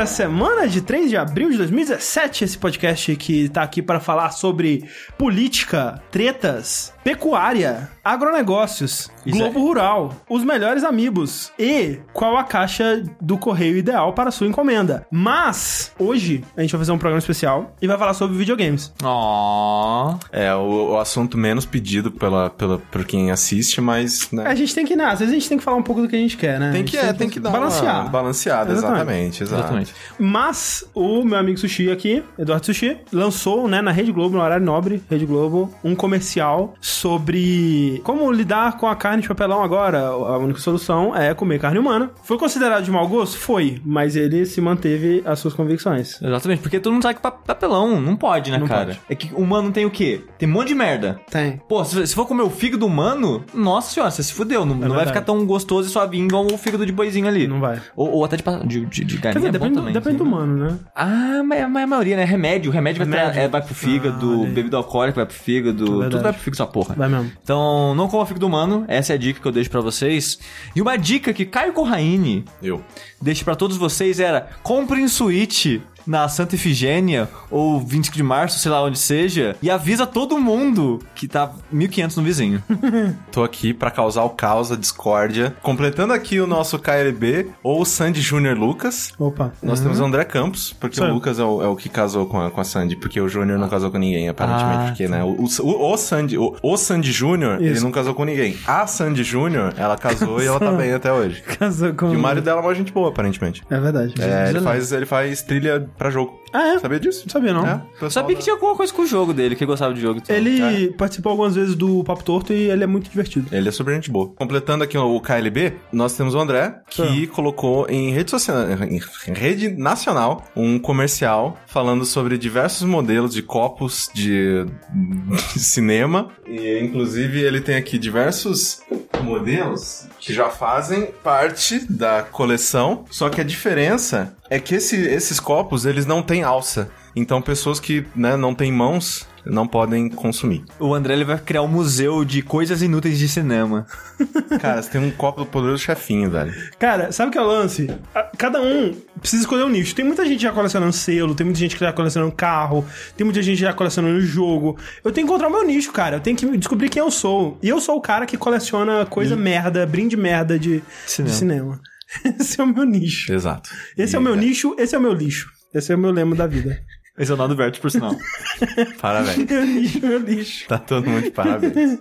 Para a semana de 3 de abril de 2017, esse podcast que tá aqui para falar sobre política, tretas, pecuária, agronegócios, Isso Globo é. Rural, os melhores amigos e qual a caixa do correio ideal para a sua encomenda. Mas, hoje, a gente vai fazer um programa especial e vai falar sobre videogames. Ó. É o, o assunto menos pedido pela, pela, por quem assiste, mas, né? A gente tem que, né, às vezes a gente tem que falar um pouco do que a gente quer, né? Tem que, é, tem que dar balancear. uma balanceada, Exatamente. exatamente. Exatamente. Mas o meu amigo Sushi aqui, Eduardo Sushi, lançou, né, na Rede Globo, no horário nobre, Rede Globo, um comercial sobre como lidar com a carne de papelão agora. A única solução é comer carne humana. Foi considerado de mau gosto? Foi, mas ele se manteve as suas convicções. Exatamente, porque todo mundo sabe que pa- papelão não pode, né, Não cara? pode. É que humano tem o quê? Tem um monte de merda. Tem. Pô, se, se for comer o fígado humano, nossa senhora, você se fudeu. Não, não vai É ficar tão gostoso e suavinho igual o fígado de boizinho ali. Não vai. Ou, ou até de, de, de, de Quer galinha dizer, é depende, do, também. depende do sim. humano, né? Ah, mas, mas a maioria, né? Remédio. O remédio, vai, Remédio. pra- é, vai pro fígado, Ah, bebida alcoólica vai pro fígado, Verdade. tudo vai pro fígado essa porra. Vai mesmo. Então, não coma fígado humano, essa é a dica que eu deixo pra vocês. E uma dica que Caio Corraine Eu. deixa pra todos vocês era: comprem Switch na Santa Efigênia ou 25 de março, sei lá onde seja, e avisa todo mundo que tá 1500 no vizinho. Tô aqui pra causar o caos, a discórdia. Completando aqui o nosso KLB, ou o Sandy Júnior Lucas. Opa. Nós temos o André Campos, porque Sou o. Lucas é o, é o que casou com a, com a Sandy, porque o Júnior não casou com ninguém, aparentemente. Ah, porque, né, o, o, o Sandy, o, o Sandy Júnior, ele não casou com ninguém. A Sandy Júnior, ela casou e ela tá bem até hoje. Casou com... E o marido dela é uma gente boa, aparentemente. É verdade. É, ele faz, ele faz trilha pra jogo. Ah, é? Sabia disso? Não sabia, não. É, pessoal Sabia que tinha alguma coisa com o jogo dele, que ele gostava de jogo. então. Ele participou algumas vezes do Papo Torto e ele é muito divertido. Ele é super gente boa. Completando aqui o KLB, nós temos o André, que colocou em rede social, em rede nacional, um comercial falando sobre diversos modelos de copos de, de cinema. E inclusive ele tem aqui diversos modelos que já fazem parte da coleção. Só que a diferença é que esse- esses copos, eles não têm alça. Então pessoas que né, não têm mãos não podem consumir. O André ele vai criar um museu de coisas inúteis de cinema. Cara, você tem um copo do poderoso chefinho, velho. Cara, sabe o que é o lance? Cada um precisa escolher um nicho. Tem muita gente já colecionando selo, tem muita gente que já colecionando carro, tem muita gente já colecionando jogo. Eu tenho que encontrar o meu nicho, cara. Eu tenho que descobrir quem eu sou. E eu sou o cara que coleciona coisa merda, brinde merda de de cinema. Cinema. Esse é o meu nicho. Exato. Esse é o meu nicho, esse é o meu lixo. Esse é o meu lema da vida. Esse é o nome do Vert, por sinal. Parabéns. Meu nicho, meu lixo. tá todo mundo de parabéns.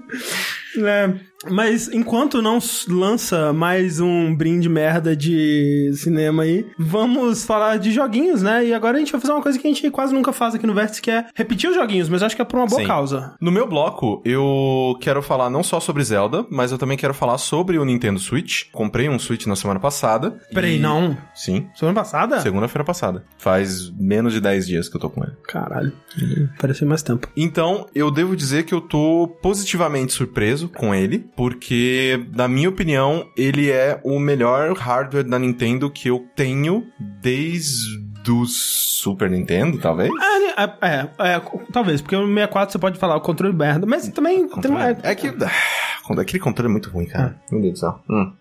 É, mas enquanto não lança mais um brinde merda de cinema aí, vamos falar de joguinhos, né? E agora a gente vai fazer uma coisa que a gente quase nunca faz aqui no Vértice, que é repetir os joguinhos, mas acho que é por uma boa Sim. causa. No meu bloco, eu quero falar não só sobre Zelda, mas eu também quero falar sobre o Nintendo Switch. Comprei um Switch na semana passada. Peraí, e- não. Sim. Semana passada? Segunda-feira passada. Faz menos de 10 dias que eu tô com ele. Caralho. Pareceu mais tempo. Então, eu devo dizer que eu tô positivamente surpreso com ele, porque, na minha opinião, ele é o melhor hardware da Nintendo que eu tenho desde o Super Nintendo, talvez. É, é, é, é, talvez, porque o 64 você pode falar o controle merda, mas também É que. ah, Aquele controle é muito ruim, cara. Meu Deus do céu. Hum.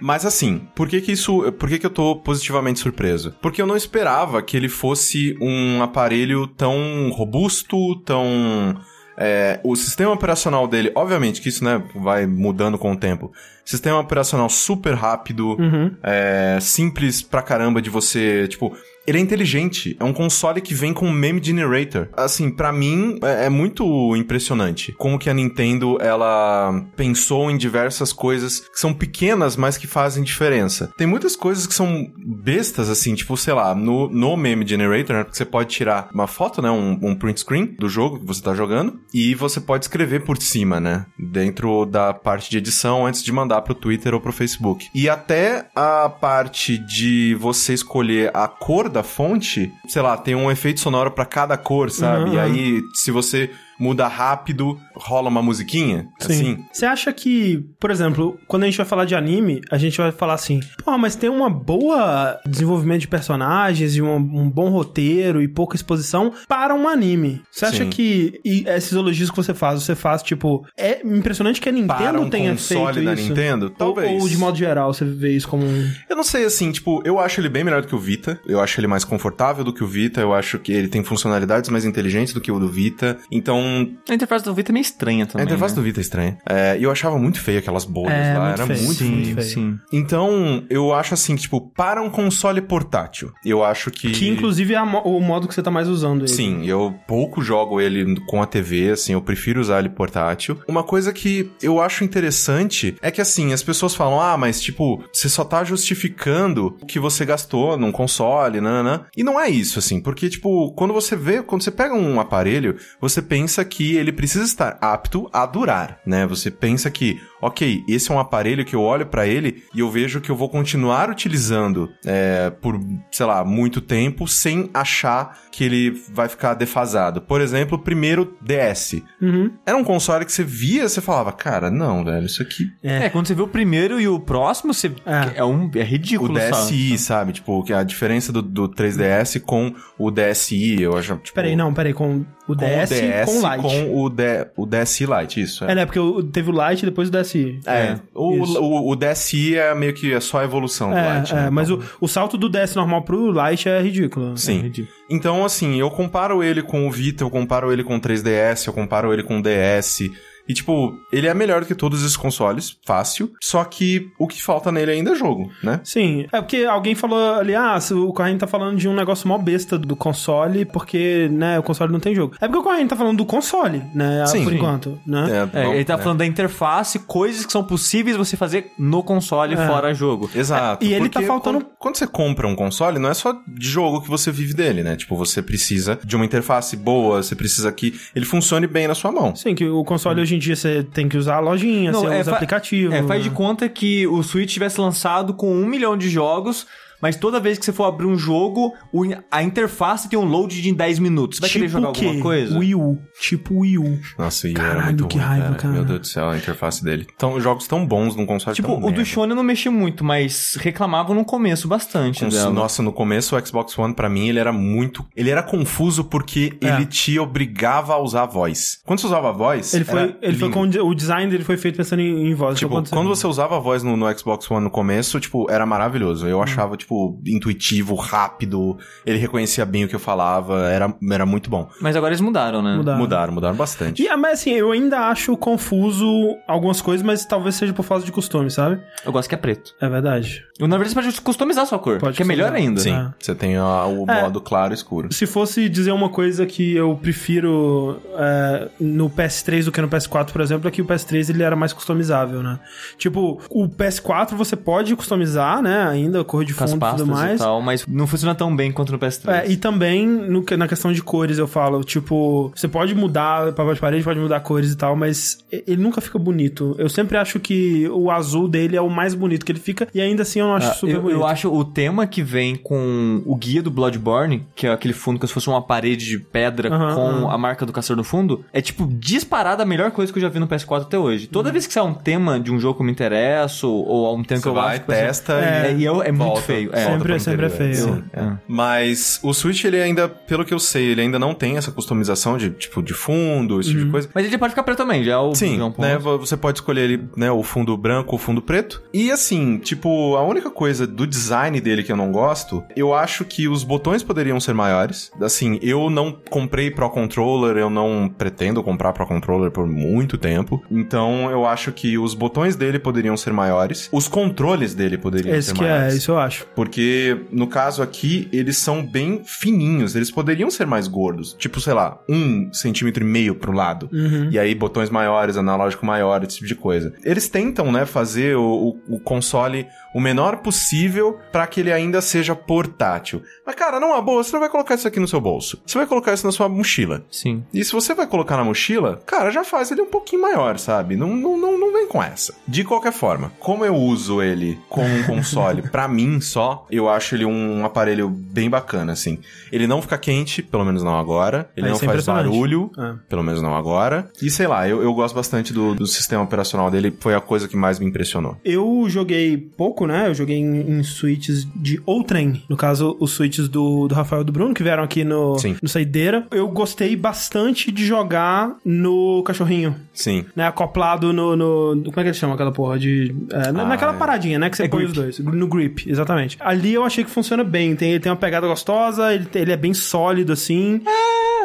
Mas assim, por que que isso. Por que que eu tô positivamente surpreso? Porque eu não esperava que ele fosse um aparelho tão robusto, tão. É, o sistema operacional dele, obviamente que isso né, vai mudando com o tempo. Sistema operacional super rápido, é, simples pra caramba de você, tipo, ele é inteligente. É um console que vem com meme generator. Assim, pra mim é, é muito impressionante como que a Nintendo ela pensou em diversas coisas que são pequenas, mas que fazem diferença. Tem muitas coisas que são bestas assim, tipo, sei lá, no, no meme generator, né, porque você pode tirar uma foto, né, um, um print screen do jogo que você tá jogando e você pode escrever por cima, né, dentro da parte de edição antes de mandar pro Twitter ou pro Facebook. E até a parte de você escolher a cor da fonte, sei lá, tem um efeito sonoro pra cada cor, sabe? Uhum. E aí, se você muda rápido, rola uma musiquinha, assim. Você acha que, por exemplo, quando a gente vai falar de anime, a gente vai falar assim, pô, mas tem uma boa desenvolvimento de personagens e um, um bom roteiro e pouca exposição para um anime. Você acha Sim. que e esses elogios que você faz, você faz, tipo, é impressionante que a Nintendo Para um tenha console feito da isso? Nintendo? Ou- Talvez. Ou, de modo geral, você vê isso como um... Eu não sei, assim, tipo, eu acho ele bem melhor do que o Vita. Eu acho ele mais confortável do que o Vita. Eu acho que ele tem funcionalidades mais inteligentes do que o do Vita. Então, A interface do Vita é meio estranha a também. interface né? do Vita é estranha. É, E eu achava muito feio aquelas bolhas É, lá. muito Era feio. muito Sim, feio. sim. Então, eu acho assim, que, tipo, para um console portátil, eu acho que. Que inclusive é a mo- o modo que você tá mais usando ele. Sim, eu pouco jogo ele com a TV, assim, eu prefiro usar ele portátil. Uma coisa que eu acho interessante é que, assim, as pessoas falam, ah, mas, tipo, você só tá justificando o que você gastou num console, nananã. E não é isso, assim, porque, tipo, quando você vê, quando você pega um aparelho, você pensa que ele precisa estar apto a durar, né? Você pensa que, ok, esse é um aparelho que eu olho pra ele e eu vejo que eu vou continuar utilizando é, por, sei lá, muito tempo sem achar que ele vai ficar defasado. Por exemplo, o primeiro DS. Uhum. Era um console que você via, você falava, cara, não, velho, isso aqui. É, quando você vê o primeiro e o próximo, você... É. é. um, é O ridículo, DSI, sabe? sabe? Tipo, que a diferença do, do 3DS com o DSi, eu acho. Tipo, Peraí, não, peraí, com o com DS, com o Lite. com o, D, o DSi Lite, isso. É, né? Porque o- teve o Lite e depois o DSi. É, o, Isso. o, o DSi é meio que é só a evolução do É, Lite, é, né? mas o, o salto do DS normal pro Lite é ridículo. Sim. É ridículo. Então, assim, eu comparo ele com o Vita, eu comparo ele com o 3DS, eu comparo ele com o DS. E, tipo, ele é melhor do que todos esses consoles, fácil. Só que o que falta nele ainda é jogo, né? Sim, é porque alguém falou ali, ah, o Corrêa tá falando de um negócio mó besta do console, porque, né, o console não tem jogo. É porque o Corrêa tá falando do console, né, Sim. por Sim. enquanto, né? É, bom, ele tá né? falando da interface, coisas que são possíveis você fazer no console É. fora jogo. Exato. E ele tá faltando- Quando, quando você compra um console, não é só de jogo que você vive dele, né? Tipo, você precisa de uma interface boa, você precisa que ele funcione bem na sua mão. Sim, que o console hoje em dia você tem que usar a lojinha, Não, você é, usa aplicativo. É, faz né? de conta que o Switch tivesse lançado com um milhão de jogos, mas toda vez que você for abrir um jogo, o- a interface tem um load de 10 minutos. Você vai querer Tipo jogar o quê? alguma coisa? Wii U. Tipo Wii U. Nossa, e era Caralho, muito que ruim, raiva, cara. cara. Meu Deus do céu, a interface dele. Então, jogos tão bons num console Tipo, tão o merda. do Shonen não mexia muito, mas reclamavam no começo bastante Com- dela. Nossa, no começo o Xbox One, pra mim, ele era muito. Ele era confuso porque É. ele te obrigava a usar a voz. Quando você usava a voz. Ele foi, era ele foi com o design dele foi feito pensando em, em voz. Tipo, quando você usava a voz no, no Xbox One no começo, tipo, era maravilhoso. Eu achava, tipo, intuitivo, rápido. Ele reconhecia bem o que eu falava. Era, era muito bom. Mas agora eles mudaram, né? Mudaram. Mudaram, mudaram bastante. E, ah, mas assim, eu ainda acho confuso algumas coisas, mas talvez seja por falta de costume, sabe? Eu gosto que é preto. É verdade. Eu, na verdade, você pode customizar a sua cor, Pode que é melhor ainda. Sim, É. você tem a- o É. modo claro e escuro. Se fosse dizer uma coisa que eu prefiro é, no PS3 do que no PS4, por exemplo, é que o PS3 ele era mais customizável, né? Tipo, o PS4 você pode customizar, né? Ainda, cor de Com as e pastas tudo mais. e tal, mas não funciona tão bem quanto no PS3. É, e também no que- na questão de cores, eu falo, tipo, você pode mudar papel de parede, pode mudar cores e tal, mas e- ele nunca fica bonito. Eu sempre acho que o azul dele é o mais bonito que ele fica, e ainda assim eu não acho Ah, super eu, bonito. eu acho o tema que vem com o guia do Bloodborne, que é aquele fundo como se fosse uma parede de pedra Aham, com aham. a marca do caçador no fundo, é tipo disparada a melhor coisa que eu já vi no PS4 até hoje. Toda vez que sai um tema de um jogo que eu me interesso, ou um tema que Você eu vai, acho que vai ser- testa É, e, e eu- é muito volta. Feio. É. Sempre- pra sempre é feio. Sim. É. Mas o Switch, ele ainda, pelo que eu sei, ele ainda não tem essa customização de, tipo, de fundo, esse tipo de coisa. Mas ele pode ficar preto também, já é o Sim, é um né? vo- Você pode escolher ele, né? O fundo branco ou o fundo preto. E assim, tipo, a única coisa do design dele que eu não gosto, eu acho que os botões poderiam ser maiores. Assim, eu não comprei Pro Controller, eu não pretendo comprar Pro Controller por muito tempo. Então, eu acho que os botões dele poderiam ser maiores. Os controles dele poderiam Esse ser que maiores. é, isso eu acho. Porque, no caso aqui, eles são bem fininhos. Eles poderiam ser mais gordos. Tipo, sei lá, um centímetro e meio pro lado. Uhum. E aí, botões maiores, analógico maior, esse tipo de coisa. Eles tentam, né, fazer o, o- o console o menor possível pra que ele ainda seja portátil. Mas, cara, numa boa, você não vai colocar isso aqui no seu bolso. Você vai colocar isso na sua mochila. Sim. E se você vai colocar na mochila, cara, já faz ele um pouquinho maior, sabe? Não, não, não, não vem com essa. De qualquer forma, como eu uso ele como um console pra mim só, eu acho ele um aparelho bem bacana, assim. Ele não fica quente, pelo menos não agora. Ele Ah, não é faz barulho, É. pelo menos não agora. E sei lá, eu, eu gosto bastante do, do sistema operacional dele, foi a coisa que mais me impressionou. Eu joguei pouco, né? Eu joguei em, em suítes de outrem. No caso, os suítes do, do Rafael e do Bruno, que vieram aqui no, Sim. no Saideira. Eu gostei bastante de jogar no cachorrinho. Sim. Né, acoplado no, no- Como é que ele chama aquela porra? De. é, Ah, naquela é. paradinha, né? Que você É põe grip. os dois. No grip, exatamente. Ali eu achei que funciona bem. Tem, ele tem uma pegada gostosa, ele, ele é bem sólido, assim.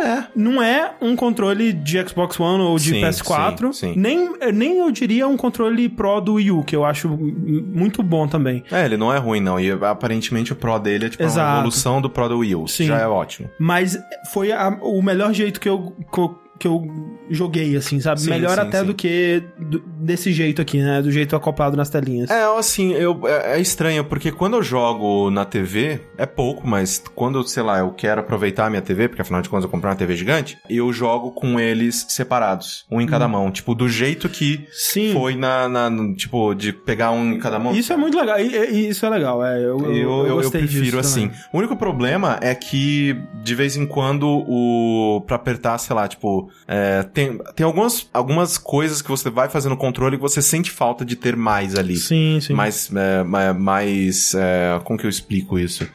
É. Não é um controle de Xbox One ou de Sim, PS4. sim, sim. Nem, nem eu diria um controle Pro do Wii U, que eu acho muito bom também. É, ele não é ruim, não. E aparentemente o Pro dele é tipo Exato. uma evolução do Pro do Wii U. Sim. Já é ótimo. Mas foi a- o melhor jeito que eu, que eu- que eu joguei, assim, sabe? Sim, melhor sim, até sim. do que do- desse jeito aqui, né? Do jeito acoplado nas telinhas. É, assim, eu, é, é estranho, porque quando eu jogo na TV, é pouco, mas quando, sei lá, eu quero aproveitar a minha TV, porque afinal de contas eu comprei uma TV gigante, eu jogo com eles separados, um em cada mão. Tipo, do jeito que Hum. Sim. foi na, na- no- Tipo, de pegar um em cada mão. Isso é muito legal. E, e- isso é legal. É, eu, Eu, eu, eu gostei prefiro assim. também. O único problema é que, de vez em quando, o. pra apertar, sei lá, tipo. É, tem tem algumas, algumas coisas que você vai fazer no controle que você sente falta de ter mais ali. Sim, sim. Mais. é, ma- mais é, como que eu explico isso?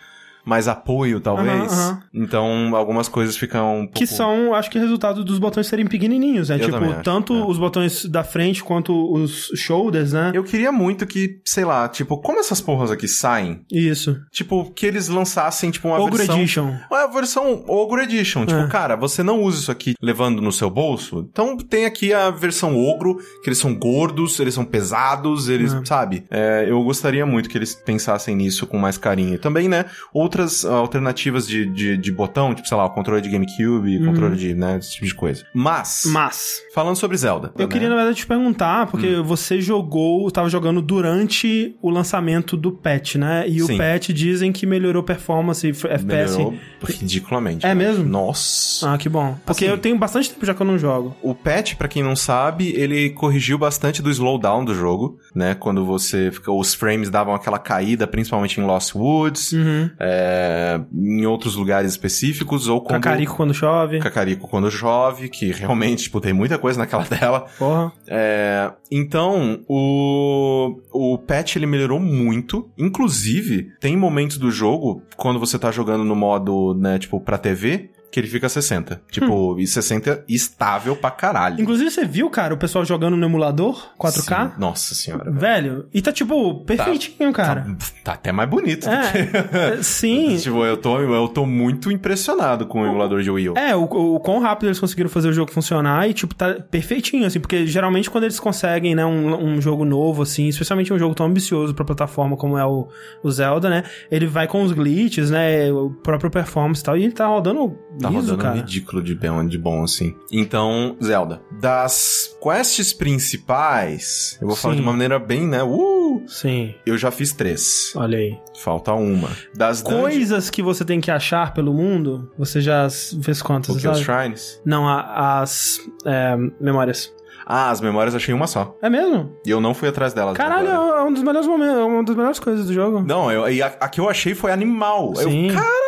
Mais apoio, talvez. Aham, aham. Então, algumas coisas ficam. Um pouco... Que são, acho que, resultado dos botões serem pequenininhos, né? Eu tipo, também acho, tanto é. os botões da frente quanto os shoulders, né? Eu queria muito que, sei lá, tipo, como essas porras aqui saem? Isso. Tipo, que eles lançassem, tipo, uma Ogre versão... Edition. É a versão Ogro Edition. Tipo, É. cara, você não usa isso aqui levando no seu bolso. Então tem aqui a versão Ogro, que eles são gordos, eles são pesados, eles, É. sabe? É, eu gostaria muito que eles pensassem nisso com mais carinho. E Também, né, outras alternativas de, de, de botão, tipo, sei lá, o controle de GameCube, controle de, né, esse tipo de coisa. Mas, Uhum. Mas. falando sobre Zelda. Eu né? queria, na verdade, te perguntar, porque Hum. você jogou, tava jogando durante o lançamento do patch, né? E Sim. o patch dizem que melhorou performance e FPS. Melhorou ridiculamente. É mesmo? Nossa. Ah, que bom. Porque Assim- eu tenho bastante tempo já que eu não jogo. O patch, pra quem não sabe, ele corrigiu bastante do slowdown do jogo, né? Quando você os frames davam aquela caída, principalmente em Lost Woods, Uhum. é, em outros lugares específicos, ou quando Cacarico quando chove. Cacarico quando chove, que realmente, tipo, tem muita coisa naquela tela. Porra. É, então, o, o patch ele melhorou muito. Inclusive, tem momentos do jogo, quando você tá jogando no modo, né, tipo, pra TV, que ele fica 60. Tipo, e 60 estável pra caralho. Inclusive, você viu, cara, o pessoal jogando no emulador 4K? Sim. Nossa senhora. velho. E tá, tipo, perfeitinho, cara. Tá, tá até mais bonito. do É, que- sim. tipo, eu tô, eu tô muito impressionado com o emulador de Wii U. É, o, o quão rápido eles conseguiram fazer o jogo funcionar e, tipo, tá perfeitinho, assim, porque geralmente quando eles conseguem, né, um, um jogo novo, assim, especialmente um jogo tão ambicioso pra plataforma como é o, o Zelda, né, ele vai com os glitches, né, o próprio performance e tal, e ele tá rodando Tá liso, rodando cara. ridículo de bom, de bom, assim. Então, Zelda. Das quests principais, eu vou falar Sim. de uma maneira bem, né? Uh! Sim, Eu já fiz três. olha aí. Falta uma. Das Coisas que você tem que achar pelo mundo, você já fez quantas, O que? Os shrines? Não, a- as é, memórias. Ah, as memórias eu achei uma só. É mesmo? E eu não fui atrás delas. Caralho, agora. é um dos melhores momentos, é uma das melhores coisas do jogo. Não, eu, e a, a que eu achei foi animal. Sim. Eu, caralho, velho.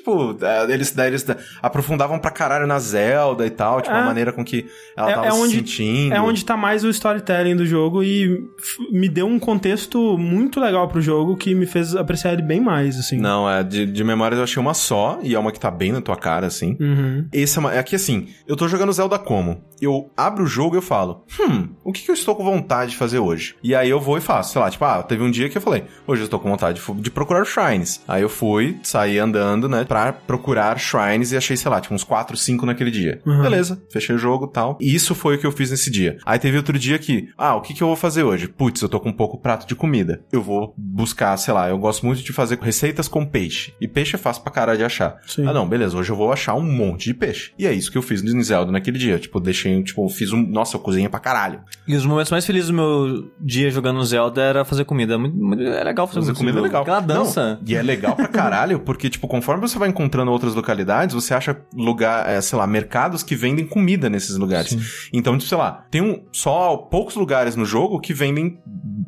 Tipo, é, eles, daí eles aprofundavam pra caralho na Zelda e tal. Tipo, É. a maneira com que ela É- tava é se onde- sentindo. É onde tá mais o storytelling do jogo e me deu um contexto muito legal pro jogo que me fez apreciar ele bem mais, assim. Não, é, de, de memórias eu achei uma só, e é uma que tá bem na tua cara, assim. Uhum. Esse é, uma, é que assim, eu tô jogando Zelda como? Eu abro o jogo e eu falo, hum, o que, que eu estou com vontade de fazer hoje? E aí eu vou e faço, sei lá, tipo, ah, teve um dia que eu falei, hoje eu estou com vontade de, de procurar shrines. Aí eu fui, saí andando, né, pra procurar shrines e achei, sei lá, tipo, uns 4, 5 naquele dia. Uhum. Beleza, fechei o jogo e tal. E isso foi o que eu fiz nesse dia. Aí teve outro dia que, ah, o que, que eu vou fazer hoje? Putz, eu tô com um pouco prato de comida. Eu vou buscar, sei lá, eu gosto muito de fazer receitas com peixe. E peixe é fácil pra caralho de achar. Sim. Ah, não, beleza, hoje eu vou achar um monte de peixe. E é isso que eu fiz no Zelda naquele dia. Tipo, deixei, tipo, fiz um. Nossa, eu cozinhei pra caralho. E os momentos mais felizes do meu dia jogando Zelda era fazer comida. Muito, muito- é legal fazer, Fazer comida é legal. Aquela dança. Não, e é legal pra caralho, porque, tipo, conforme você vai encontrando outras localidades, você acha lugar, é, sei lá, mercados que vendem comida nesses lugares. Então, tipo, sei lá, tem um, só poucos lugares no jogo que vendem,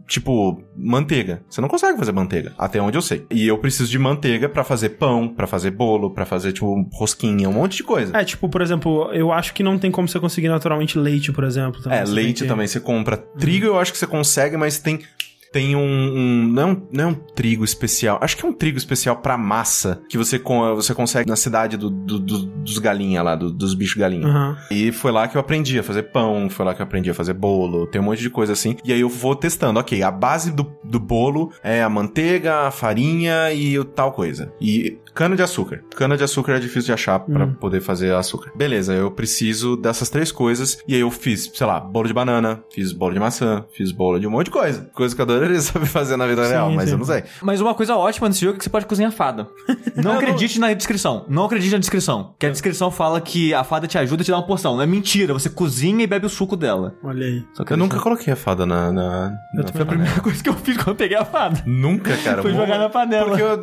tipo, manteiga. Você não consegue fazer manteiga, até onde eu sei. E eu preciso de manteiga pra fazer pão, pra fazer bolo, pra fazer, tipo, rosquinha, um monte de coisa. É, tipo, por exemplo, eu acho que não tem como você conseguir naturalmente leite, por exemplo. É, leite também você compra. Trigo eu acho que você consegue, mas tem. Tem um, um- não, é um. Não é um trigo especial. Acho que é um trigo especial pra massa. Que você, você consegue na cidade do, do- do- dos galinha lá, do- dos bichos galinha. Aham. E foi lá que eu aprendi a fazer pão, foi lá que eu aprendi a fazer bolo, tem um monte de coisa assim. E aí eu vou testando. Ok, a base do, do bolo é a manteiga, a farinha e o tal coisa. E cana de açúcar. Cana de açúcar é difícil de achar pra Hum. poder fazer açúcar. Beleza, eu preciso dessas três coisas. E aí eu fiz, sei lá, bolo de banana, fiz bolo de maçã, fiz bolo de um monte de coisa. Coisa que eu adoraria saber fazer na vida Sim, real, mas sim. eu não sei. Mas uma coisa ótima nesse jogo é que você pode cozinhar fada. Não acredite na descrição. Não acredite na descrição. Que a descrição fala que a fada te ajuda a te dar uma porção. Não é mentira. Você cozinha e bebe o suco dela. Olha aí. Só que Eu nunca coloquei a fada na. na, na Foi a primeira coisa que eu fiz quando eu peguei a fada. Nunca, cara. Foi jogar na panela. Porque eu.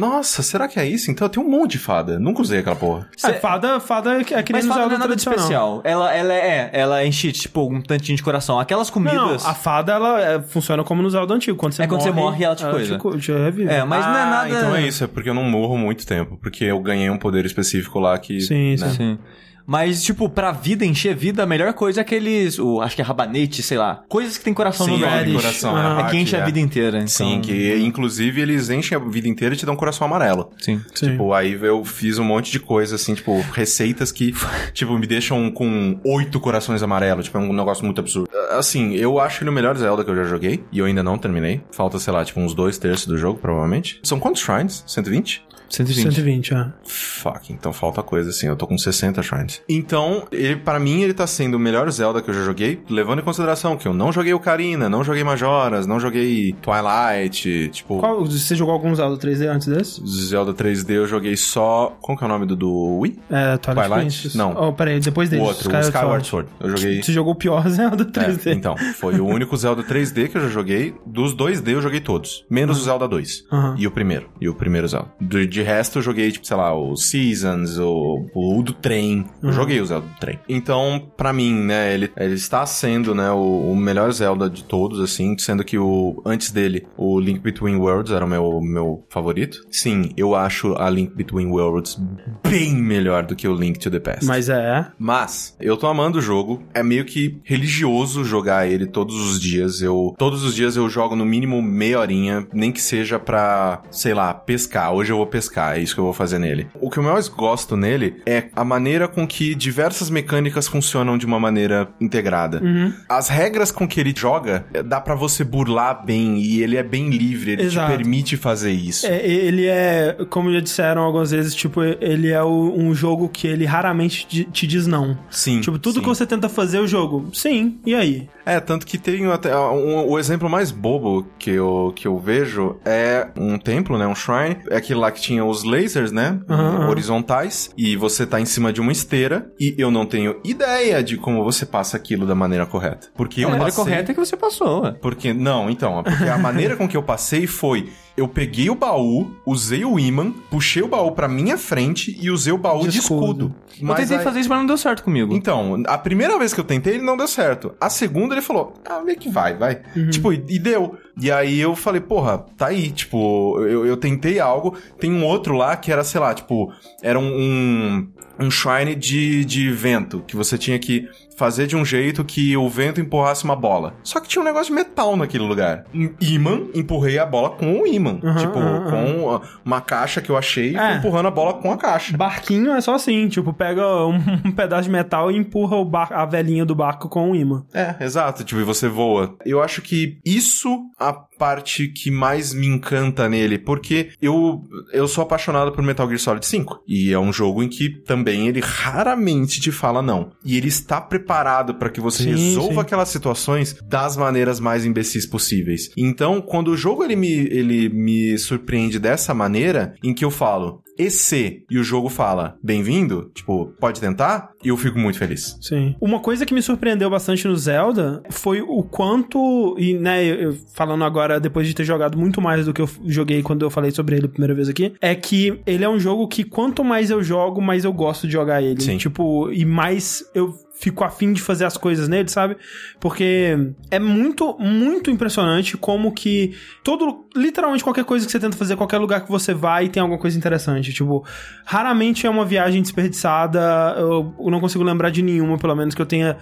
Nossa, será que é isso? Então eu tenho um monte de fada. Nunca usei aquela porra. É, fada, fada é que é nem Mas no fada Zelda não é nada de especial. Ela, ela é, ela enche, tipo, um tantinho de coração. Aquelas comidas... não, a fada, ela é, funciona como no Zelda antigo. Quando você É quando você morre, ela te te, coisa. co- te revive. É, mas não é Ah, nada... Então é isso, é porque eu não morro muito tempo. Porque eu ganhei um poder específico lá que. Sim, né? sim. Sim. Mas, tipo, pra vida, encher vida, a melhor coisa é aqueles... O, acho que é rabanete, sei lá. Coisas que tem coração Sim, no é, nome. coração. Ah, É que enche a é. vida inteira. Então... Sim, que inclusive eles enchem a vida inteira e te dão um coração amarelo. Sim. Sim. Tipo, aí eu fiz um monte de coisa, assim, tipo, receitas que, tipo, me deixam com oito corações amarelos. Tipo, é um negócio muito absurdo. Assim, eu acho ele o melhor Zelda que eu já joguei. E eu ainda não terminei. Falta, sei lá, tipo, uns dois terços do jogo, provavelmente. São quantos shrines? 120? 120. 120, é. Fuck, então falta coisa assim. Eu tô com 60 shrines. Então, ele, para mim, ele tá sendo o melhor Zelda que eu já joguei, levando em consideração que eu não joguei Ocarina, não joguei Majoras, não joguei Twilight, tipo. Qual, você jogou algum Zelda 3D antes desse? Zelda 3D eu joguei só. Como que é o nome do, do Wii? É, Twilight, Twilight? Não. Oh, peraí, depois O dele. outro, o Skyward Sword. Eu joguei. Você jogou o pior Zelda 3D. É, então, foi o único Zelda 3D que eu já joguei. Dos 2D eu joguei todos. Menos o Zelda 2. Aham. E o primeiro. E o primeiro Zelda. Do- de resto eu joguei, tipo, sei lá, o Seasons, o, o do trem. Eu joguei o Zelda do trem. Então, pra mim, né, ele, ele está sendo, né, o, o melhor Zelda de todos, assim. Sendo que o antes dele, o Link Between Worlds era o meu, meu favorito. Sim, eu acho a Link Between Worlds bem melhor do que o Link to the Past. Mas é. Mas, eu tô amando o jogo. É meio que religioso jogar ele todos os dias. Eu Todos os dias eu jogo no mínimo meia horinha, nem que seja pra, sei lá, pescar. Hoje eu vou pescar, é isso que eu vou fazer nele. O que eu mais gosto nele é a maneira com que diversas mecânicas funcionam de uma maneira integrada. As regras com que ele joga, é, dá pra você burlar bem e ele é bem livre, ele Exato. te permite fazer isso. É, ele é, como já disseram algumas vezes, tipo, ele é o- um jogo que ele raramente te diz não. Sim. Tipo, tudo sim. que você tenta fazer, o jogo, sim, e aí? É, tanto que tem até um- o exemplo mais bobo que eu, que eu vejo é um templo, né? Um shrine. É aquele lá que tinha os lasers, né? Aham. Horizontais. E você tá em cima de uma esteira. E eu não tenho ideia de como você passa aquilo da maneira correta. Porque eu a maneira passei... correta é que você passou, ué. Porque, não, então, porque a maneira com que eu passei foi. Eu peguei o baú, usei o imã, puxei o baú pra minha frente e usei o baú De de, escudo. escudo. eu tentei aí- fazer isso, mas não deu certo comigo. então, a primeira vez que eu tentei, ele não deu certo. A segunda, ele falou, ah, meio que vai, vai. Tipo, e, e deu. E aí eu falei, porra, tá aí, tipo, eu, eu tentei algo. Tem um outro lá que era, sei lá, tipo, era um, um, um shrine de, de vento, que você tinha que fazer de um jeito que o vento empurrasse uma bola. Só que tinha um negócio de metal naquele lugar. Um imã, empurrei a bola com o imã. Uhum, tipo, uhum, com uma caixa que eu achei É. empurrando a bola com a caixa. Barquinho é só assim, tipo, pega um, um pedaço de metal e empurra o bar- a velhinha do barco com o imã. É, exato, tipo, e você voa. Eu acho que isso a parte que mais me encanta nele, porque eu eu sou apaixonado por Metal Gear Solid 5, e é um jogo em que também ele raramente te fala não. E ele está preparado para que você Sim, resolva sim. aquelas situações das maneiras mais imbecis possíveis. Então, quando o jogo ele me ele me surpreende dessa maneira, em que eu falo e se e o jogo fala bem-vindo, tipo, pode tentar, e eu fico muito feliz. Sim. Uma coisa que me surpreendeu bastante no Zelda foi o quanto, e né, eu falando agora depois de ter jogado muito mais do que eu joguei quando eu falei sobre ele a primeira vez aqui, é que ele é um jogo que quanto mais eu jogo, mais eu gosto de jogar ele. Sim. Tipo, e mais eu fico afim de fazer as coisas nele, sabe? Porque é muito, muito impressionante como que todo, literalmente qualquer coisa que você tenta fazer, qualquer lugar que você vai, tem alguma coisa interessante. Tipo, raramente é uma viagem desperdiçada, eu, eu não consigo lembrar de nenhuma, pelo menos, que eu tenha.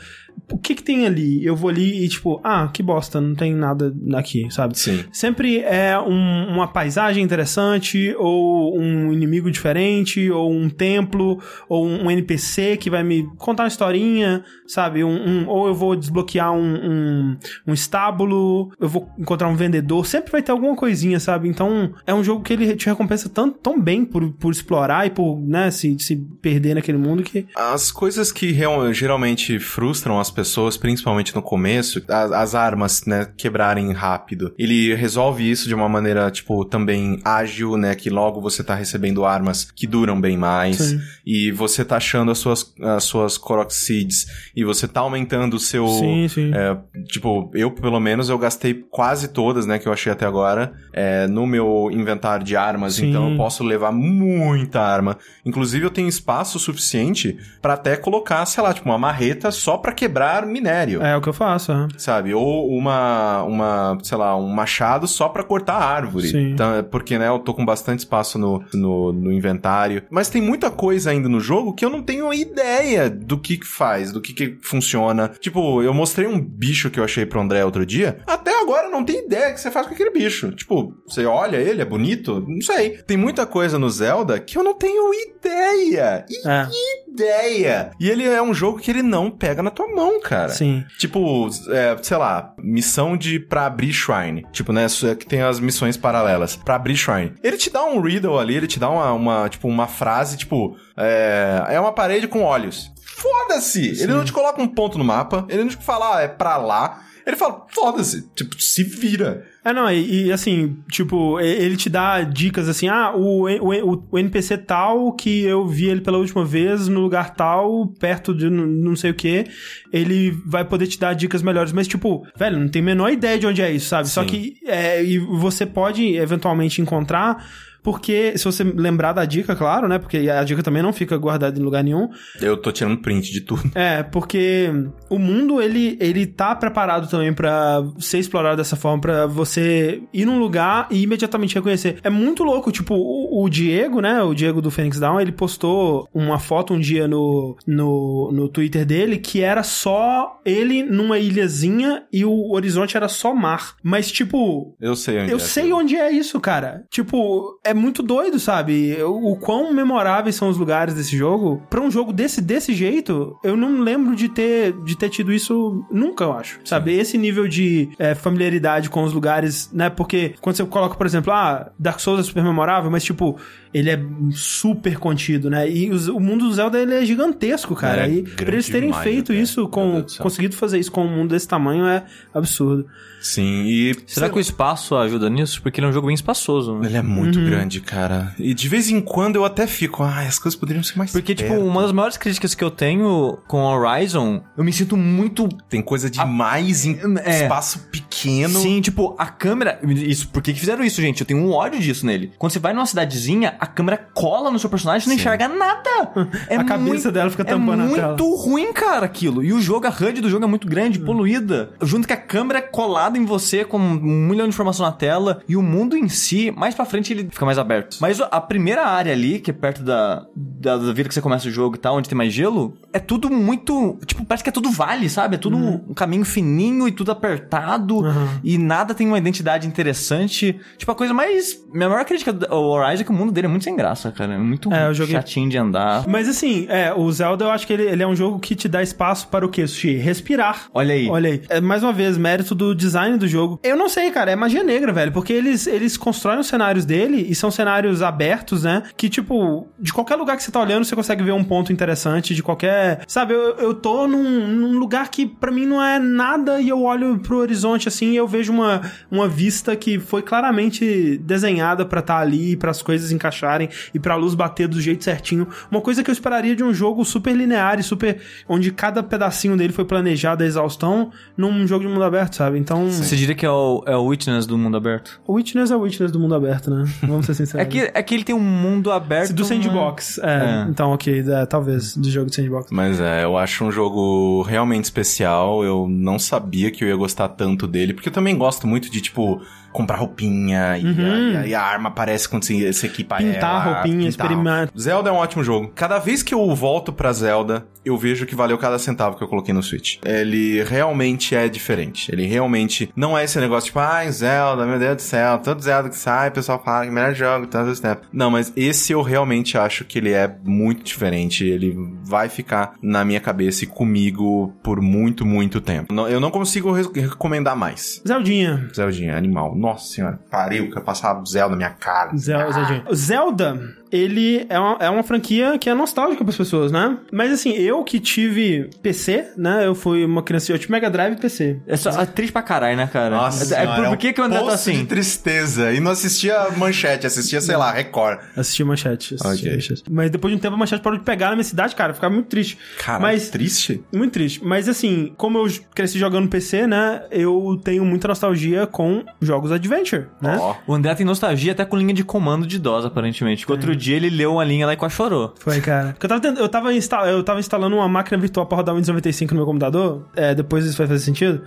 O que que tem ali? Eu vou ali e, tipo, ah, que bosta, não tem nada aqui, sabe? Sim. Sempre é um- uma paisagem interessante, ou um inimigo diferente, ou um templo, ou um NPC que vai me contar uma historinha, sabe? Um, um- ou eu vou desbloquear um, um, um estábulo, eu vou encontrar um vendedor, sempre vai ter alguma coisinha, sabe? Então, é um jogo que ele te recompensa tão, tão bem por, por explorar e por, né, se, se perder naquele mundo que... As coisas que real- geralmente frustram as pessoas, principalmente no começo, as, as armas, né, quebrarem rápido. Ele resolve isso de uma maneira, tipo, também ágil, né, que logo você tá recebendo armas que duram bem mais. Sim. E você tá achando as suas, as suas Korok Seeds. E você tá aumentando o seu... Sim, sim. É, tipo, eu pelo menos eu gastei quase todas, né, que eu achei até agora, é, no meu inventário de armas, Sim. então eu posso levar muita arma. Inclusive eu tenho espaço suficiente pra até colocar, sei lá, tipo uma marreta só pra quebrar minério. É o que eu faço, é. Sabe? Ou uma, uma, sei lá, um machado só pra cortar árvore. Sim. Então, é porque, né, eu tô com bastante espaço no, no, no inventário. Mas tem muita coisa ainda no jogo que eu não tenho ideia do que que faz, do que que funciona. Tipo, eu mostrei um bicho que eu achei pro André outro dia. Até agora eu não tenho ideia o que você faz com aquele bicho. Tipo, você olha ele, é bonito? Não sei. Tem muita coisa no Zelda que eu não tenho ideia. É, Ideia! E ele é um jogo que ele não pega na tua mão, cara. sim. Tipo, é, sei lá, missão de pra abrir shrine. Tipo, né, que tem as missões paralelas. Pra abrir shrine. Ele te dá um riddle ali, ele te dá uma, uma tipo, uma frase, tipo, é, é uma parede com olhos. Foda-se! Ele não te coloca um ponto no mapa, ele não te fala, ah, é pra lá. Ele fala, foda-se, tipo, se vira. É, não, e, e, assim, tipo, ele te dá dicas assim, ah, o, o, o NPC tal que eu vi ele pela última vez no lugar tal, perto de não sei o que, ele vai poder te dar dicas melhores, mas tipo, velho, não tem a menor ideia de onde é isso, sabe? Só Sim. que é, e você pode eventualmente encontrar, porque se você lembrar da dica, claro, né? Porque a dica também não fica guardada em lugar nenhum, Eu tô tirando print de tudo. é, porque o mundo ele, ele tá preparado também pra ser explorado dessa forma, pra você ir num lugar e imediatamente reconhecer. É muito louco, tipo, o, o Diego, né, o Diego do Phoenix Down, ele postou uma foto um dia no, no, no Twitter dele que era só ele numa ilhazinha e o horizonte era só mar. Mas, tipo, Eu sei onde eu é sei aquilo. onde é isso, cara. Tipo, é muito doido, sabe? O, o quão memoráveis são os lugares desse jogo. Pra um jogo desse, desse jeito, eu não lembro de ter, de ter tido isso nunca, eu acho. Sabe? Esse nível de é, familiaridade com os lugares, né? Porque quando você coloca, por exemplo, ah, Dark Souls é super memorável, mas tipo, ele é super contido, né? E os- o mundo do Zelda, ele é gigantesco, cara. É, e pra eles terem demais feito até. isso, com, conseguido fazer isso com um mundo desse tamanho é absurdo. Sim, e... Será que o espaço ajuda nisso? Porque ele é um jogo bem espaçoso, né? Ele é muito Uhum. grande, cara. E de vez em quando eu até fico, ah, as coisas poderiam ser mais Porque, tipo, perto." uma das maiores críticas que eu tenho com Horizon, eu me sinto muito. Tem coisa demais em É. espaço pequeno. Sim, tipo, a câmera. Isso, por que que fizeram isso, gente? Eu tenho um ódio disso nele. Quando você vai numa cidadezinha, a câmera cola no seu personagem e não Sim. enxerga nada. É A cabeça muito- dela fica tampando é a tela. muito ruim, cara, aquilo. E o jogo, a HUD do jogo é muito grande, poluída. Junto com a câmera colada em você com um milhão de informação na tela. E o mundo em si, mais pra frente, ele fica mais aberto. Mas a primeira área ali, que é perto da, da, da vida que você começa o jogo e tal, onde tem mais gelo, é tudo muito. Tipo, parece que é tudo vale, sabe? É tudo um caminho fininho e tudo apertado. Uhum. E nada tem uma identidade interessante. Tipo, a coisa mais. Minha maior crítica ao Horizon é que o mundo dele é muito sem graça, cara. É muito É, joguei- chatinho de andar. Mas assim, é, o Zelda eu acho que ele, ele é um jogo que te dá espaço para o quê, Sushi? Respirar. Olha aí. Olha aí. É, mais uma vez, mérito do design do jogo. Eu não sei, cara, é magia negra, velho. Porque eles, eles constroem os cenários dele e são cenários abertos, né? Que, tipo, de qualquer lugar que você tá olhando, você consegue ver um ponto interessante. De qualquer. Sabe, eu, eu tô num, num lugar que pra mim não é nada e eu olho pro horizonte assim, eu vejo uma, uma vista que foi claramente desenhada pra estar ali, para as coisas encaixarem e pra luz bater do jeito certinho. Uma coisa que eu esperaria de um jogo super linear e super. onde cada pedacinho dele foi planejado a exaustão num jogo de mundo aberto, sabe? Então. Você diria que é o, é o Witness do mundo aberto? O Witness é o Witness do mundo aberto, né? Vamos ser sinceros. É que, é que ele tem um mundo aberto. Do sandbox. É, É. então, ok, é, talvez, do jogo de sandbox. Mas é, eu acho um jogo realmente especial. Eu não sabia que eu ia gostar tanto dele, porque eu também gosto muito de, tipo, comprar roupinha e, Uhum. a, e a arma aparece quando você, você equipa Pintar ela. roupinha, experimentar. Zelda é um ótimo jogo. Cada vez que eu volto pra Zelda, eu vejo que valeu cada centavo que eu coloquei no Switch. Ele realmente é diferente. Ele realmente não é esse negócio tipo, ai, Zelda, meu Deus do céu, todo Zelda que sai, o pessoal fala que é melhor jogo, tanto tempo. Não, mas esse eu realmente acho que ele é muito diferente. Ele vai ficar na minha cabeça e comigo por muito, muito tempo. Eu não consigo re- recomendar mais. Zeldinha. Zeldinha, animal. Nossa senhora, pariu que eu passava Zelda na minha cara. Zel- Zeldinha. Zelda, ele é uma, é uma franquia que é nostálgica para as pessoas, né? Mas assim, eu que tive PC, né? Eu fui uma criança, eu tive Mega Drive e PC. É só é triste pra caralho, né, cara? Nossa, é, senhora, por, é por um que, que o André tá assim? de tristeza. E não assistia manchete, assistia, sei lá, Record. Assisti Manchete. Assisti Ok. Manchete. Mas depois de um tempo a Manchete parou de pegar na minha cidade, cara. Eu ficava muito triste. Cara, Mas- triste? Muito triste. Mas assim, como eu cresci jogando PC, né? Eu tenho muita nostalgia com jogos Adventure, né? Ó. O André tem nostalgia até com linha de comando de DOS, aparentemente. Que outro dia ele leu uma linha lá e quase chorou. Foi, cara. Porque eu tava, tentando- eu, tava insta- eu tava instalando uma máquina virtual pra rodar o Windows 95 no meu computador. É, depois isso vai fazer sentido.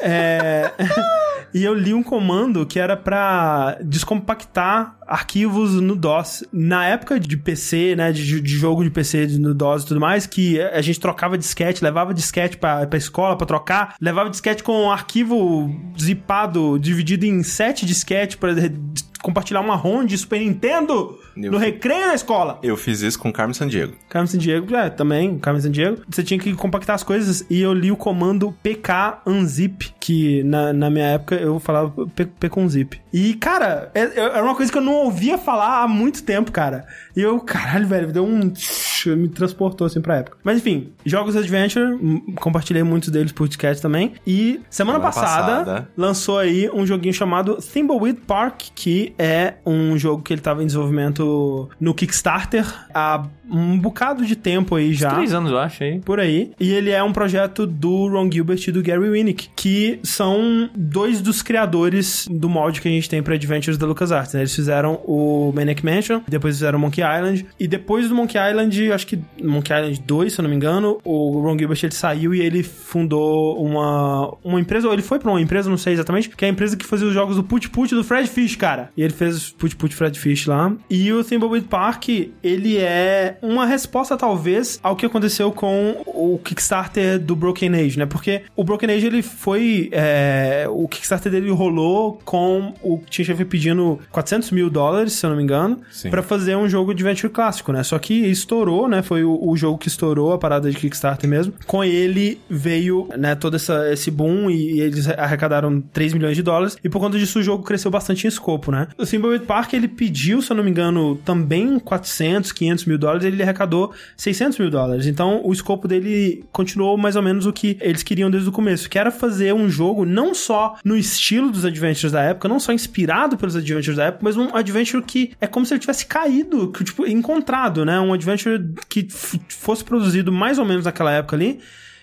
É, e eu li um comando que era pra descompactar arquivos no DOS. Na época de PC, né, de, de jogo de PC no DOS e tudo mais, que a gente trocava disquete, levava disquete pra, pra escola pra trocar, levava disquete com um arquivo zipado, dividido em sete disquetes pra re- compartilhar uma ROM de Super Nintendo Eu- no recreio da escola. Eu fiz isso com Carmen Sandiego. Carmen San Diego, é, também, Carmen San Diego. Você tinha que compactar as coisas e eu li o comando pk unzip, que na, na minha época eu falava p, p com zip. E, cara, é- é- era uma coisa que eu não ouvia falar há muito tempo, cara. E eu, caralho, velho, deu um... me transportou, assim, pra época. Mas, enfim, jogos Adventure, hum, compartilhei muitos deles por podcast também. E semana, Semana passada, passada. lançou aí um joguinho chamado Thimbleweed Park, que é um jogo que ele tava em desenvolvimento no Kickstarter há um bocado de tempo aí já. Três anos, eu acho, aí. Por aí. E ele é um projeto do Ron Gilbert e do Gary Winnick, que são dois dos criadores do molde que a gente tem pra Adventures da LucasArts. Né? Eles fizeram o Maniac Mansion, depois fizeram Monkey Island, e depois do Monkey Island, acho que Monkey Island 2, se eu não me engano, o Ron Gilbert ele saiu e ele fundou uma, uma empresa, ou ele foi pra uma empresa, não sei exatamente, que é a empresa que fazia os jogos do Put Put do Fred Fish, cara. E ele fez Put Put Fred Fish lá. E o Thimbleweed Park, ele é uma resposta, talvez, ao que aconteceu com o Kickstarter do Broken Age, né? Porque o Broken Age, ele foi... é, o Kickstarter dele rolou com o Tim Schafer pedindo 400 mil dólares, se eu não me engano, pra fazer um jogo de Adventure clássico, né? Só que estourou, né? Foi o, o jogo que estourou a parada de Kickstarter mesmo. Com ele veio, né, todo essa, esse boom e, e eles arrecadaram 3 milhões de dólares. E por conta disso o jogo cresceu bastante em escopo, né? O Thimbleweed Park, ele pediu, se eu não me engano, também 400, 500 mil dólares. Ele arrecadou 600 mil dólares. Então o escopo dele continuou mais ou menos o que eles queriam desde o começo, que era fazer um jogo não só no estilo dos adventures da época, não só inspirado pelos adventures da época, mas um adventure que é como se ele tivesse caído, que, tipo, encontrado, né? Um adventure que fosse produzido mais ou menos naquela época ali.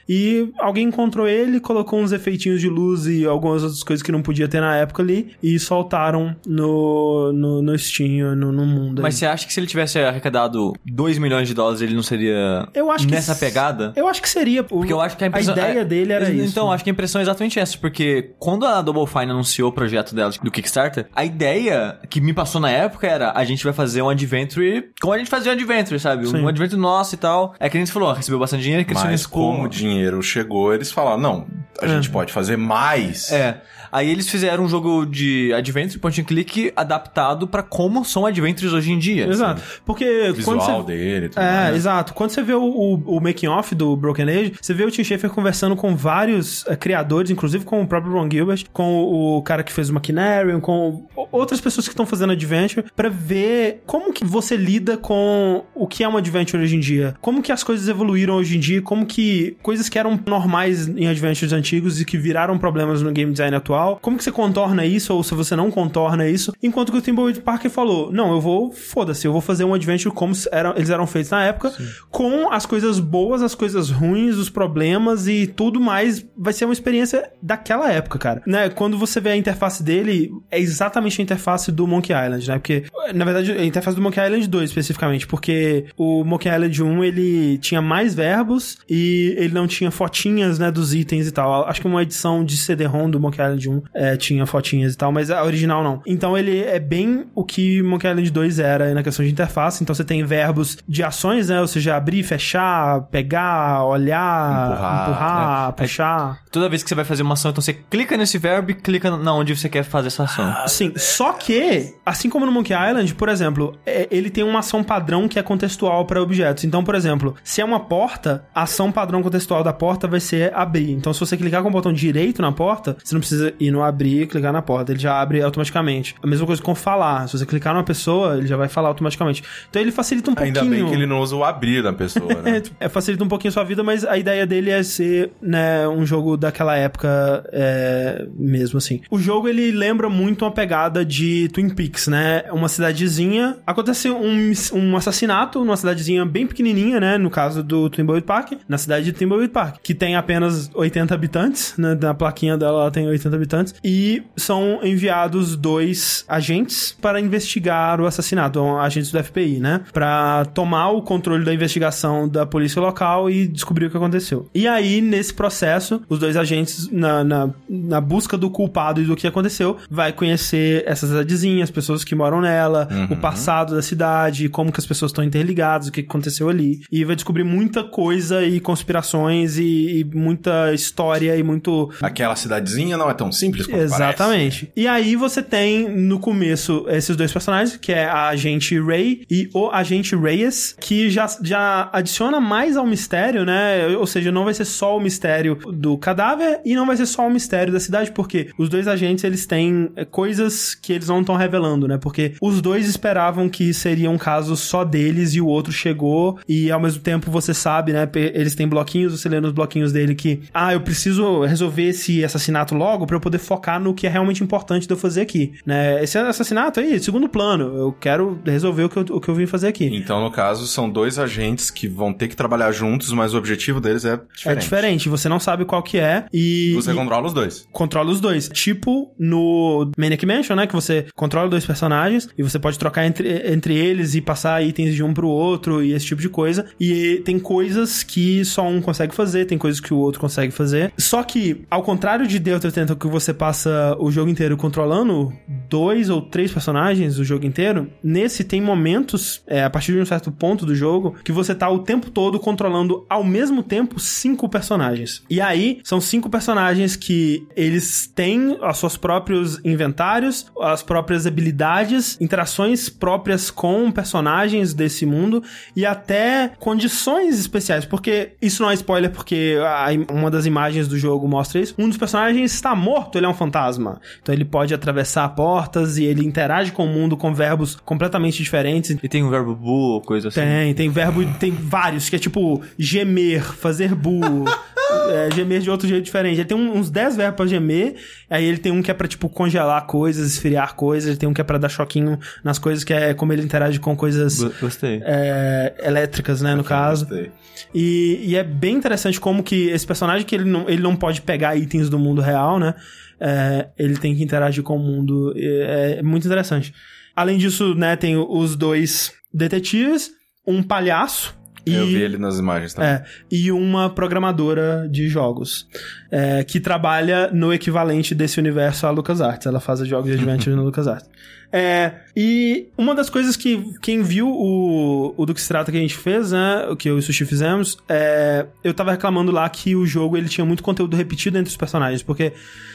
E alguém encontrou ele, colocou uns efeitinhos de luz e algumas outras coisas que não podia ter na época ali e soltaram no, no, no Steam, no, no mundo. Mas aí. você acha que se ele tivesse arrecadado 2 milhões de dólares, ele não seria Eu acho que nessa s- pegada? Eu acho que seria. Porque eu acho que a impressão... ideia é- dele era isso. Então, acho que a impressão é exatamente essa, porque quando a Double Fine anunciou o projeto dela do Kickstarter, a ideia que me passou na época era a gente vai fazer um adventure como a gente fazia um adventure, sabe? Sim. Um adventure nosso e tal. É que a gente falou, ó, recebeu bastante dinheiro, cresceu Mas como o dinheiro chegou, eles falaram, não, a gente pode fazer mais. É. Aí eles fizeram um jogo de adventure, point and click, adaptado pra como são adventures hoje em dia. Exato. Porque O visual quando você... dele e tudo É, mais. exato. Quando você vê o, o, o making off do Broken Age, você vê o Tim Schafer conversando com vários eh, criadores, inclusive com o próprio Ron Gilbert, com o, o cara que fez o Machinarium, com outras pessoas que estão fazendo Adventure, pra ver como que você lida com o que é um Adventure hoje em dia. Como que as coisas evoluíram hoje em dia, como que coisas que eram normais em Adventures antigos e que viraram problemas no game design atual Como que você contorna isso ou se você não contorna isso? Enquanto que o Thimbleweed Park falou: "Não, eu vou, foda-se, eu vou fazer um adventure como eram, eles eram feitos na época, com as coisas boas, as coisas ruins, os problemas e tudo mais. Vai ser uma experiência daquela época, cara. Né? Quando você vê a interface dele, é exatamente a interface do Monkey Island, né? Porque, na verdade, a interface do Monkey Island 2 especificamente, porque o Monkey Island 1 ele tinha mais verbos e ele não tinha fotinhas, né, dos itens e tal. Acho que uma edição de CD-ROM do Monkey Island 1 é, tinha fotinhas e tal, mas a original não. Então ele é bem o que Monkey Island 2 era na questão de interface. Então você tem verbos de ações, né? Ou seja, abrir, fechar, pegar, olhar, Empurrar, empurrar, né? puxar. Toda vez que você vai fazer uma ação, então você clica nesse verbo e clica na onde você quer fazer essa ação. Sim, só que, assim como no Monkey Island, por exemplo, é- ele tem uma ação padrão que é contextual para objetos. Então, por exemplo, se é uma porta, a ação padrão contextual da porta vai ser abrir. Então, se você clicar com o botão direito na porta, você não precisa ir no abrir e clicar na porta, ele já abre automaticamente. A mesma coisa com falar. Se você clicar numa pessoa, ele já vai falar automaticamente. Então, ele facilita um Ainda pouquinho. bem que ele não usa o abrir na pessoa, É, né? tipo, é, facilita um pouquinho a sua vida, mas a ideia dele é ser, né, um jogo daquela época é, mesmo, assim. O jogo, ele lembra muito uma pegada de Twin Peaks, né? Uma cidadezinha... Acontece um, um assassinato numa cidadezinha bem pequenininha, né? No caso do Timbleweed Park, na cidade de Timbleweed Park, que tem apenas 80 habitantes, né? Na plaquinha dela, ela tem 80 habitantes. E são enviados dois agentes para investigar o assassinato, agentes do FBI, né? Pra tomar o controle da investigação da polícia local e descobrir o que aconteceu. E aí, nesse processo, os dois agentes, na, na, na busca do culpado e do que aconteceu, vai conhecer essa cidadezinha, as pessoas que moram nela, o passado da cidade, como que as pessoas estão interligadas, o que aconteceu ali. E vai descobrir muita coisa e conspirações e, e muita história e muito Aquela cidadezinha não é tão simples quanto Exatamente. E aí você tem no começo esses dois personagens, que é a agente Ray e o agente Reyes, que já, já adiciona mais ao mistério, né? Ou seja, não vai ser só o mistério do cadáver e não vai ser só o mistério da cidade, porque os dois agentes eles têm é, coisas que eles não estão revelando, né? Porque os dois esperavam que seria um caso só deles e o outro chegou e ao mesmo tempo você sabe, né? Eles têm bloquinhos, você lê nos bloquinhos dele que, ah, eu preciso resolver esse assassinato logo pra eu poder focar no que é realmente importante de eu fazer aqui, né? Esse assassinato aí, segundo plano, eu quero resolver o que eu, o que eu vim fazer aqui. Então, no caso, são dois agentes que vão ter que trabalhar juntos, mas o objetivo deles é diferente. É diferente, você não sabe qual que é e... Você e- controla os dois. controla os dois. Tipo no Maniac Mansion, né? Que você controla dois personagens e você pode trocar entre, entre eles e passar itens de um pro outro e esse tipo de coisa. E tem coisas que só um consegue fazer, tem coisas que o outro consegue fazer. Só que, ao contrário de Delta 80, que você passa o jogo inteiro controlando dois ou três personagens o jogo inteiro, nesse tem momentos, é, a partir de um certo ponto do jogo, que você tá o tempo todo controlando ao mesmo tempo cinco personagens. E aí, são cinco personagens que eles têm os seus próprios inventários, as próprias habilidades, interações próprias com personagens desse mundo e até condições especiais, porque isso não é spoiler, porque a uma das imagens do jogo mostra isso. Um dos personagens está morto, ele é um fantasma. Então ele pode atravessar portas e ele interage com o mundo com verbos completamente diferentes. E tem um verbo bu, coisa assim. Tem, tem verbo, tem vários, que é tipo gemer, fazer bu, é, gemer de outro jeito diferente. Ele tem uns 10 verbos pra gemer, aí ele tem um que é pra, tipo, congelar coisas, esfriar coisas, ele tem um que é pra dar choquinho nas coisas, que é como ele interage com coisas Go- Gostei. é, elétricas, né, no caso. Gostei. E, e é bem interessante como que esse personagem, que ele não, ele não pode pegar itens do mundo real, né? É, ele tem que interagir com o mundo. É, é muito interessante. Além disso, né, tem os dois detetives, um palhaço e... Eu vi ele nas imagens também. É, e uma programadora de jogos, é, que trabalha no equivalente desse universo à LucasArts. Ela faz jogos de adventure no LucasArts. É, e uma das coisas que quem viu o, o do que se trata que a gente fez, né, o que eu e o Sushi fizemos, é, eu tava reclamando lá que o jogo ele tinha muito conteúdo repetido entre os personagens, porque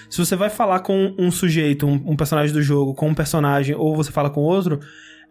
se você vai falar com um sujeito, um, um personagem do jogo, com um personagem, ou você fala com outro,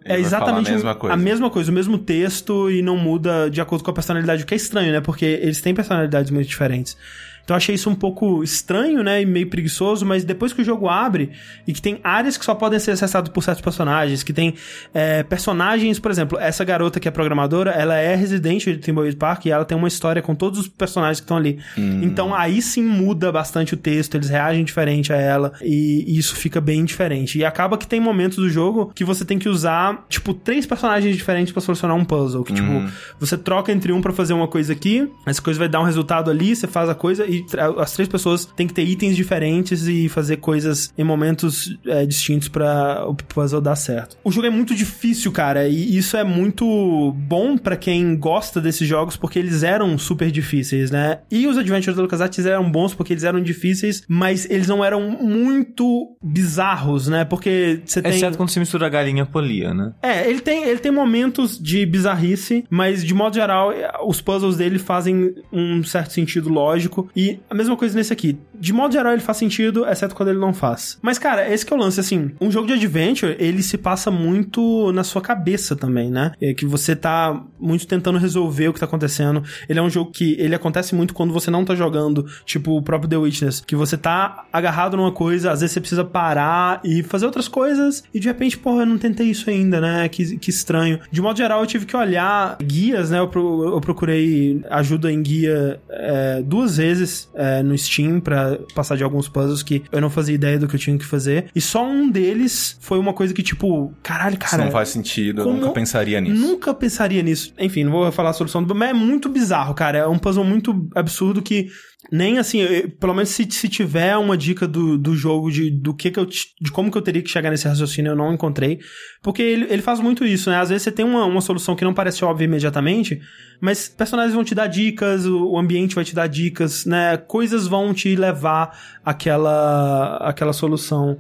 Ele vai falar a exatamente mesma coisa. a mesma coisa, o mesmo texto e não muda de acordo com a personalidade, o que é estranho, né? Porque eles têm personalidades muito diferentes. Então eu achei isso um pouco estranho, né? E meio preguiçoso, mas depois que o jogo abre e que tem áreas que só podem ser acessadas por certos personagens, que tem é, personagens, por exemplo, essa garota que é programadora, ela é residente de Thimbleweed Park e ela tem uma história com todos os personagens que estão ali. Então aí sim muda bastante o texto, eles reagem diferente a ela e, e isso fica bem diferente. E acaba que tem momentos do jogo que você tem que usar, tipo, três personagens diferentes pra solucionar um puzzle. Que, tipo, você troca entre um pra fazer uma coisa aqui, essa coisa vai dar um resultado ali, você faz a coisa e as três pessoas têm que ter itens diferentes e fazer coisas em momentos é, distintos pra o puzzle dar certo. O jogo é muito difícil, cara, e isso é muito bom pra quem gosta desses jogos porque eles eram super difíceis, né? E os Adventures da LucasArts eram bons porque eles eram difíceis, mas eles não eram muito bizarros, né? Porque você tem... Exceto quando você mistura a galinha polia, né? É, ele tem, ele tem momentos de bizarrice, mas de modo geral, os puzzles dele fazem um certo sentido lógico. E a mesma coisa nesse aqui. De modo geral, ele faz sentido, exceto quando ele não faz. Mas, cara, esse que é o lance, assim. Um jogo de adventure, ele se passa muito na sua cabeça também, né? É que você tá muito tentando resolver o que tá acontecendo. Ele é um jogo que ele acontece muito quando você não tá jogando, tipo o próprio The Witness, que você tá agarrado numa coisa, às vezes você precisa parar e fazer outras coisas, e de repente, porra, eu não tentei isso ainda, né? Que, que estranho. De modo geral, eu tive que olhar guias, né? Eu, pro- eu procurei ajuda em guia é, duas vezes é, no Steam pra passar de alguns puzzles que eu não fazia ideia do que eu tinha que fazer. E só um deles foi uma coisa que, tipo, caralho, Isso cara. não faz sentido, eu nunca pensaria nisso. Nunca pensaria nisso. Enfim, não vou falar a solução, do- mas é muito bizarro, cara. É um puzzle muito absurdo que nem assim, eu- pelo menos se, se tiver uma dica do, do jogo de do que que eu de como que eu teria que chegar nesse raciocínio, eu não encontrei, porque ele, ele faz muito isso, né? Às vezes você tem uma, uma solução que não parece óbvia imediatamente, mas personagens vão te dar dicas, o, o ambiente vai te dar dicas, né? Coisas vão te levar àquela àquela solução.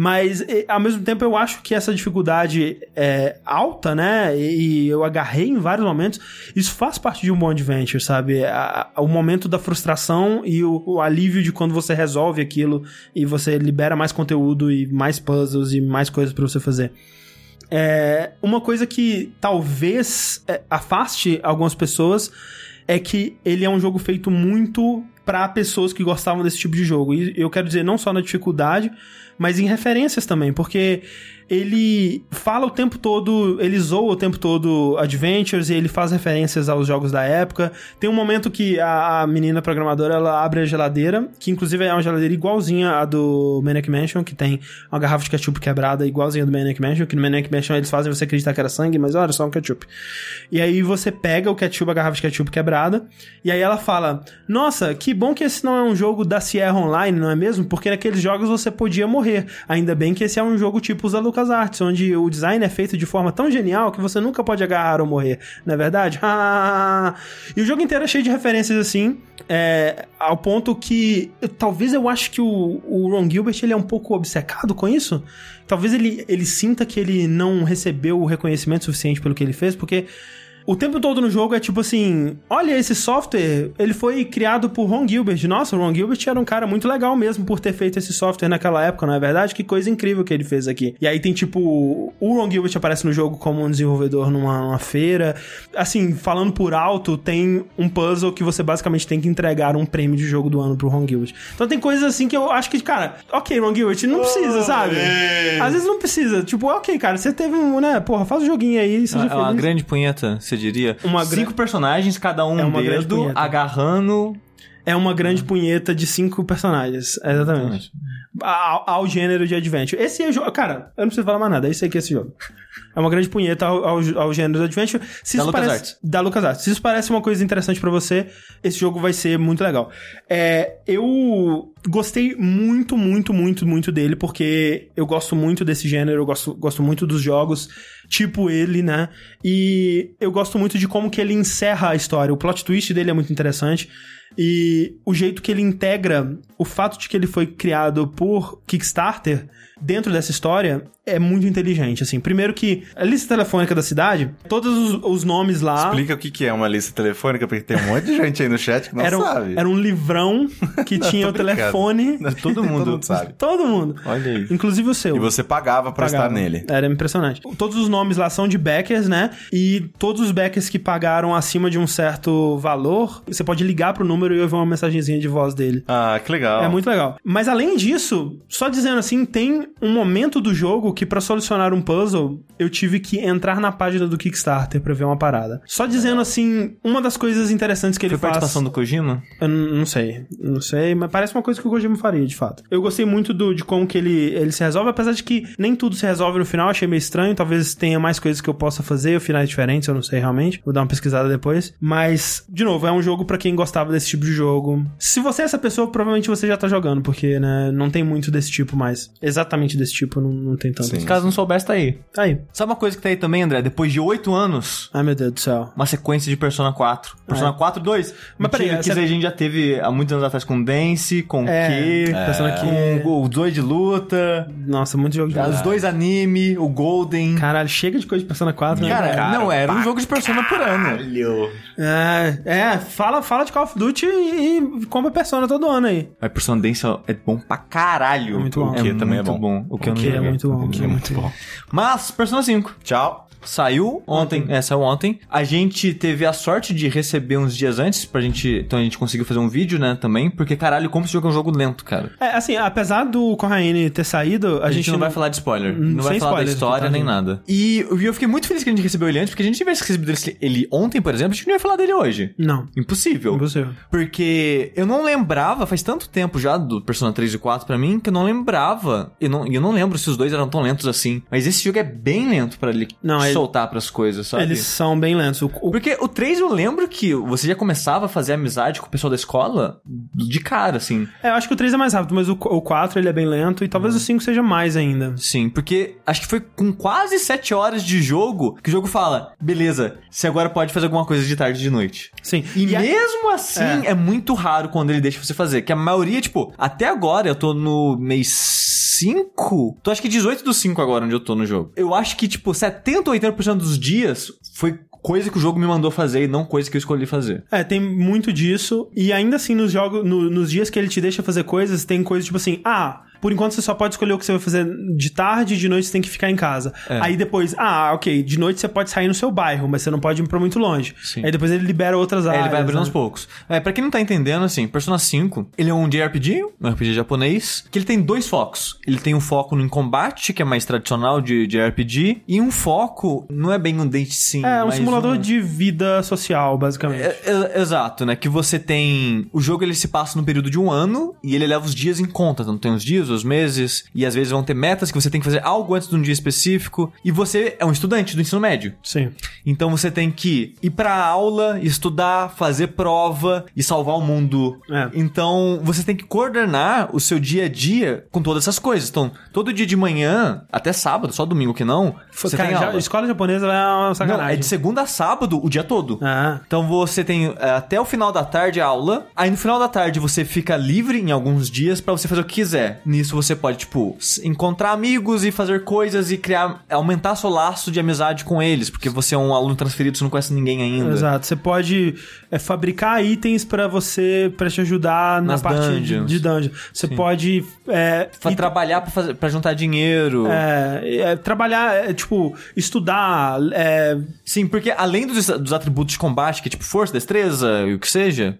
Mas, ao mesmo tempo, eu acho que essa dificuldade é alta, né? E, eu agarrei em vários momentos. Isso faz parte de um bom adventure, sabe? O momento da frustração e o, o alívio de quando você resolve aquilo e você libera mais conteúdo e mais puzzles e mais coisas pra você fazer. É, uma coisa que talvez é, afaste algumas pessoas é que ele é um jogo feito muito pra pessoas que gostavam desse tipo de jogo. E eu quero dizer não só na dificuldade, mas em referências também, porque ele fala o tempo todo, ele zoa o tempo todo Adventures e ele faz referências aos jogos da época. Tem um momento que a, a menina programadora ela abre a geladeira, que inclusive é uma geladeira igualzinha à do Maniac Mansion, que tem uma garrafa de ketchup quebrada igualzinha do Maniac Mansion, que no Maniac Mansion eles fazem você acreditar que era sangue, mas olha só um ketchup. E aí você pega o ketchup, a garrafa de ketchup quebrada, e aí ela fala: Nossa, que bom que esse não é um jogo da Sierra Online, não é mesmo? Porque naqueles jogos você podia morrer. Ainda bem que esse é um jogo tipo os da LucasArts, onde o design é feito de forma tão genial que você nunca pode agarrar ou morrer, não é verdade? E o jogo inteiro é cheio de referências assim, é, ao ponto que talvez eu acho que o, o Ron Gilbert ele é um pouco obcecado com isso. Talvez ele, ele sinta que ele não recebeu o reconhecimento suficiente pelo que ele fez, porque o tempo todo no jogo é tipo assim: olha, esse software, ele foi criado por Ron Gilbert. Nossa, o Ron Gilbert era um cara muito legal mesmo por ter feito esse software naquela época, não é verdade? Que coisa incrível que ele fez aqui. E aí tem tipo: o Ron Gilbert aparece no jogo como um desenvolvedor numa, numa feira. Assim, falando por alto, tem um puzzle que você basicamente tem que entregar um prêmio de jogo do ano pro Ron Gilbert. Então tem coisas assim que eu acho que, cara, ok, Ron Gilbert, não precisa, sabe? Às vezes não precisa. Tipo, ok, cara, você teve um, né? Porra, faz o joguinho aí, seja É uma feliz. grande punheta, você diria. Uma Cinco gra- personagens, cada um É um dedo, agarrando. É uma grande punheta de cinco personagens. Exatamente. Ao, ao gênero de adventure. Esse é o jogo. Cara, eu não preciso falar mais nada. É isso aí que é esse jogo. É uma grande punheta ao, ao, ao gênero de adventure. Se Da LucasArts. Da LucasArts. Se isso parece uma coisa interessante pra você, esse jogo vai ser muito legal. É, eu gostei muito, muito, muito, muito dele, porque eu gosto muito desse gênero, eu gosto, gosto muito dos jogos, tipo ele, né? E eu gosto muito de como que ele encerra a história. O plot twist dele é muito interessante. E o jeito que ele integra o fato de que ele foi criado por Kickstarter dentro dessa história é muito inteligente, assim. Primeiro que a lista telefônica da cidade, todos os, os nomes lá... Explica o que que é uma lista telefônica, porque tem um monte de gente aí no chat que não era, um, sabe. era um livrão que tinha o telefone... Todo mundo. Todo mundo sabe. Todo mundo. Olha aí. Inclusive o seu. E você pagava pra Pagava. estar nele. Era impressionante. Todos os nomes lá são de backers, né? E todos os backers que pagaram acima de um certo valor, você pode ligar pro número número e eu ver uma mensagenzinha de voz dele. Ah, que legal. É muito legal. Mas além disso, só dizendo assim, tem um momento do jogo que pra solucionar um puzzle, eu tive que entrar na página do Kickstarter pra ver uma parada. Só dizendo assim, uma das coisas interessantes que ele Foi faz... participação do Kojima? Eu não sei, não sei, mas parece uma coisa que o Kojima faria, de fato. Eu gostei muito do, de como que ele, ele se resolve, apesar de que nem tudo se resolve no final, achei meio estranho, talvez tenha mais coisas que eu possa fazer, finais diferentes, eu não sei realmente, vou dar uma pesquisada depois. Mas, de novo, é um jogo pra quem gostava desse tipo de jogo. Se você é essa pessoa, provavelmente você já tá jogando, porque, né, não tem muito desse tipo mais. Exatamente desse tipo, não, não tem tanto. Sim. Caso não soubesse, tá aí. Tá aí. Sabe uma coisa que tá aí também, André? Depois de oito anos, Ai, meu Deus do céu. uma sequência de Persona 4. Persona 4 2. Mas peraí, que essa- a gente já teve há muitos anos atrás com Dance, com É, Q, Persona Q. com os dois de luta, Nossa, muito jogo de os dois anime, o Golden. Caralho, chega de coisa de Persona 4, né? Cara, cara, não, era um jogo de Persona por ano. É, é, fala, fala de Call of Duty e, e compra Persona todo ano aí. Mas Persona Dance é bom pra caralho. É muito bom. O O Q também é muito bom. O que eu O não que é muito bom. Que é muito bom. Mas, Persona 5. Tchau. Saiu ontem, é, saiu ontem. A gente teve a sorte de receber uns dias antes pra gente. Então a gente conseguiu fazer um vídeo, né, também. Porque, caralho, como esse jogo é um jogo lento, cara. É, assim, apesar do Corraine ter saído, a, A, gente, não vai falar de spoiler. Hum, Não vai falar da história nem gente? nada. E eu eu fiquei muito feliz que a gente recebeu ele antes, porque a gente tivesse recebido ele ontem, por exemplo, a gente não ia falar dele hoje. Não, Impossível. impossível. Porque eu não lembrava, faz tanto tempo já do Persona 3 e 4 pra mim, que eu não lembrava. E não, e eu não lembro se os dois eram tão lentos assim. Mas esse jogo é bem lento pra ele Não, ele- soltar pras coisas, sabe? Eles são bem lentos. O, o- Porque o 3 eu lembro que você já começava a fazer amizade com o pessoal da escola de cara, assim. é, eu acho que o 3 é mais rápido, mas o, o 4 ele é bem lento e talvez o 5 seja mais ainda. Sim, porque acho que foi com quase 7 horas de jogo que o jogo fala: beleza, você agora pode fazer alguma coisa de tarde e de noite. Sim. E, a- mesmo assim, é. muito raro quando ele deixa você fazer. Que a maioria, tipo, até agora eu tô no mês 5. Tô acho que 18 do 5 agora onde eu tô no jogo. Eu acho que, tipo, 70 ou 80% dos dias foi coisa que o jogo me mandou fazer e não coisa que eu escolhi fazer. É, tem muito disso. E ainda assim, nos jogos, no- nos dias que ele te deixa fazer coisas, tem coisas tipo assim, ah. Por enquanto você só pode escolher o que você vai fazer de tarde, de noite você tem que ficar em casa. É. Aí depois, ah, ok, de noite você pode sair no seu bairro, mas você não pode ir pra muito longe. Sim. Aí depois ele libera outras É, áreas. ele vai abrindo né? aos poucos. É, pra quem não tá entendendo, assim, Persona 5, ele é um JRPG, um RPG japonês, que ele tem dois focos. Ele tem um foco no combate, que é mais tradicional de, de RPG, e um foco, não é bem um date sim, É, um simulador um- de vida social, basicamente. É, é, exato, né? Que você tem. O jogo ele se passa no período de um ano e ele leva os dias em conta. Então tem os dias, os meses, e às vezes vão ter metas que você tem que fazer algo antes de um dia específico. E você é um estudante do ensino médio. Sim. Então você tem que ir pra aula, estudar, fazer prova e salvar o mundo. É. Então você tem que coordenar o seu dia a dia com todas essas coisas. Então, todo dia de manhã, até sábado, só domingo que não, você Cara, tem já- aula. escola japonesa é uma Não, sacanagem. é de segunda a sábado o dia todo. Ah, Então você tem é, até o final da tarde aula. Aí no final da tarde você fica livre em alguns dias pra você fazer o que quiser. Nisso você pode, tipo, encontrar amigos e fazer coisas e criar, aumentar seu laço de amizade com eles, porque você é um aluno transferido, você não conhece ninguém ainda. Exato. Você pode é, fabricar itens pra você, pra te ajudar na Nas parte de, dungeons. de dungeon. Você pode é, ir- trabalhar pra, fazer, pra juntar dinheiro. é, é, trabalhar, é, tipo, estudar, é, Sim, porque além dos, dos atributos de combate, que é tipo força, destreza e o que seja,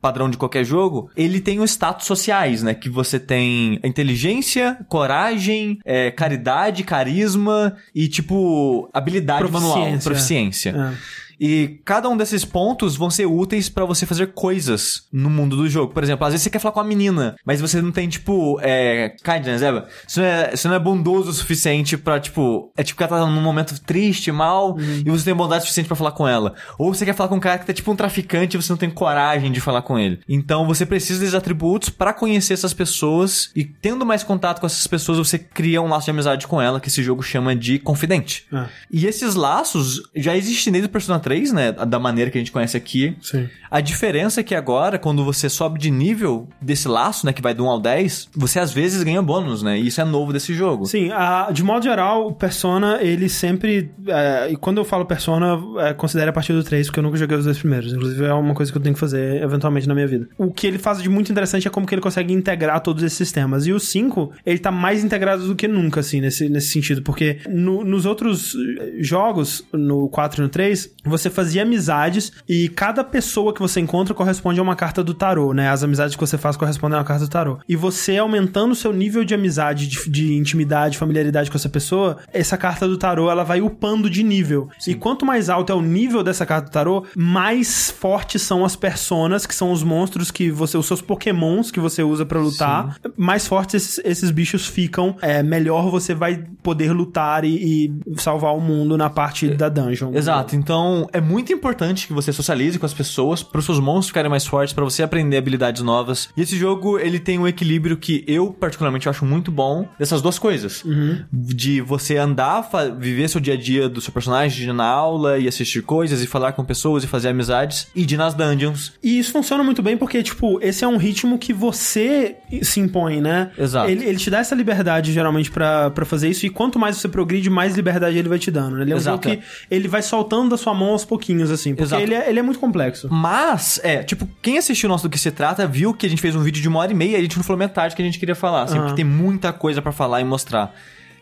padrão de qualquer jogo, ele tem os status sociais, né? Que você tem inteligência, coragem, é, caridade, carisma e, tipo, habilidade manual, Proficiência. proficiência. é. E cada um desses pontos vão ser úteis pra você fazer coisas no mundo do jogo. Por exemplo, às vezes você quer falar com uma menina, mas você não tem, tipo, é. Kindness, é? Você não é, você não é bondoso o suficiente pra, tipo. É tipo que ela tá num momento triste, mal, e você tem bondade suficiente pra falar com ela. Ou você quer falar com um cara que tá tipo um traficante e você não tem coragem de falar com ele. Então você precisa desses atributos pra conhecer essas pessoas e tendo mais contato com essas pessoas, você cria um laço de amizade com ela, que esse jogo chama de confidente. É. E esses laços já existem desde o Persona 3, né? Da maneira que a gente conhece aqui. Sim. A diferença é que agora, quando você sobe de nível desse laço, né? Que vai do 1 ao 10, você às vezes ganha bônus, né? E isso é novo desse jogo. Sim, a- de modo geral, o Persona, ele sempre. é, e quando eu falo Persona, é, considere a partir do 3, porque eu nunca joguei os dois primeiros. Inclusive, é uma coisa que eu tenho que fazer eventualmente na minha vida. O que ele faz de muito interessante é como que ele consegue integrar todos esses sistemas. E o 5, ele tá mais integrado do que nunca, assim, nesse, nesse sentido. Porque no- nos outros jogos, no 4 e no 3, você você fazia amizades e cada pessoa que você encontra corresponde a uma carta do tarô, né? As amizades que você faz correspondem a uma carta do tarô. E você aumentando o seu nível de amizade, de, de intimidade, familiaridade com essa pessoa, essa carta do tarô ela vai upando de nível. E quanto mais alto é o nível dessa carta do tarô, mais fortes são as personas, que são os monstros que você, os seus pokémons que você usa pra lutar, mais fortes esses, esses bichos ficam, é, melhor você vai poder lutar e, e salvar o mundo na parte da dungeon. Exato, então é muito importante que você socialize com as pessoas para os seus monstros ficarem mais fortes, para você aprender habilidades novas. E esse jogo, ele tem um equilíbrio que eu particularmente acho muito bom dessas duas coisas. De você andar, viver seu dia a dia do seu personagem, de ir na aula e assistir coisas e falar com pessoas e fazer amizades, e de ir nas dungeons. E isso funciona muito bem porque, tipo, esse é um ritmo que você se impõe, né? Exato. Ele, ele te dá essa liberdade, geralmente, pra pra fazer isso. E quanto mais você progride, mais liberdade ele vai te dando, né? Ele é um Exato, jogo que ele vai soltando da sua mão aos pouquinhos, assim. Porque Exato. ele é, ele é muito complexo. Mas, é, tipo, quem assistiu o nosso Do Que Se Trata viu que a gente fez um vídeo de uma hora e meia e a gente não falou metade que a gente queria falar, assim, Aham. porque tem muita coisa pra falar e mostrar.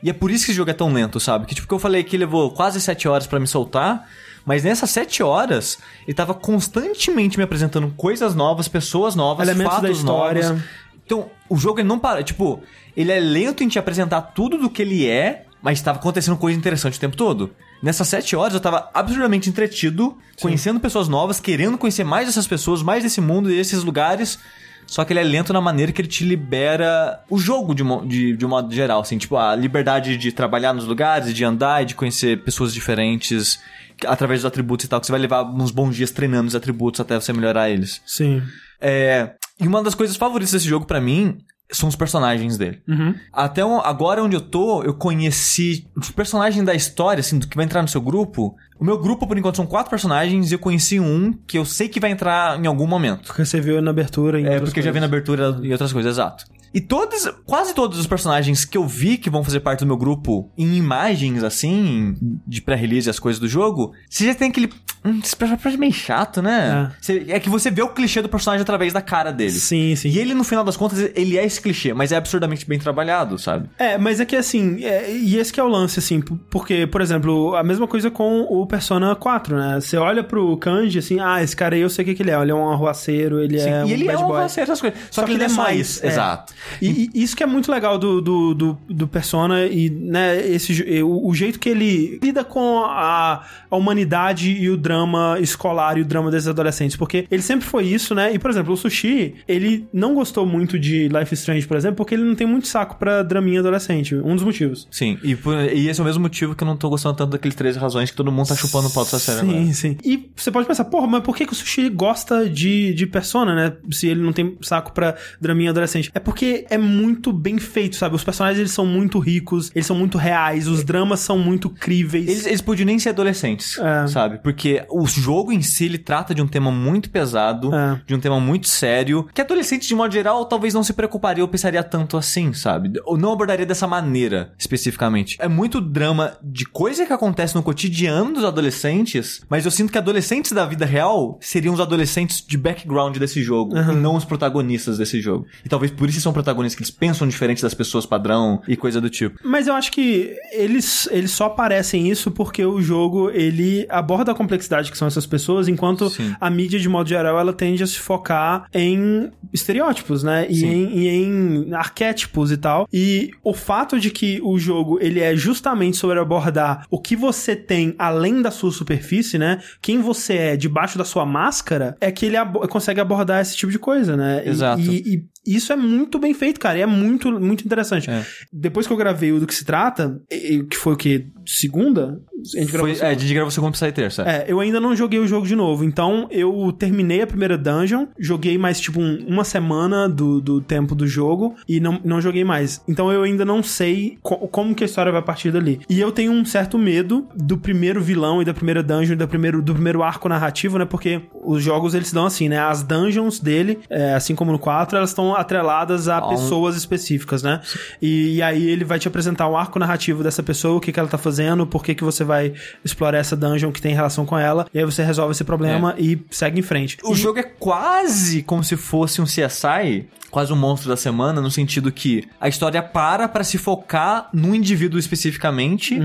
E é por isso que esse jogo é tão lento, sabe? Que tipo, que eu falei que levou quase sete horas pra me soltar, mas nessas sete horas, ele tava constantemente me apresentando coisas novas, pessoas novas, Elementos da fatos história. novos. Então, o jogo ele não para, tipo, ele é lento em te apresentar tudo do que ele é, mas estava acontecendo coisa interessante o tempo todo. Nessas sete horas eu tava absurdamente entretido, conhecendo pessoas novas, querendo conhecer mais dessas pessoas, mais desse mundo e desses lugares. Só que ele é lento na maneira que ele te libera o jogo de, de, de um modo geral, assim, tipo, a liberdade de trabalhar nos lugares, de andar e de conhecer pessoas diferentes através dos atributos e tal, que você vai levar uns bons dias treinando os atributos até você melhorar eles. Sim. É, e uma das coisas favoritas desse jogo pra mim são os personagens dele. Uhum. Até agora onde eu tô, eu conheci os personagens da história, assim, do que vai entrar no seu grupo. O meu grupo, por enquanto, são quatro personagens e eu conheci um que eu sei que vai entrar em algum momento. Porque você viu na abertura. Em É, porque eu já vi na coisas. abertura e outras coisas, exato. E todos, quase todos os personagens que eu vi que vão fazer parte do meu grupo em imagens, assim, de pré-release as coisas do jogo, você já tem aquele. Hum, esse personagem é meio chato, né? Você- É. que você vê o clichê do personagem através da cara dele. Sim, sim. E ele, no final das contas, ele é esse clichê, mas é absurdamente bem trabalhado, sabe? É, mas é que assim, é- e esse que é o lance, assim, porque, por exemplo, a mesma coisa com o Persona 4, né? Você olha pro Kanji, assim, ah, esse cara aí eu sei o que, que ele é, ele é um arruaceiro, ele Sim, é um e ele bad é um boy. parceiro, essas coisas. Só, que, ele é mais. é. Exato. E, e isso que é muito legal do, do, do, do Persona e, né, esse, o, o jeito que ele lida com a, a humanidade e o drama escolar e o drama desses adolescentes, porque ele sempre foi isso, né? E, por exemplo, o Sushi, ele não gostou muito de Life Strange, por exemplo, porque ele não tem muito saco pra draminha adolescente, um dos motivos. Sim, e, e esse é o mesmo motivo que eu não tô gostando tanto daqueles 13 razões que todo mundo tá chupando o pau dessa série Sim, agora. sim. E você pode pensar, porra, mas por que, que o Sushi gosta de, de Persona, né? Se ele não tem saco pra draminha adolescente. É porque é muito bem feito, sabe? Os personagens, eles são muito ricos, eles são muito reais, os dramas são muito críveis. Eles, eles podiam nem ser adolescentes, É. sabe? Porque o jogo em si, ele trata de um tema muito pesado, É. de um tema muito sério, que adolescente, de modo geral, talvez não se preocuparia ou pensaria tanto assim, sabe? Ou não abordaria dessa maneira, especificamente. É muito drama de coisa que acontece no cotidiano dos adolescentes, mas eu sinto que adolescentes da vida real seriam os adolescentes de background desse jogo, e não os protagonistas desse jogo. E talvez por isso são protagonistas, que eles pensam diferente das pessoas padrão e coisa do tipo. Mas eu acho que eles, eles só parecem isso porque o jogo, ele aborda a complexidade que são essas pessoas, enquanto Sim. a mídia, de modo geral, ela tende a se focar em estereótipos, né? E em, e em arquétipos e tal. E o fato de que o jogo, ele é justamente sobre abordar o que você tem além da sua superfície, né? Quem você é debaixo da sua máscara, é que ele abo- consegue abordar esse tipo de coisa, né? E- Exato. E, e isso é muito bem feito, cara. E é muito, muito interessante. É. Depois que eu gravei o do que se trata, que foi o que? Segunda? A gente gravou Foi, segunda. é, a gente gravou segundo pra sair terça. É, eu ainda não joguei o jogo de novo. Então, eu terminei a primeira dungeon, joguei mais, tipo, um- uma semana do, do tempo do jogo e não, não joguei mais. Então, eu ainda não sei co- como que a história vai partir dali. E eu tenho um certo medo do primeiro vilão e da primeira dungeon, da primeiro, do primeiro arco narrativo, né? Porque os jogos, eles dão assim, né? As dungeons dele, é, assim como no 4, elas estão atreladas a um- pessoas específicas, né? E, e aí ele vai te apresentar o arco narrativo dessa pessoa, o que, que ela tá fazendo, por que, que você vai explorar essa dungeon que tem relação com ela, e aí você resolve esse problema e segue em frente. O E- jogo é quase como se fosse um CSI, quase um monstro da semana, no sentido que a história para pra se focar num indivíduo especificamente,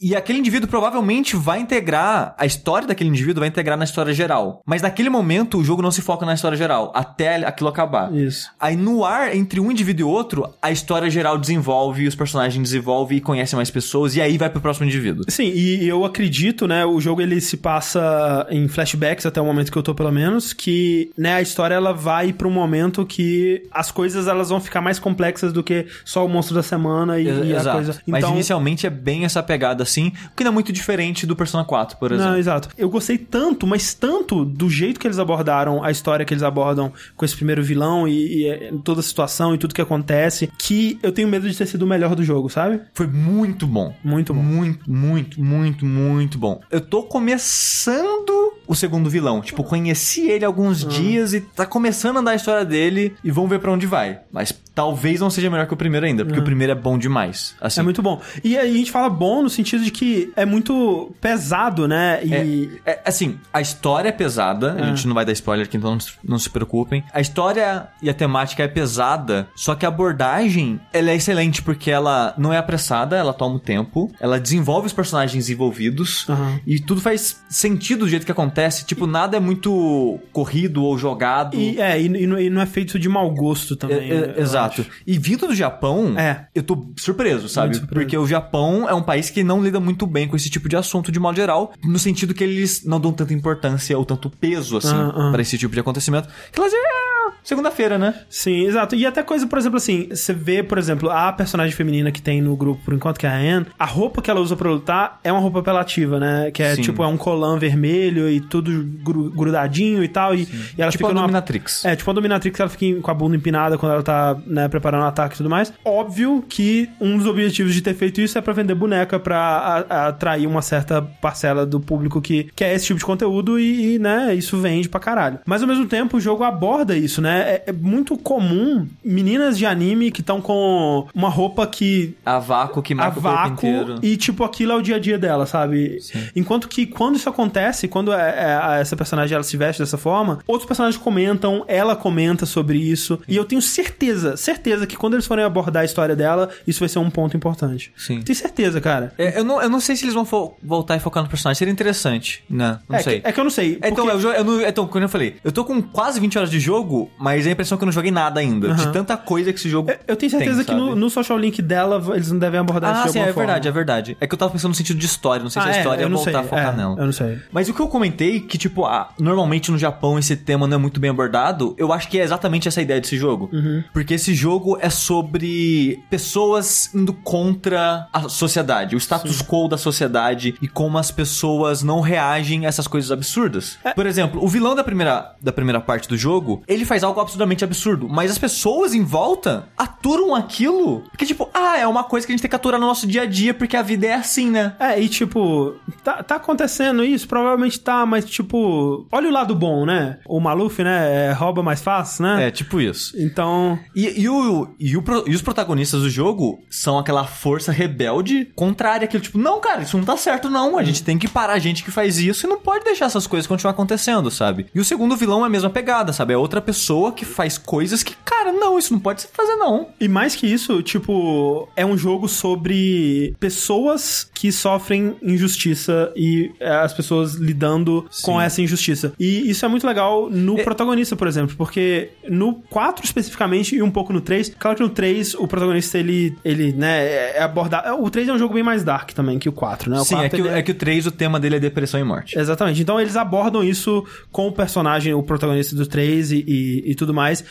e aquele indivíduo provavelmente vai integrar, a história daquele indivíduo vai integrar na história geral. Mas naquele momento o jogo não se foca na história geral, até aquilo acabar. Isso. Aí no ar, entre um indivíduo e outro, a história geral desenvolve, os personagens desenvolvem e conhecem mais pessoas, e aí vai pro próximo indivíduo. Sim, e eu acredito, né, o jogo ele se passa em flashbacks até o momento que eu tô pelo menos, que, né, a história ela vai pra um momento que as coisas elas vão ficar mais complexas do que só o monstro da semana e, e a coisa. Mas Então, inicialmente é bem essa pegada assim, o que não é muito diferente do Persona 4, por exemplo. Não, exato. Eu gostei tanto, mas tanto do jeito que eles abordaram a história que eles abordam com esse primeiro vilão e, e, eh, toda a situação e tudo que acontece, que eu tenho medo de ter sido o melhor do jogo, sabe? Foi muito bom. Muito bom. Muito, muito, muito, muito bom. Eu tô começando o segundo vilão. Tipo, conheci ele há alguns dias e tá começando a andar a história dele e vamos ver pra onde vai. Mas talvez não seja melhor que o primeiro ainda, porque o primeiro é bom demais. Assim. É muito bom. E aí a gente fala bom no sentido de que é muito pesado, né? E. É, assim, a história é pesada, a gente não vai dar spoiler aqui, então não se, preocupem. A história e a temática é pesada, só que a abordagem, ela é excelente porque ela não é apressada, ela toma o tempo, ela desenvolve os personagens envolvidos Aham. e tudo faz sentido do jeito que acontece, tipo, nada é muito corrido ou jogado. E, é, e, e não- é feito de mau gosto É, também. é, eu exato. acho. E vindo do Japão, É. eu tô surpreso, sabe? Surpreso. Porque o Japão é um país que não lida muito bem com esse tipo de assunto de modo geral, no sentido que eles não dão tanta importância ou tanto peso, assim, Ah, ah. pra esse tipo de acontecimento. Que elas é segunda-feira, né? Sim, exato. E até coisa, por exemplo, assim, você vê, por exemplo, a personagem feminina que tem no grupo, por enquanto, que é a Anne, a roupa que ela usa pra lutar é uma roupa apelativa, né? Que é Sim. tipo, é um colã vermelho e tudo gru- grudadinho e tal. E, e ela tipo fica a numa- Dominatrix. É, tipo a Dominatrix, ela fica com a bunda empinada quando ela tá, né, preparando o ataque e tudo mais. Óbvio que um dos objetivos de ter feito isso é pra vender boneca pra a- a- atrair uma certa parcela do público que quer esse tipo de conteúdo e, e, né, isso vende pra caralho. Mas ao mesmo tempo o jogo aborda isso, né? É, é muito comum meninas de anime que estão com uma roupa que A vácuo que a marca o corpo vácuo inteiro. e tipo aquilo é o dia a dia dela, sabe? Enquanto que quando isso acontece, quando é- é- a- essa personagem ela se veste dessa forma, outros personagens comentam, ela comenta sobre isso e eu tenho certeza, certeza que quando eles forem abordar a história dela, isso vai ser um ponto importante. Sim. Tenho certeza, cara. É, eu, não, eu não sei se eles vão voltar e focar no personagem. Seria interessante, né? Não é, sei. Que, é que eu não sei. É, Então, eu, eu não, então, como eu falei, eu tô com quase 20 horas de jogo, mas a impressão é que eu não joguei nada ainda. De tanta coisa que esse jogo. eu- eu tenho certeza tem, que no, no social link dela eles não devem abordar isso Ah, de sim, é forma. verdade, é verdade. É que eu tava pensando no sentido de história, não sei se Ah, a é, história eu ia voltar sei. a focar é, nela. Eu não sei. Mas o que eu comentei, que tipo, ah, normalmente no Japão esse tema não é muito bem abordado, eu acho que é exatamente essa ideia desse jogo. Uhum. Porque esse jogo é sobre pessoas indo contra a sociedade, o status quo da sociedade e como as pessoas não reagem a essas coisas absurdas. É. Por exemplo, o vilão da primeira, da primeira parte do jogo, ele faz algo absurdamente absurdo, mas as pessoas em volta aturam aquilo porque, tipo, ah, é uma coisa que a gente tem que aturar no nosso dia a dia porque a vida é assim, né? É, e tipo, tá, tá acontecendo isso? Provavelmente tá, mas tipo, olha o lado bom, né? O Maluf, né, é, rouba mais fácil, né? É, tipo isso. Então, E, e, o, e, o e os protagonistas do jogo são aquela força rebelde contrária àquilo, tipo, não, cara, isso não tá certo, não. A gente tem que parar a gente que faz isso e não pode deixar essas coisas continuar acontecendo, sabe? E o segundo vilão é a mesma pegada, sabe? É outra pessoa que faz coisas que, cara, não, isso não pode se fazer, não. e mais que isso, tipo, é um jogo sobre pessoas que sofrem injustiça e é, as pessoas lidando com essa injustiça. E isso é muito legal no protagonista, por exemplo, porque no 4 especificamente e um pouco no 3, claro que no 3 o protagonista ele, ele né, é abordado. O 3 é um jogo bem mais dark também que o 4, né? O Sim, é 4, que, o- ele é que o 3, o tema dele é depressão e morte. Exatamente. Então eles abordam isso com o personagem, o protagonista do 3 e, e, e tudo mais.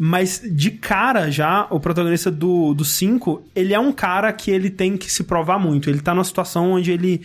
Mas de cara já, o protagonista do, do 5, ele é um cara que ele tem que se provar muito. Ele tá numa situação onde ele.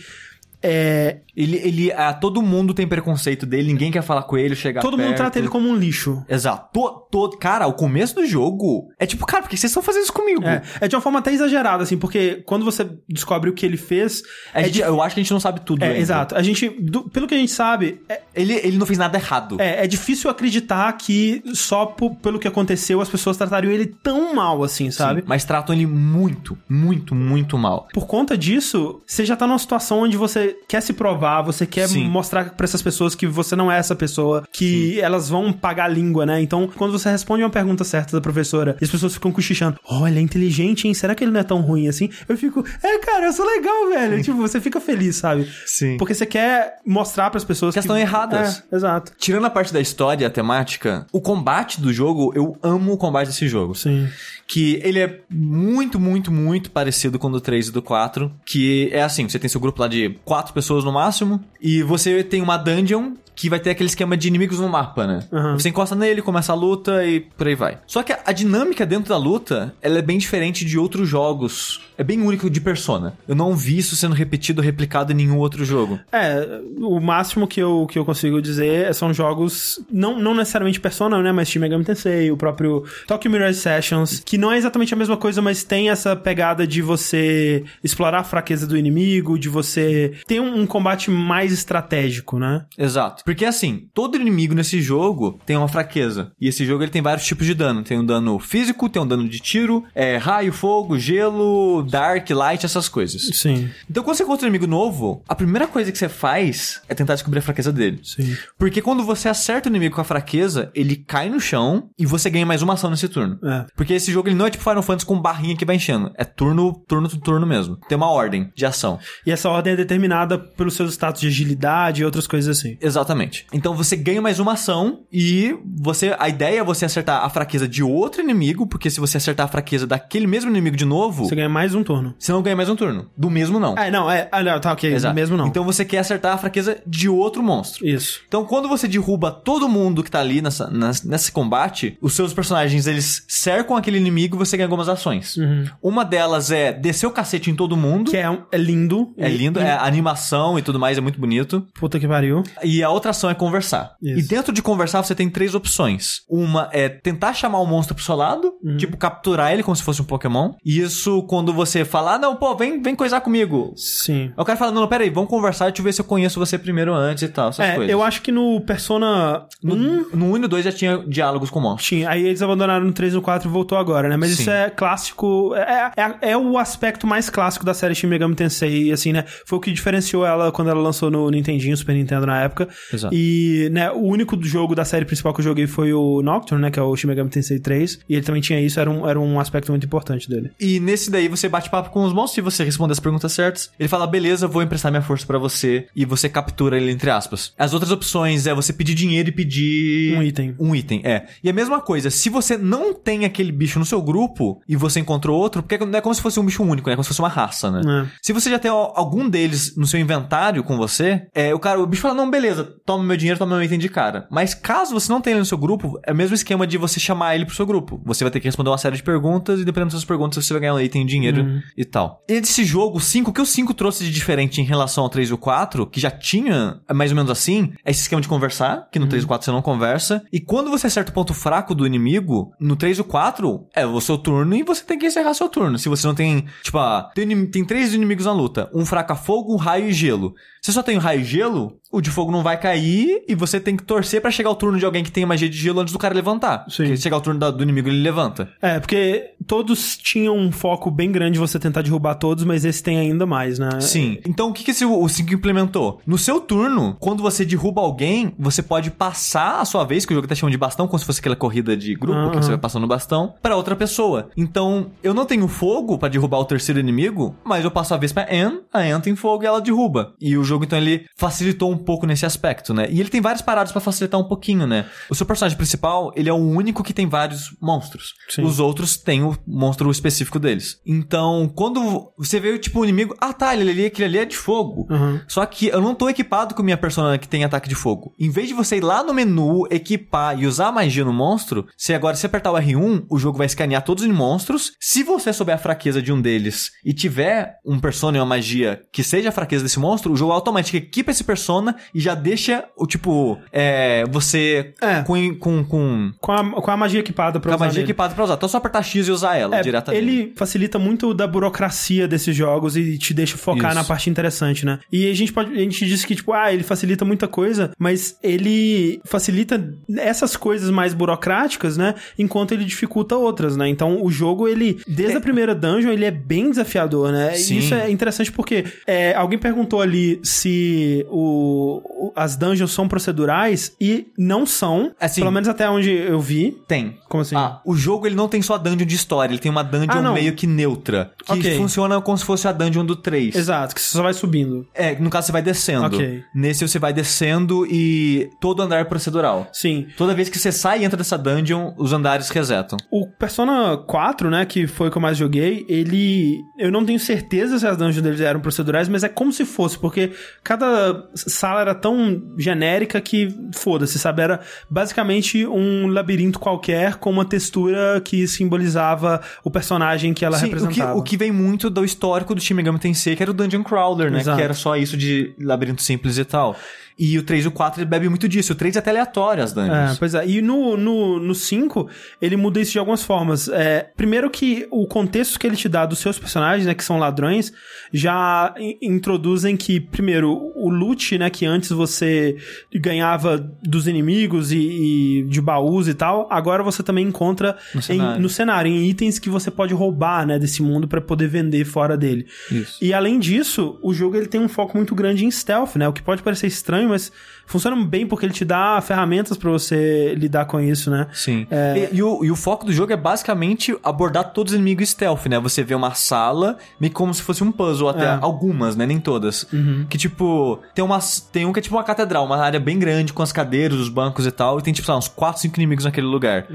é, Ele, ele, ah, todo mundo tem preconceito dele, ninguém quer falar com ele, chegar todo mundo perto. trata ele como um lixo. Exato. To- to- cara, o começo do jogo é tipo, cara, por que vocês estão fazendo isso comigo? É, é de uma forma até exagerada, assim, porque quando você descobre o que ele fez. A é gente- di- Eu acho que a gente não sabe tudo é, ainda. exato. A gente, do- pelo que a gente sabe, é, Ele, ele não fez nada errado. é, é difícil acreditar que só po- pelo que aconteceu as pessoas tratariam ele tão mal assim, sabe? Sim, mas tratam ele muito, muito, muito mal. Por conta disso, você já tá numa situação onde você quer se provar, você quer Sim. mostrar pra essas pessoas que você não é essa pessoa, que elas vão pagar a língua, né? Então, quando você responde uma pergunta certa da professora e as pessoas ficam cochichando, oh, ele é inteligente, hein? Será que ele não é tão ruim assim? Eu fico, é, cara, eu sou legal, velho. tipo, você fica feliz, sabe? Sim. Porque você quer mostrar pras pessoas Que elas estão erradas. É, exato. Tirando a parte da história, a temática, o combate do jogo, eu amo o combate desse jogo. Sim. Que ele é muito, muito, muito parecido com o do 3 e do 4. Que é assim, você tem seu grupo lá de quatro pessoas no máximo. E você tem uma dungeon que vai ter aquele esquema de inimigos no mapa, né? Uhum. Você encosta nele, começa a luta e por aí vai. Só que a, a dinâmica dentro da luta, ela é bem diferente de outros jogos. É bem único de Persona. Eu não vi isso sendo repetido ou replicado em nenhum outro jogo. É, o máximo que eu, que eu consigo dizer são jogos, não, não necessariamente Persona, né, mas Shin Megami Tensei, o próprio Tokyo Mirage Sessions, que não é exatamente a mesma coisa, mas tem essa pegada de você explorar a fraqueza do inimigo, de você ter um, um combate mais estratégico, né? Exato. Porque assim, todo inimigo nesse jogo tem uma fraqueza. E esse jogo ele tem vários tipos de dano. Tem um dano físico, tem um dano de tiro, é, raio, fogo, gelo, dark, light, essas coisas. Sim, Então quando você encontra um inimigo novo, a primeira coisa que você faz é tentar descobrir a fraqueza dele. sim. Porque quando você acerta o inimigo com a fraqueza, ele cai no chão e você ganha mais uma ação nesse turno. É. Porque esse jogo ele não é tipo Final Fantasy com barrinha que vai enchendo. É turno, turno, turno mesmo. Tem uma ordem de ação. E essa ordem é determinada pelos seus status de agilidade e outras coisas assim. Exatamente. Então você ganha mais uma ação e você a ideia é você acertar a fraqueza de outro inimigo, porque se você acertar a fraqueza daquele mesmo inimigo de novo, Você ganha mais um turno. você não ganha mais um turno. Do mesmo não. É, não, é. Ah, não, tá, ok. Exato. Mesmo não. Então você quer acertar a fraqueza de outro monstro. Isso. Então, quando você derruba todo mundo que tá ali nessa, nas- nesse combate, os seus personagens, eles cercam aquele inimigo e você ganha algumas ações. Uma delas é descer o cacete em todo mundo. Uhum. Que é, um- é lindo. É lindo, e- é a animação e tudo mais, é muito bonito. Puta que pariu. E a outra ação é conversar. Isso. E dentro de conversar, você tem três opções. Uma é tentar chamar o monstro pro seu lado, Uhum. tipo, capturar ele como se fosse um Pokémon. E isso quando você fala, ah, não, pô, vem, vem coisar comigo. Sim. Aí o cara fala, não, não, peraí, vamos conversar, deixa eu ver se eu conheço você primeiro antes e tal, essas É, coisas. eu acho que no Persona No, 1 no 1 e no 2 já tinha diálogos com monstros. tinha. Aí eles abandonaram no 3 e no 4 e voltou agora, né? Mas Sim. isso é clássico. É, é, é o aspecto mais clássico da série Shin Megami Tensei, assim, né? Foi o que diferenciou ela quando ela lançou no Nintendinho, Super Nintendo na época. Exato. E, né, o único jogo da série principal que eu joguei foi o Nocturne, né? Que é o Shin Megami Tensei 3. E ele também tinha isso, era um, era um aspecto muito importante dele. E nesse daí você bate papo com os monstros e você responde as perguntas certas. Ele fala, beleza, vou emprestar minha força pra você. E você captura ele, entre aspas. As outras opções é você pedir dinheiro e pedir... Um item. Um item, é. E a mesma coisa, se você não tem aquele bicho no seu grupo e você encontrou outro, porque não é como se fosse um bicho único, né? É como se fosse uma raça, né? É. Se você já tem al- algum deles no seu inventário com você, é, o cara, o bicho fala, não, beleza, toma meu dinheiro, toma meu item de cara. Mas caso você não tenha ele no seu grupo, é o mesmo esquema de você chamar ele pro seu grupo. Você vai ter que responder uma série de perguntas e dependendo das suas perguntas, você vai ganhar um item, dinheiro e tal. E desse jogo, o 5, o que o 5 trouxe de diferente em relação ao 3 e o 4, que já tinha mais ou menos assim, é esse esquema de conversar, que no 3 e 4 você não conversa. E quando você acerta o ponto fraco do inimigo, no 3 e o 4, é o seu turno e você tem que encerrar seu turno. Se você não tem, tipo, ah, tem, tem três inimigos na luta: um fraco a fogo, um raio e gelo. Você só tem o raio e gelo, o de fogo não vai cair e você tem que torcer pra chegar o turno de alguém que tem magia de gelo antes do cara levantar. Sim. Porque se chegar o turno do inimigo, ele levanta. É, porque todos tinham um foco bem grande você tentar derrubar todos, mas esse tem ainda mais, né? Sim. Então, o que, que esse, o 5 implementou? No seu turno, quando você derruba alguém, você pode passar a sua vez, que o jogo tá chamando de bastão, como se fosse aquela corrida de grupo, Aham. que você vai passando o bastão, pra outra pessoa. Então, eu não tenho fogo pra derrubar o terceiro inimigo, mas eu passo a vez pra Anne, a Anne tem fogo e ela derruba. E o jogo, então, ele facilitou um pouco nesse aspecto. né? E ele tem várias paradas pra facilitar um pouquinho, né? O seu personagem principal, ele é o único que tem vários monstros. Sim. Os outros têm o monstro específico deles. Então, quando você vê, tipo, o inimigo... Ah, tá, ele ali, aquele ali é de fogo. Uhum. Só que eu não tô equipado com minha personagem que tem ataque de fogo. Em vez de você ir lá no menu, equipar e usar a magia no monstro, se agora se apertar o R1, o jogo vai escanear todos os monstros. Se você souber a fraqueza de um deles e tiver um persona e uma magia que seja a fraqueza desse monstro, o jogo automaticamente equipa esse persona e já deixa o tipo, é, você É. com, com, com, Com a, com a magia equipada pra com a usar magia nele. equipada pra usar. Então é só apertar X e usar ela É, diretamente. ele facilita muito da burocracia desses jogos e te deixa focar Isso. na parte interessante, né? E a gente pode, a gente disse que tipo, ah, ele facilita muita coisa, mas ele facilita essas coisas mais burocráticas, né? Enquanto ele dificulta outras, né? Então o jogo ele, desde a primeira dungeon, ele é bem desafiador, né? Sim. E isso é interessante porque é, alguém perguntou ali se o, o- as dungeons são procedurais e não são, Assim. pelo menos até onde eu vi. Tem. Como assim? Ah, o jogo ele não tem só dungeon de história, ele tem uma dungeon Ah, meio que neutra. Que Ok. funciona como se fosse a dungeon do 3. Exato, que você só vai subindo. É, no caso você vai descendo. Ok. Nesse você vai descendo e todo andar é procedural. Sim. Toda vez que você sai e entra dessa dungeon, os andares resetam. O Persona 4, né, que foi o que eu mais joguei, ele. Eu não tenho certeza se as dungeons deles eram procedurais, mas é como se fosse, porque cada sala era tão genérica que foda-se, sabe? Era basicamente um labirinto qualquer com uma textura que simbolizava o personagem que ela Sim, o que, representava. o que vem muito do histórico do Shin Megami Tensei, que era o Dungeon Crawler, né? Exato. Que era só isso de labirinto simples e tal. E o 3 e o 4 ele bebe muito disso. O 3 é até aleatório as É, dungeons. pois é. E no, no, no 5, ele muda isso de algumas formas. É, primeiro que o contexto que ele te dá dos seus personagens, né, que são ladrões, já in- introduzem que, primeiro, o loot, né, que antes você ganhava dos inimigos e, e de baús e tal, agora você também encontra No em- cenário. no cenário, em itens que você pode roubar, né, desse mundo pra poder vender fora dele. Isso. E além disso, o jogo ele tem um foco muito grande em stealth, né? O que pode parecer estranho, mas funciona bem porque ele te dá ferramentas pra você lidar com isso, né? Sim. E, e o, e o foco do jogo é basicamente abordar todos os inimigos stealth, né? Você vê uma sala, meio como se fosse um puzzle, até É. algumas, né? Nem todas. Que tipo, tem umas. Tem um que é tipo uma catedral, uma área bem grande com as cadeiras, os bancos e tal, e tem tipo, sei lá, uns 4, 5 inimigos naquele lugar.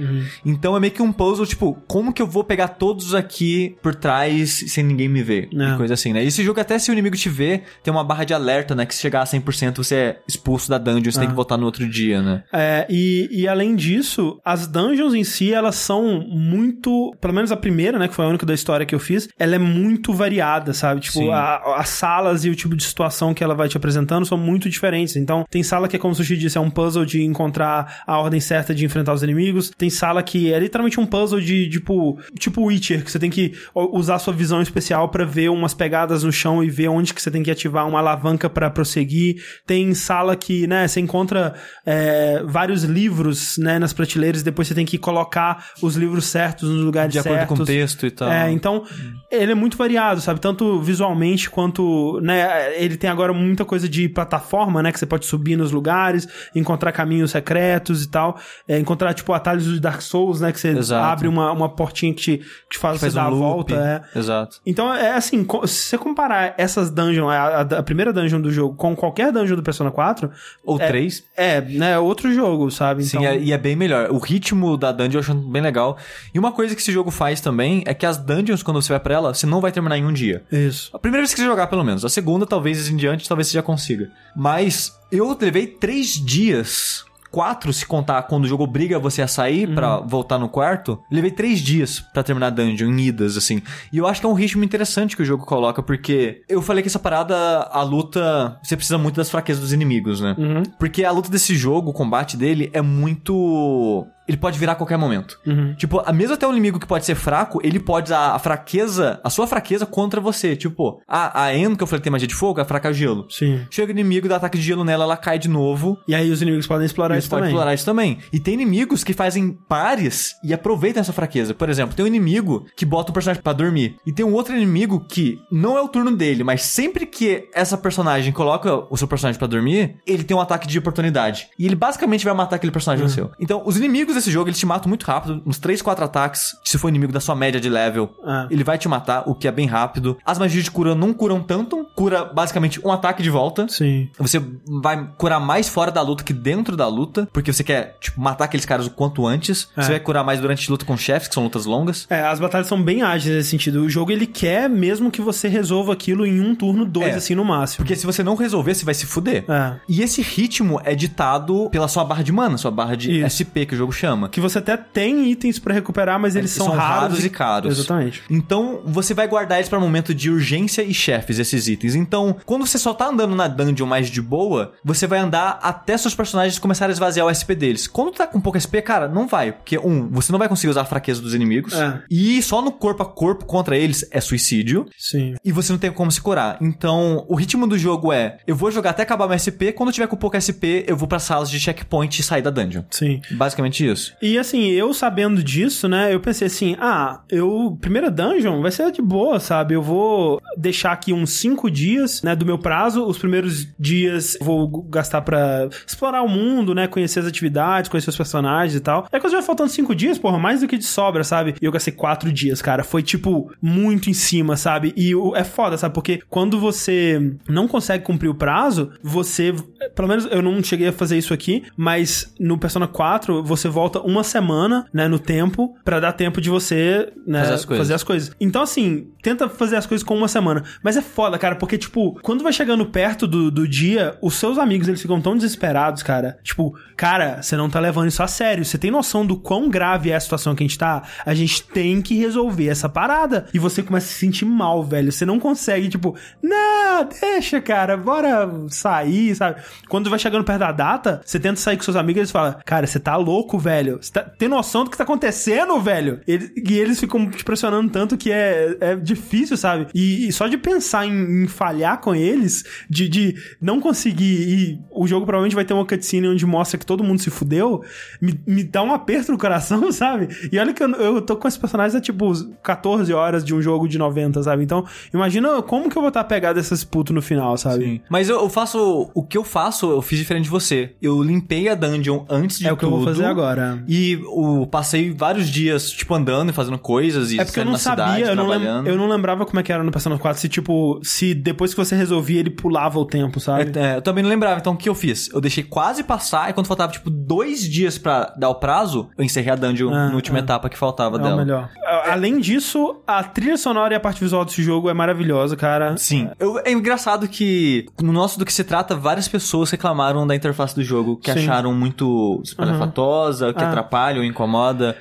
Então é meio que um puzzle, tipo, como que eu vou pegar todos aqui por trás sem ninguém me ver? É. E coisa assim, né? E esse jogo, até se o inimigo te ver, tem uma barra de alerta, né? Que se chegar a 100% você é expulso da dungeon, você tem que voltar no outro dia, né? É, e, e além disso, as dungeons em si, elas são muito. Pelo menos a primeira, né? Que foi a única da história que eu fiz, ela é muito variada, sabe? Tipo, a- as salas e o tipo de situação que ela vai te apresentando são muito diferentes. Então, tem sala que é como o Sushi disse, é um puzzle de encontrar a ordem certa de enfrentar os inimigos. Tem sala que é literalmente um puzzle de, tipo, tipo Witcher, que você tem que usar sua visão especial pra ver umas pegadas no chão e ver onde que você tem que ativar uma alavanca pra prosseguir. Tem sala que, né, você encontra é, vários livros, né, nas prateleiras e depois você tem que colocar os livros certos nos lugares De acordo certos. com o texto e tal. É, então ele é muito variado, sabe? Tanto visualmente quanto, né, ele tem agora muita coisa de plataforma, né, que você pode subir nos lugares, encontrar caminhos secretos e tal, é, encontrar tipo atalhos do Dark Souls, né, que você Exato. abre uma, uma portinha que te, que te faz, Faz você um dar a loop. volta, é. Exato. Então, é assim, se você comparar essas dungeons, a, a- a primeira dungeon do jogo com qualquer dungeon do Persona 4, Ou É, três. é, né, outro jogo, sabe? Sim, Então, é- e é bem melhor. O ritmo da dungeon eu acho bem legal. E uma coisa que esse jogo faz também é que as dungeons, quando você vai pra ela, você não vai terminar em um dia. Isso. A primeira vez que você jogar, pelo menos. A segunda, talvez em diante, talvez você já consiga. Mas eu levei três dias. Quatro, se contar quando o jogo obriga você a sair pra voltar no quarto. Levei três dias pra terminar a dungeon, em idas, assim. E eu acho que é um ritmo interessante que o jogo coloca, porque eu falei que essa parada, a luta, você precisa muito das fraquezas dos inimigos, né? Uhum. Porque a luta desse jogo, o combate dele, é muito. Ele pode virar a qualquer momento. Uhum. Tipo, a- mesmo até um inimigo que pode ser fraco, ele pode usar a fraqueza, a sua fraqueza contra você. Tipo, a, a En, que eu falei que tem magia de fogo, é fraca gelo. Sim. Chega o inimigo, dá ataque de gelo nela, ela cai de novo. E aí os inimigos podem explorar isso podem também. explorar isso também. E tem inimigos que fazem pares e aproveitam essa fraqueza. Por exemplo, tem um inimigo que bota o personagem pra dormir. E tem um outro inimigo que não é o turno dele, mas sempre que essa personagem coloca o seu personagem pra dormir, ele tem um ataque de oportunidade. E ele basicamente vai matar aquele personagem Uhum. seu. Então, os inimigos desse jogo, eles te matam muito rápido, uns 3, 4 ataques, se for inimigo da sua média de level. Ah. Ele vai te matar, o que é bem rápido. As magias de cura não curam tanto, cura basicamente um ataque de volta. Sim. Você vai curar mais fora da luta que dentro da luta, porque você quer, tipo, matar aqueles caras o quanto antes. É. Você vai curar mais durante a luta com chefes, que são lutas longas. É, as batalhas são bem ágeis nesse sentido. O jogo, ele quer mesmo que você resolva aquilo em um turno, dois, É. assim, no máximo. Porque se você não resolver, você vai se fuder. É. E esse ritmo é ditado pela sua barra de mana, sua barra de Isso. SP, que o jogo chama. Que você até tem itens pra recuperar, mas eles São são, raros e caros. Exatamente. Então, você vai guardar eles pra momento de urgência e chefes, esses itens. Então, quando você só tá andando na dungeon mais de boa, você vai andar até seus personagens começarem a esvaziar o SP deles. Quando tá com pouco SP, cara, não vai. Porque, um, você não vai conseguir usar a fraqueza dos inimigos. É. E só no corpo a corpo contra eles é suicídio. Sim. E você não tem como se curar. Então, o ritmo do jogo é: eu vou jogar até acabar meu SP. Quando eu tiver com pouco SP, eu vou pra salas de checkpoint e sair da dungeon. Sim. Basicamente isso. E assim, eu sabendo disso, né, eu pensei assim, ah, eu, primeira dungeon vai ser de boa, sabe? Eu vou deixar aqui uns 5 dias, né, do meu prazo. Os primeiros dias eu vou gastar pra explorar o mundo, né, conhecer as atividades, conhecer os personagens e tal. É quando já faltando 5 dias, porra, mais do que de sobra, sabe? E eu gastei 4 dias, cara. Foi, tipo, muito em cima, sabe? E é foda, sabe? Porque quando você não consegue cumprir o prazo, você, pelo menos eu não cheguei a fazer isso aqui, mas no Persona 4 você volta uma semana, né, no tempo, pra dar tempo de você, né, Fazer as coisas. fazer as coisas. Então, assim, tenta fazer as coisas com uma semana. Mas é foda, cara, porque, tipo, quando vai chegando perto do, do dia, os seus amigos, eles ficam tão desesperados, cara. Tipo, cara, você não tá levando isso a sério. Você tem noção do quão grave é a situação que a gente tá? A gente tem que resolver essa parada. E você começa a se sentir mal, velho. Você não consegue, tipo, não, deixa, cara, bora sair, sabe? Quando vai chegando perto da data, você tenta sair com seus amigos, eles falam, cara, você tá louco, velho. Você tá, tem noção do que tá acontecendo, velho? Eles- e eles ficam te pressionando tanto que é, é difícil, sabe? E, e só de pensar em, em falhar com eles, de, de não conseguir e o jogo provavelmente vai ter uma cutscene onde mostra que todo mundo se fudeu, me, me dá um aperto no coração, sabe? E olha que eu, eu tô com esses personagens há tipo 14 horas de um jogo de 90, sabe? Então, imagina como que eu vou estar pegado desses putos no final, sabe? Mas eu, eu faço. O que eu faço, eu fiz diferente de você. Eu limpei a dungeon antes de É o que eu vou fazer agora. E o, passei vários dias, tipo, andando e fazendo coisas e É porque eu não na sabia, cidade, eu não, lem- trabalhando. eu não lembrava como é que era no Persona 4, se tipo, se depois que você resolvia ele pulava o tempo, sabe? É, eu também não lembrava, então o que eu fiz? Eu deixei quase passar e quando faltava, tipo, dois dias pra dar o prazo, eu encerrei a dungeon Ah, na última ah. etapa que faltava É dela. melhor. Além disso, a trilha sonora e a parte visual desse jogo é maravilhosa, cara. Sim. Eu- é engraçado que, no nosso do que se trata, várias pessoas reclamaram da interface do jogo, que Sim. acharam muito espalhafatosa, que Ah. atrapalha ou incomoda.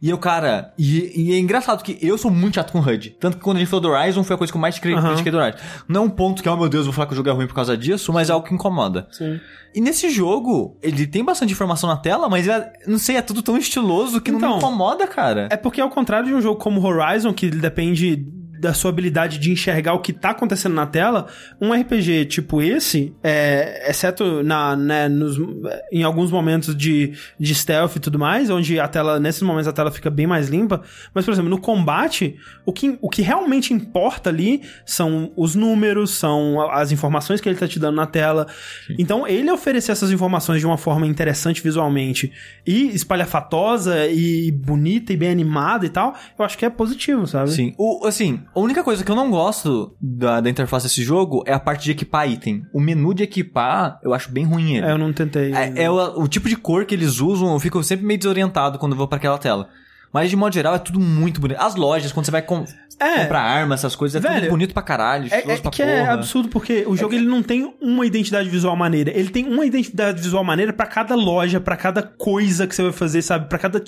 E eu, cara, e, e é engraçado que eu sou muito chato com HUD. Tanto que quando gente falou do Horizon, foi a coisa que eu mais cri- Aham. critiquei do Horizon. Não é um ponto que, oh meu Deus, vou falar que o jogo é ruim por causa disso, mas é algo que incomoda. Sim. E nesse jogo, ele tem bastante informação na tela, mas é, não sei, é tudo tão estiloso que não Então, me incomoda, cara. É porque ao contrário de um jogo como Horizon, que depende da sua habilidade de enxergar o que tá acontecendo na tela, um RPG tipo esse, é, exceto na, né, nos, em alguns momentos de, de stealth e tudo mais, onde a tela, nesses momentos a tela fica bem mais limpa, mas, por exemplo, no combate, o que, o que realmente importa ali são os números, são as informações que ele tá te dando na tela. Então, ele oferecer essas informações de uma forma interessante visualmente e espalhafatosa e bonita e bem animada e tal, eu acho que é positivo, sabe? Sim. O, assim, a única coisa que eu não gosto da, da interface desse jogo é a parte de equipar item. O menu de equipar, eu acho bem ruim ele. É, eu não tentei. É, é o, o tipo de cor que eles usam, eu fico sempre meio desorientado quando eu vou pra aquela tela. Mas de modo geral é tudo muito bonito. As lojas, quando você vai com- É. comprar arma, essas coisas, é Velho, tudo bonito pra caralho, É, é pra que é porra. absurdo porque o jogo ele não tem uma identidade visual maneira. Ele tem uma identidade visual maneira pra cada loja, pra cada coisa que você vai fazer, sabe? Pra cada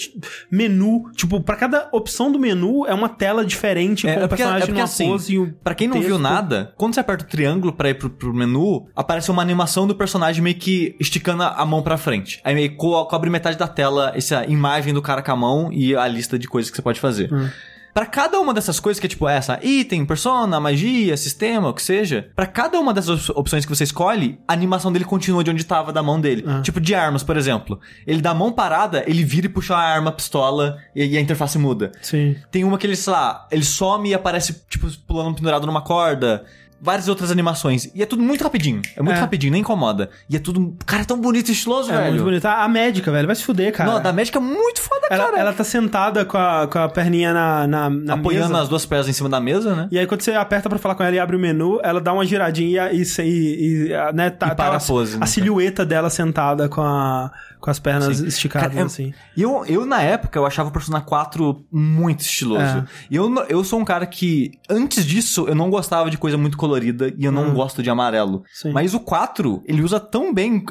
menu, tipo, pra cada opção do menu é uma tela diferente É, com é o personagem é porque numa assim, pose e Pra quem não viu texto. nada, quando você aperta o triângulo pra ir pro, pro menu, aparece uma animação do personagem meio que esticando a mão pra frente. Aí meio que co cobre metade da tela essa imagem do cara com a mão e a lista de coisas que você pode fazer. Hum. Pra cada uma dessas coisas, que é tipo essa, item, persona, magia, sistema, o que seja, pra cada uma dessas op- opções que você escolhe, a animação dele continua de onde tava da mão dele. Ah. Tipo de armas, por exemplo. Ele dá a mão parada, ele vira e puxa a arma, a pistola, e, e a interface muda. Sim. Tem uma que ele, sei lá, ele some e aparece, tipo, pulando pendurado numa corda. Várias outras animações. E é tudo muito rapidinho. É muito É. rapidinho, nem incomoda. E é tudo. Cara, é tão bonito e estiloso, É velho. muito bonita. A médica, velho, vai se fuder, cara. Não, a da médica é muito foda, ela, cara. ela tá sentada com a, com a perninha na, na, na Apoiando mesa. as duas pernas em cima da mesa, né? E aí, quando você aperta pra falar com ela e abre o menu, ela dá uma giradinha e, e, e, e, né, tá, E para tá a pose, a né, silhueta dela sentada com, a, com as pernas Sim. esticadas, Cara, é- assim. Eu, eu, na época, eu achava o Persona 4 muito estiloso. É. E eu, n- eu sou um cara que, antes disso, eu não gostava de coisa muito colorida e eu não Hum. gosto de amarelo. Sim. Mas o 4, ele usa tão bem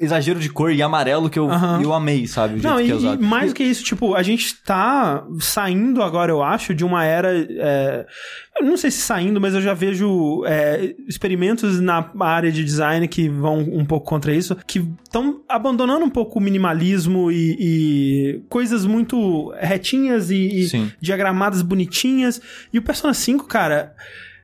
exagero de cor e amarelo que eu, Aham. eu amei, sabe? Não, e, é e mais do que isso, tipo, a gente tá saindo agora, eu acho, de uma era. é, eu não sei se saindo, mas eu já vejo é, experimentos na área de design que vão um pouco contra isso, que estão abandonando um pouco o minimalismo e, e coisas muito retinhas e, e diagramadas bonitinhas. E o Persona 5, cara.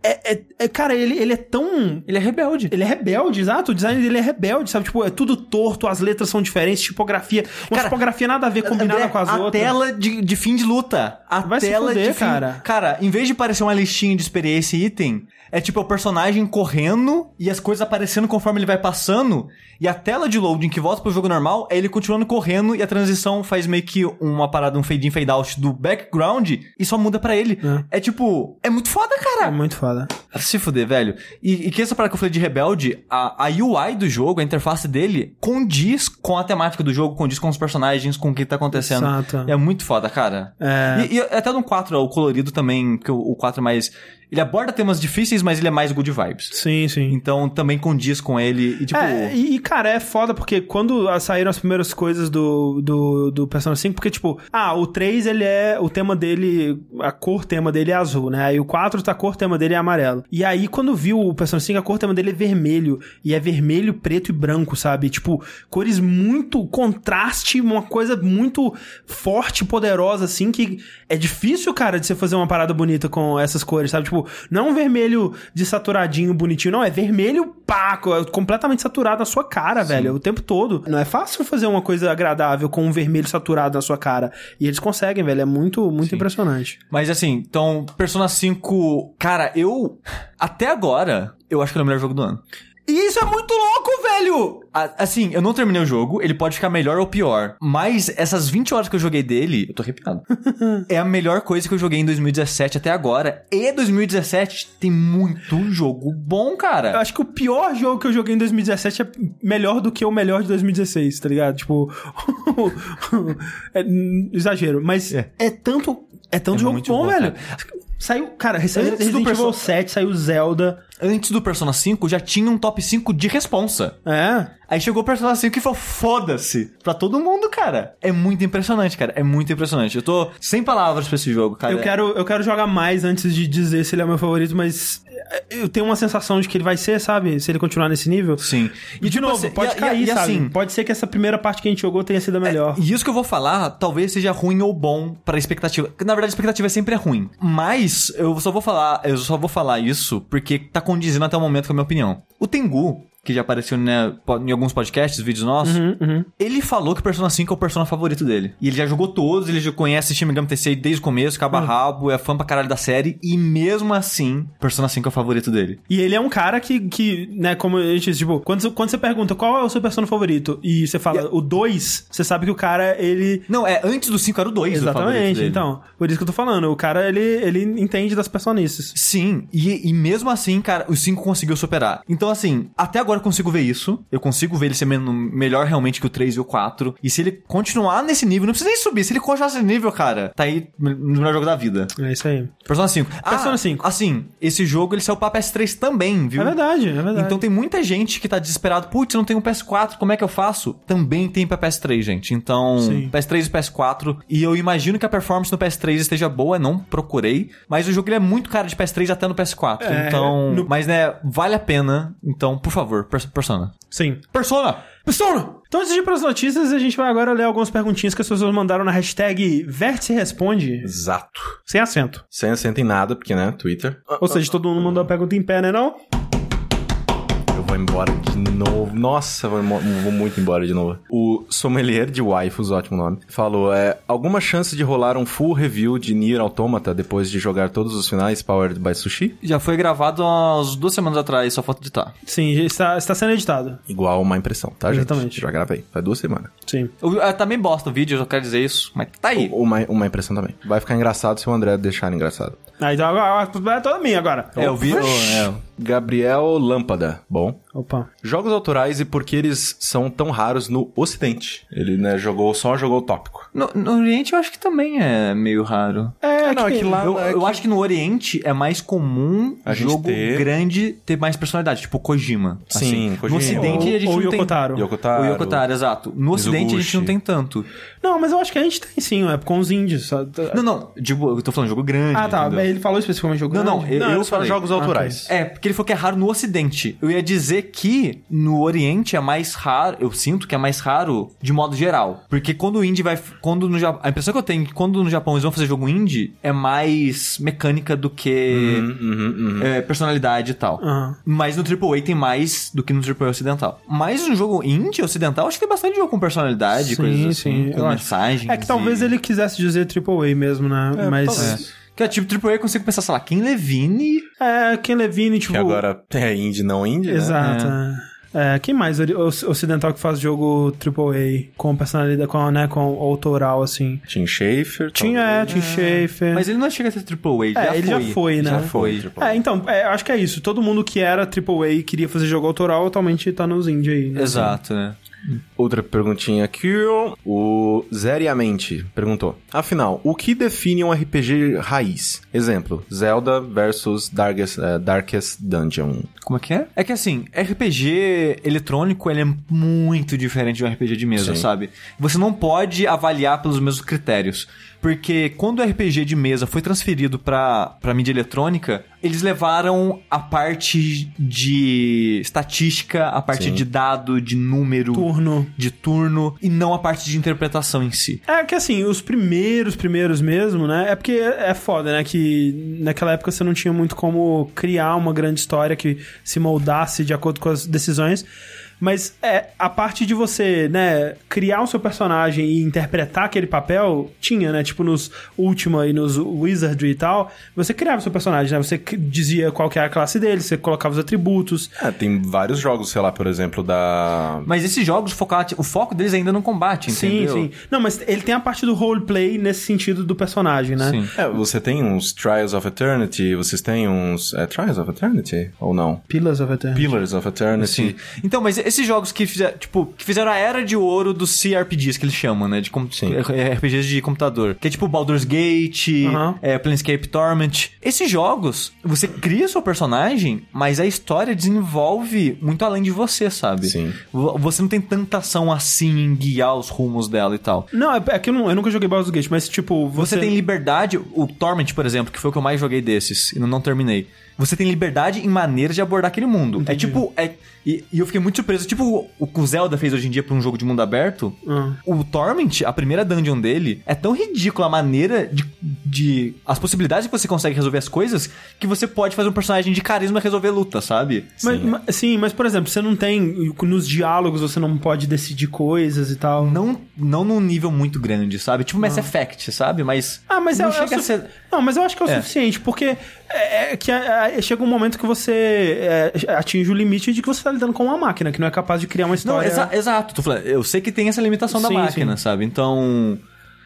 É, é- é- cara, ele, ele é tão. Ele é rebelde. Ele é rebelde, exato. O design dele é rebelde, sabe? Tipo, é tudo torto, as letras são diferentes, tipografia. Uma Cara, tipografia nada a ver combinada André, com as a outras. tela de, de fim de luta. A Vai tela fuder, de fim... cara. Cara, em vez de parecer uma listinha de experiência e item, é tipo o personagem correndo e as coisas aparecendo conforme ele vai passando. E a tela de loading que volta pro jogo normal é ele continuando correndo e a transição faz meio que uma parada, um fade in, fade out do background e só muda pra ele. É, tipo, é muito foda, É cara. muito foda. Se fuder, velho. E, e que essa parada que eu falei de Rebelde, a, a UI do jogo, a interface dele, condiz com a temática do jogo, condiz com os personagens, com o que tá acontecendo. Exato. É muito foda, cara. É. E, e até no 4, o colorido também, que o, o 4 é mais. Ele aborda temas difíceis, mas ele é mais good vibes. Sim, sim. Então também condiz com ele. E tipo. É, e, e, cara, é foda porque quando saíram as primeiras coisas do, do, do Persona 5, porque, tipo, ah, o 3, ele é. O tema dele. A cor tema dele é azul, né? Aí o 4, tá, a cor tema dele é amarelo. E aí, quando viu o Persona 5, a cor tema dele é vermelho. E é vermelho, preto e branco, sabe? Tipo, cores muito. Contraste, uma coisa muito forte, poderosa, assim, que é difícil, cara, de você fazer uma parada bonita com essas cores, sabe? Tipo, não é um vermelho desaturadinho, bonitinho, não. É vermelho, pá, co- completamente saturado na sua cara, velho, o tempo todo. Não é fácil fazer uma coisa agradável com um vermelho saturado na sua cara. E eles conseguem, velho. É muito, muito impressionante. Mas assim, então, Persona 5. Cara, eu. Até agora, eu acho que é o melhor jogo do ano. E isso é muito louco, velho! Assim, eu não terminei o jogo, ele pode ficar melhor ou pior. Mas essas 20 horas que eu joguei dele, eu tô arrepiado. é a melhor coisa que eu joguei em 2017 até agora. E 2017 tem muito jogo bom, Eu cara. acho que o pior jogo que eu joguei em 2017 é melhor do que o melhor de 2016, tá ligado? Tipo. é, exagero. Mas é, É. tanto. É tanto É jogo bom, bom, velho. cara. Saiu, cara, saiu Antes do Resident Evil perso- 7, saiu Zelda. Antes do Persona 5 já tinha um top 5 de responsa. É. Aí chegou o Persona 5 e falou: foda-se pra todo mundo, cara. É muito impressionante, cara. É muito impressionante. Eu tô sem palavras pra esse jogo, cara. Eu quero, eu quero jogar mais antes de dizer se ele é o meu favorito, mas eu tenho uma sensação de que ele vai ser, sabe? Se ele continuar nesse nível. Sim. E, de tipo novo, assim, pode e- e- cair, e sabe? assim, Pode ser que essa primeira parte que a gente jogou tenha sido a melhor. E isso que eu vou falar, talvez seja ruim ou bom pra expectativa. Na verdade, a expectativa sempre é ruim. Mas eu só vou falar, eu só vou falar isso porque tá condizendo até o momento com a minha opinião. O Tengu, que já apareceu né, em alguns podcasts, vídeos nossos, Uhum, uhum. ele falou que o Persona 5 é o Persona favorito dele. E ele já jogou todos, ele já conhece Shin Megami Tensei desde o começo, cabo a Hum. rabo, é fã pra caralho da série, e mesmo assim, Persona 5 é o favorito dele. E ele é um cara que, que né, como a gente disse, tipo, quando, você- quando você pergunta qual é o seu personagem favorito e você fala o 2, você sabe que o cara, ele. Não, é, antes do 5 era o 2 o favorito Exatamente, dele. então. Por isso que eu tô falando. O cara, ele, ele entende das personices. Sim, e, e mesmo assim, cara, o 5 conseguiu superar. Então, assim, até agora eu consigo ver isso. Eu consigo ver ele ser melhor realmente que o 3 e o 4. E se ele continuar nesse nível, não precisa nem subir. Se ele continuar nesse nível, cara, tá aí no melhor jogo da vida. É isso aí. Persona 5. Persona ah, 5. Assim, esse jogo ele saiu pra PS3 também, viu? É verdade, é verdade. Então tem muita gente que tá desesperado. Putz, eu não tenho um PS4, como é que eu faço? Também tem pra PS3, gente. Então, Sim. PS3 e PS4. E eu imagino que a performance no PS3 esteja boa, não procurei. Mas o jogo ele é muito caro de PS3 até no PS4. É, então. no- Mas né, vale a pena. Então, por favor, Persona. Sim. Persona! Persona! Então, antes de ir para as notícias, a gente vai agora ler algumas perguntinhas que as pessoas mandaram na hashtag Vértice Responde, Exato. sem acento. Sem acento em nada, porque, né, Twitter. Ou seja, todo mundo mandou a pergunta em pé, né não? Eu vou embora de novo. Nossa, vou, muito embora de novo. O Sommelier de Waifus, ótimo nome, falou: é, alguma chance de rolar um full review de Nier Automata depois de jogar todos os finais Powered by Sushi? Já foi gravado há umas duas semanas atrás, só falta editar. Sim, está, está sendo editado. Igual uma impressão, tá, gente? Exatamente. Já gravei. Faz duas semanas. Sim. Eu, eu também bosta o vídeo, eu só quero dizer isso, mas tá aí. Uma, uma impressão também. Vai ficar engraçado se o André deixar engraçado. Ah, então agora é toda minha agora. É, o vídeo. É, Gabriel Lâmpada. Bom. Opa. Jogos autorais e por que eles são tão raros no Ocidente. Ele, né, jogou, só jogou o tópico. no, no Oriente eu acho que também é meio raro. É, não, é que lá- Eu, é eu que- acho que no Oriente é mais comum A jogo ter- grande ter mais personalidade, tipo Kojima. Sim, assim. Kojima. No Ocidente a gente ou não tem... Yokotaro. Yokotaro. O Yokotaro, exato. No Ocidente a gente Mizuguchi. não tem tanto. Não, mas eu acho que a gente tem sim, é com os indies. só- Não, não, tipo, eu tô falando jogo grande. Ah, tá. entendeu? Ele falou especificamente jogo Não, não, grande? eu, Não, eu eles falam falei. jogos autorais. É, porque ele falou que é raro no Ocidente. Eu ia dizer que no Oriente é mais raro, eu sinto que é mais raro de modo geral. Porque quando o indie vai. Quando no Japão. A impressão que eu tenho é que quando no Japão eles vão fazer jogo indie é mais mecânica do que Uhum, uhum. é, personalidade e tal. Mas no AAA tem mais do que no AAA ocidental. Mas no jogo indie ocidental, acho que tem bastante jogo com personalidade, Sim, coisas assim, sim, com mensagens. É que talvez e- ele quisesse dizer AAA mesmo, né? mas. Que é tipo AAA eu consigo pensar, sei lá, Kim Levine. É, Ken Levine, tipo. Que agora é indie, não indie, né? Exato. É. quem mais ocidental que faz jogo AAA com personalidade, com, né, com autoral, assim? Tim Schafer. Tinha, é. Tim Schaefer. Mas ele não chega a ser AAA, É, já ele foi. já foi, né? Já foi. Tipo, É, então, é, acho que é isso. Todo mundo que era AAA e queria fazer jogo autoral atualmente tá nos indie aí. Né? Exato, né? Outra perguntinha aqui. O Zeriamente perguntou. Afinal, o que define um RPG raiz? Exemplo, Zelda versus Darkest, eh, Darkest Dungeon. Como é que é? É que assim, RPG eletrônico, ele é muito diferente de um RPG de mesa, Sim. sabe? Você não pode avaliar pelos mesmos critérios. Porque quando o RPG de mesa foi transferido pra, pra mídia eletrônica, eles levaram a parte de estatística, a parte Sim. de dado, de número, Turno. de turno, e não a parte de interpretação em si. É que assim, os primeiros, primeiros mesmo, né? É porque é foda, né? Que naquela época você não tinha muito como criar uma grande história que se moldasse de acordo com as decisões. Mas é a parte de você, né, criar o seu personagem e interpretar aquele papel, tinha, né? Tipo nos Ultima e nos Wizardry e tal, você criava o seu personagem, né? Você dizia qual que era a classe dele, você colocava os atributos. É, tem vários jogos, sei lá, por exemplo, da... Mas esses jogos, focar, o foco deles ainda no combate, Sim, entendeu? sim. Não, mas ele tem a parte do roleplay nesse sentido do personagem, né? Sim. É, você tem uns Trials of Eternity, vocês têm uns... É Trials of Eternity? Ou não? Pillars of Eternity. Pillars of Eternity. Sim. Então, mas esses jogos que fizeram, tipo, que fizeram a era de ouro dos CRPGs, que eles chamam, né? De com- Sim. é, RPGs de computador. Que é tipo Baldur's Gate, Aham. é, Planescape Torment. Esses jogos, você cria seu personagem, mas a história desenvolve muito além de você, sabe? Sim. Vo- Você não tem tanta ação assim em guiar os rumos dela e tal. Não, é, é que eu, não- eu nunca joguei Baldur's Gate, mas tipo, você... Você tem liberdade, o Torment, por exemplo, que foi o que eu mais joguei desses, e não terminei. Você tem liberdade em maneiras de abordar aquele mundo. É tipo. É, e, e eu fiquei muito surpreso. Tipo o, que o Zelda fez hoje em dia pra um jogo de mundo aberto. Ah. O Torment, a primeira dungeon dele, é tão ridícula a maneira de, de. As possibilidades que você consegue resolver as coisas que você pode fazer um personagem de carisma resolver luta, sabe? Mas, ma- sim, mas por exemplo, você não tem. Nos diálogos você não pode decidir coisas e tal. Não, não num nível muito grande, sabe? Tipo Mass Effect, sabe? Mas. Ah, mas não é, é o chega a su- ser. Não, mas eu acho que é o É. suficiente, porque é, é que é, é, chega um momento que você é, atinge o limite de que você tá lidando com uma máquina, que não é capaz de criar uma Não, história. exa- exato. Falando, eu sei que tem essa limitação da Sim, máquina, sim. sabe? Então.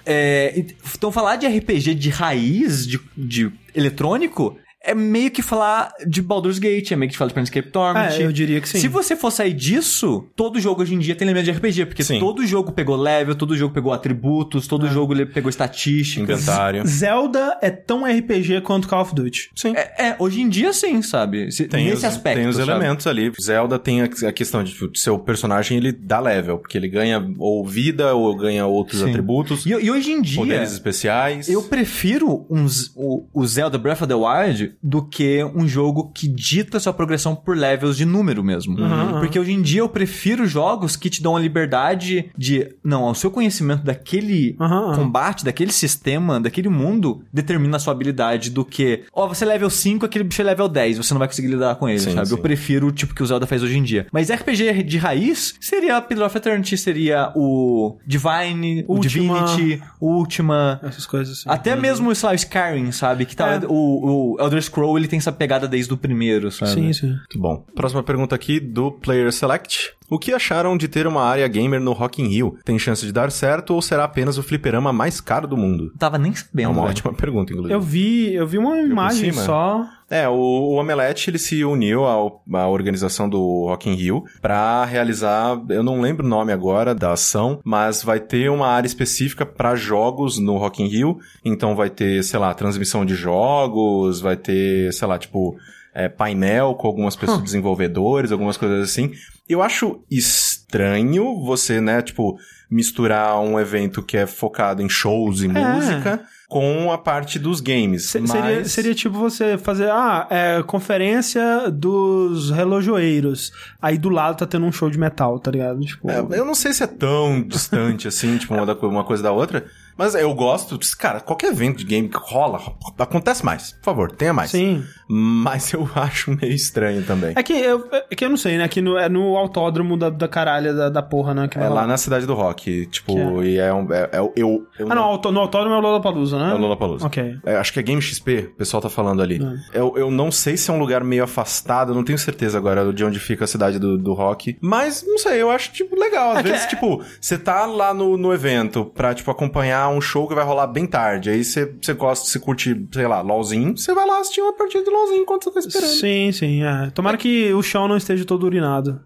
é, então, falar de RPG de raiz, de, de eletrônico, é meio que falar de Baldur's Gate, é meio que falar de Planescape Torment. É, eu diria que sim. Se você for sair disso, todo jogo hoje em dia tem elemento de RPG, porque Sim. todo jogo pegou level, todo jogo pegou atributos, todo É. jogo pegou estatísticas. Inventário. Zelda é tão RPG quanto Call of Duty. Sim. É, é, hoje em dia sim, sabe? Se- Tem Nesse os, aspecto. tem os sabe? elementos ali. Zelda tem a, a questão de tipo, seu personagem ele dá level, porque ele ganha ou vida ou ganha outros Sim. atributos, E, e hoje em dia. poderes especiais. Eu prefiro um Z- o, o Zelda Breath of the Wild do que um jogo que dita sua progressão por levels de número mesmo. Uhum, Porque hoje em dia eu prefiro jogos que te dão a liberdade de, não, o seu conhecimento daquele Uhum, uhum. combate, daquele sistema, daquele mundo, determina a sua habilidade do que, ó, você é level 5, aquele bicho é level 10, você não vai conseguir lidar com ele, Sim, sabe? sim. Eu prefiro o tipo que o Zelda faz hoje em dia. Mas RPG de raiz seria Pillar of Eternity, seria o Divine, o Ultima. Divinity, o Ultima. Essas coisas assim. Até mesmo, sei lá, o Skyrim, sabe? Que tá, É. o, o Elder Scroll, ele tem essa pegada desde o primeiro, sabe? Sim, sim. Muito bom. Próxima pergunta aqui do Player Select. O que acharam de ter uma área gamer no Rock in Rio? Tem chance de dar certo ou será apenas o fliperama mais caro do mundo? Tava nem É sabendo, uma velho. ótima pergunta, inclusive. Eu vi, eu vi uma imagem cima? só. É, o, o Omelete ele se uniu ao, à organização do Rock in Rio pra realizar, eu não lembro o nome agora da ação, mas vai ter uma área específica pra jogos no Rock in Rio. Então vai ter, sei lá, transmissão de jogos, vai ter, sei lá, tipo é, painel com algumas pessoas desenvolvedores, algumas coisas assim. Eu acho estranho você, né, tipo misturar um evento que é focado em shows e música com a parte dos games. Se- mas... Seria, seria tipo você fazer, ah, é conferência dos relojoeiros. Aí do lado tá tendo um show de metal, tá ligado? Tipo, É, eu não sei se é tão distante assim, tipo, uma, uma coisa da outra. Mas eu gosto, cara, qualquer evento de game que rola, acontece mais. Por favor, tenha mais. sim. Mas eu acho meio estranho também. É que eu, é que eu não sei, né? Que no, é no autódromo da, da caralha da, da porra, né? É lá na cidade do rock, tipo, Que e é um. É, é, eu, eu Ah, não, auto- no autódromo é o Lollapalooza, né? É o Lollapalooza. Ok. É, acho que é Game XP, o pessoal tá falando ali. Eu, eu não sei se é um lugar meio afastado, não tenho certeza agora de onde fica a cidade do, do rock. Mas, não sei, eu acho, tipo, legal. Às É vezes, é- tipo, você tá lá no, no evento pra, tipo, acompanhar um show que vai rolar bem tarde. Aí você gosta, você curte, sei lá, LOLzinho, você vai lá assistir uma partida de LOLzinho enquanto você tá esperando. Sim, sim. É. Tomara que o chão não esteja todo urinado.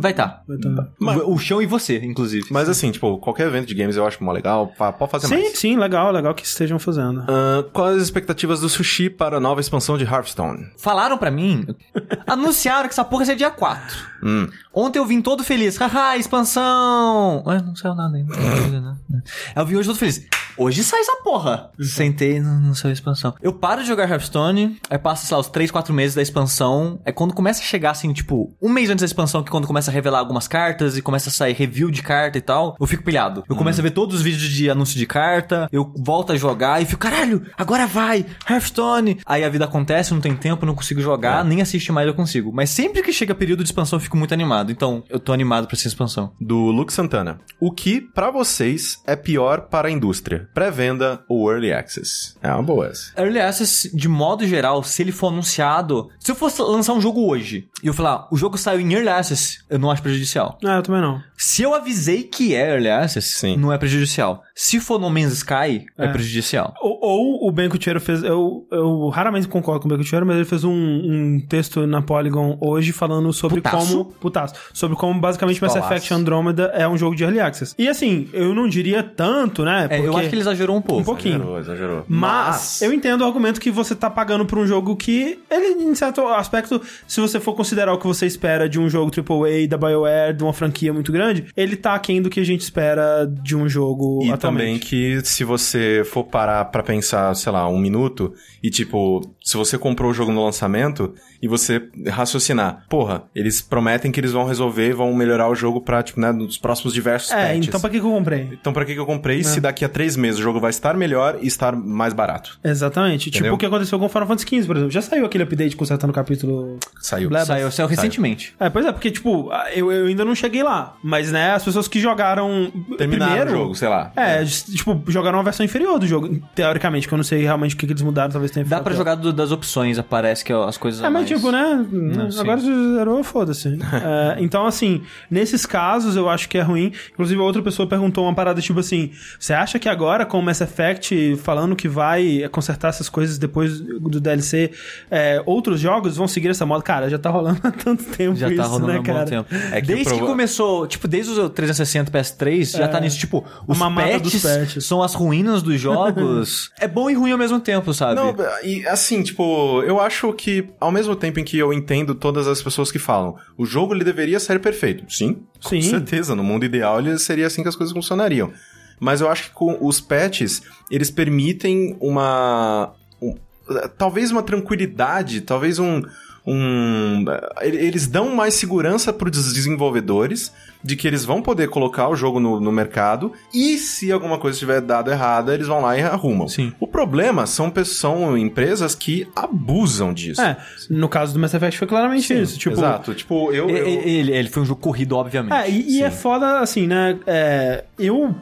Vai tá. Vai tá- Mas- O chão e você, inclusive. Mas assim, tipo, qualquer evento de games eu acho mó legal, pode fazer Sim, mais. sim, legal, legal que estejam fazendo. Ahn, quais as expectativas do Sushi para a nova expansão de Hearthstone? Falaram pra mim, anunciaram que essa porra ia ser dia 4. Hum. Ontem eu vim todo feliz. Haha, expansão! Ué, não saiu nada ainda. Não saiu nada. Aí eu vim hoje todo feliz. Hoje sai essa porra. Sentei, não, não saiu expansão. Eu paro de jogar Hearthstone, aí passa, sei lá, os 3, 4 meses da expansão. É quando começa a chegar, assim, tipo, um mês antes da expansão, que é quando começa a revelar algumas cartas e começa a sair review de carta e tal, eu fico pilhado. Eu começo a ver todos os vídeos de anúncio de carta, eu volto a jogar e fico, caralho, agora vai, Hearthstone. Aí a vida acontece, não tem tempo, não consigo jogar, nem assistir mais eu consigo. Mas sempre que chega período de expansão, eu fico muito animado. Então, eu tô animado pra essa expansão. Do Luke Santana. O que, pra vocês, é pior para a indústria? Pré-venda ou early access? É uma boa essa. Early Access, de modo geral, se ele for anunciado. Se eu fosse lançar um jogo hoje e eu falar, o jogo saiu em Early Access, eu não acho prejudicial. Ah, eu também não. Se eu avisei que é Early Access, Sim. não é prejudicial. Se for No Man's Sky, é, É. prejudicial. Ou, ou o Ben Cutiero fez. Eu, eu raramente concordo com o Ben Cutiero, mas ele fez um, um texto na Polygon hoje falando sobre Putaço? como. Putaço. Sobre como basicamente Mass. Effect Andromeda é um jogo de early access. E assim, eu não diria tanto, né? É, eu porque- acho que ele exagerou um pouco. Um pouquinho. Exagerou, exagerou. Mas, eu entendo o argumento que você tá pagando por um jogo que, ele, em certo aspecto, se você for considerar o que você espera de um jogo AAA da BioWare, de uma franquia muito grande, ele tá aquém do que a gente espera de um jogo E atualmente. também que se você for parar pra pensar, sei lá, um minuto, e tipo, se você comprou o jogo no lançamento e você raciocinar, porra, eles prometem que eles vão resolver, vão melhorar o jogo pra, tipo, né, nos próximos diversos É, patches. então pra que que eu comprei? Então pra que que eu comprei se daqui a três meses o jogo vai estar melhor e estar mais barato? Exatamente. Tipo Entendeu? o que aconteceu com Final Fantasy XV, por exemplo. Já saiu aquele update consertando o capítulo. Saiu. Saiu, saiu recentemente. É, pois é, porque, tipo, eu, eu ainda não cheguei lá. Mas, né, as pessoas que jogaram Terminaram primeiro. o jogo, sei lá. É, tipo, jogaram uma versão inferior do jogo, teoricamente, que eu não sei realmente o que, que eles mudaram, talvez tenha Dá pra pior. jogar do- das opções, aparece que as coisas É, mas mais. tipo, né? sim. agora você zerou, foda-se. É, então, assim, nesses casos eu acho que é ruim. Inclusive, outra pessoa perguntou uma parada tipo assim: você acha que agora, com o Mass Effect falando que vai consertar essas coisas depois do DLC, é, outros jogos vão seguir essa moda? Cara, já tá rolando há tanto tempo Já isso, tá rolando né, há cara? tempo. É que desde que começou, tipo, desde os 360 PS3, já tá nisso, tipo, os patches. são as ruínas dos jogos. é bom e ruim ao mesmo tempo, sabe? Não, e assim, tipo, eu acho que ao mesmo tempo em que eu entendo todas as pessoas que falam, o jogo ele deveria ser perfeito. Sim, Sim. com certeza. No mundo ideal ele seria assim que as coisas funcionariam. Mas eu acho que com os patches, eles permitem uma um- talvez uma tranquilidade, talvez um um. Eles dão mais segurança para os desenvolvedores de que eles vão poder colocar o jogo no, no mercado e se alguma coisa tiver dado errada, eles vão lá e arrumam. Sim. O problema são, são empresas que abusam disso. É, no caso do Mass Effect foi claramente Sim, isso. Tipo, Exato. Tipo, eu. eu... Ele, ele foi um jogo corrido, obviamente. É, e, e é foda, assim, né? É, eu,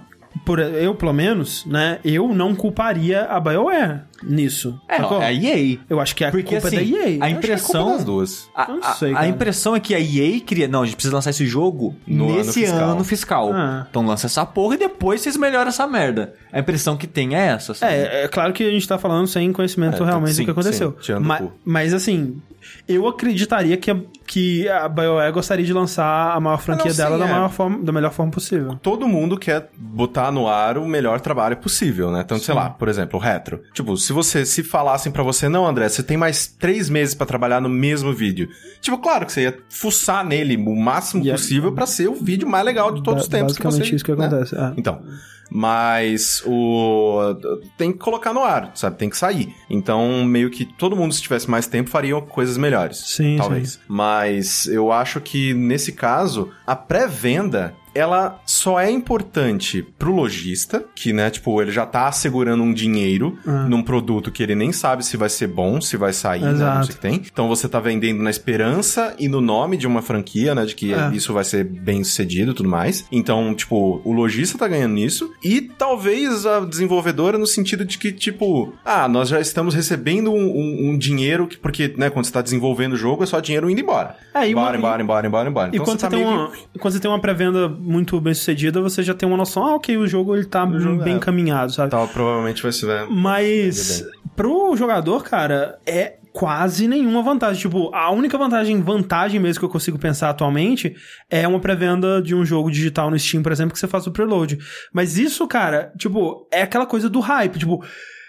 por, eu, pelo menos, né? Eu não culparia a BioWare nisso. É, não, é a EA. Eu acho que a Porque, culpa assim, é da EA. a Acho que é culpa impressão... das duas. A, Eu não a- sei, a cara. impressão é que a EA queria. Não, a gente precisa lançar esse jogo No ano nesse fiscal. ano fiscal. Ah. Então lança essa porra e depois vocês melhoram essa merda. A impressão que tem é essa. sabe? É, é claro que a gente tá falando sem conhecimento É, realmente sim, do que aconteceu. sim, Ma- cu. mas assim, eu acreditaria que a, que a BioWare gostaria de lançar a maior franquia não, dela sim, da, é. maior forma, da melhor forma possível. todo mundo quer botar no ar o melhor trabalho possível, né? Então, sei lá, por exemplo, o retro. Tipo, se você se falassem pra você, não, André, você tem mais três meses pra trabalhar no mesmo vídeo. Tipo, claro que você ia fuçar nele o máximo E é- possível pra ser o vídeo mais legal de todos os Ba- tempos que basicamente você... isso que né? acontece. é. Então, mas o tem que colocar no ar, sabe? Tem que sair. Então, meio que todo mundo se tivesse mais tempo faria coisas melhores. Sim, talvez. Mas eu acho que nesse caso, a pré-venda ela só é importante pro lojista, que, né, tipo, ele já tá assegurando um dinheiro Ah. num produto que ele nem sabe se vai ser bom, se vai sair, né, não sei o que tem. Então você tá vendendo na esperança e no nome de uma franquia, né, de que É. isso vai ser bem sucedido e tudo mais. Então, tipo, o lojista tá ganhando nisso e talvez a desenvolvedora no sentido de que, tipo, ah, nós já estamos recebendo um, um- um dinheiro que, porque, né, quando você tá desenvolvendo o jogo é só dinheiro indo embora. É, e uma- embora, embora, embora, embora, embora. E Então quando você, tá uma, que- quando você tem uma pré-venda muito bem sucedida, você já tem uma noção, ah, ok, o jogo ele tá jogo bem é. encaminhado, sabe? Tal, provavelmente vai ser. né? Mas pro jogador, cara, é quase nenhuma vantagem. Tipo, a única vantagem, vantagem mesmo que eu consigo pensar atualmente é uma pré-venda de um jogo digital no Steam, por exemplo, que você faz o preload. Mas isso, cara, tipo, é aquela coisa do hype, tipo,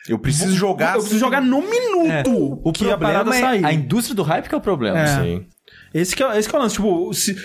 Eu preciso jogar. eu preciso jogar no minuto O que a parada é sair. a indústria do hype que é o problema. É. Sim. Esse que, é, esse que é o lance, tipo, se,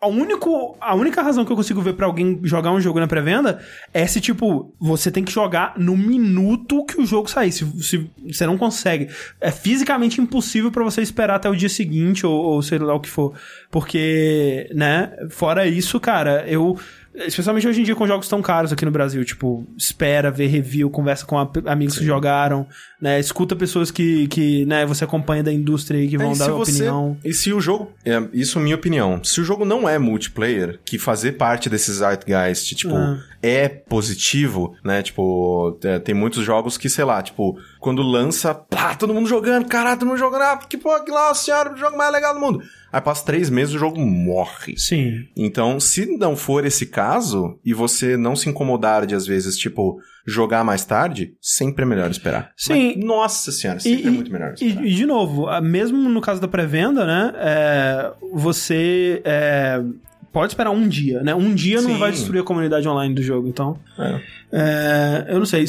a, único, a única razão que eu consigo ver pra alguém jogar um jogo na pré-venda é se, tipo, você tem que jogar no minuto que o jogo sair. Se, se você não consegue. É fisicamente impossível pra você esperar até o dia seguinte ou, ou sei lá o que for. Porque, né, fora isso, cara, eu. Especialmente hoje em dia com jogos tão caros aqui no Brasil, tipo, espera, vê review, conversa com a- amigos que jogaram, né? Escuta pessoas que, que né, você acompanha da indústria aí que vão É, e dar você- opinião. E se o jogo. É, isso é minha opinião. Se o jogo não é multiplayer, que fazer parte desses Zeitgeist, tipo, Ah. é positivo, né? Tipo, é, tem muitos jogos que, sei lá, tipo, quando lança, pá, todo mundo jogando, caralho, todo mundo jogando, ah, que pô, que lá, senhora, o jogo mais legal do mundo. Aí passa três meses o jogo morre. Sim. Então, se não for esse caso, e você não se incomodar de, às vezes, tipo, jogar mais tarde, sempre é melhor esperar. Sim. Mas, nossa senhora, sempre é muito melhor E, esperar. e, de novo, mesmo no caso da pré-venda, né? é, você é, pode esperar um dia, né? Um dia não Sim. vai destruir a comunidade online do jogo, então. É. é, eu não sei.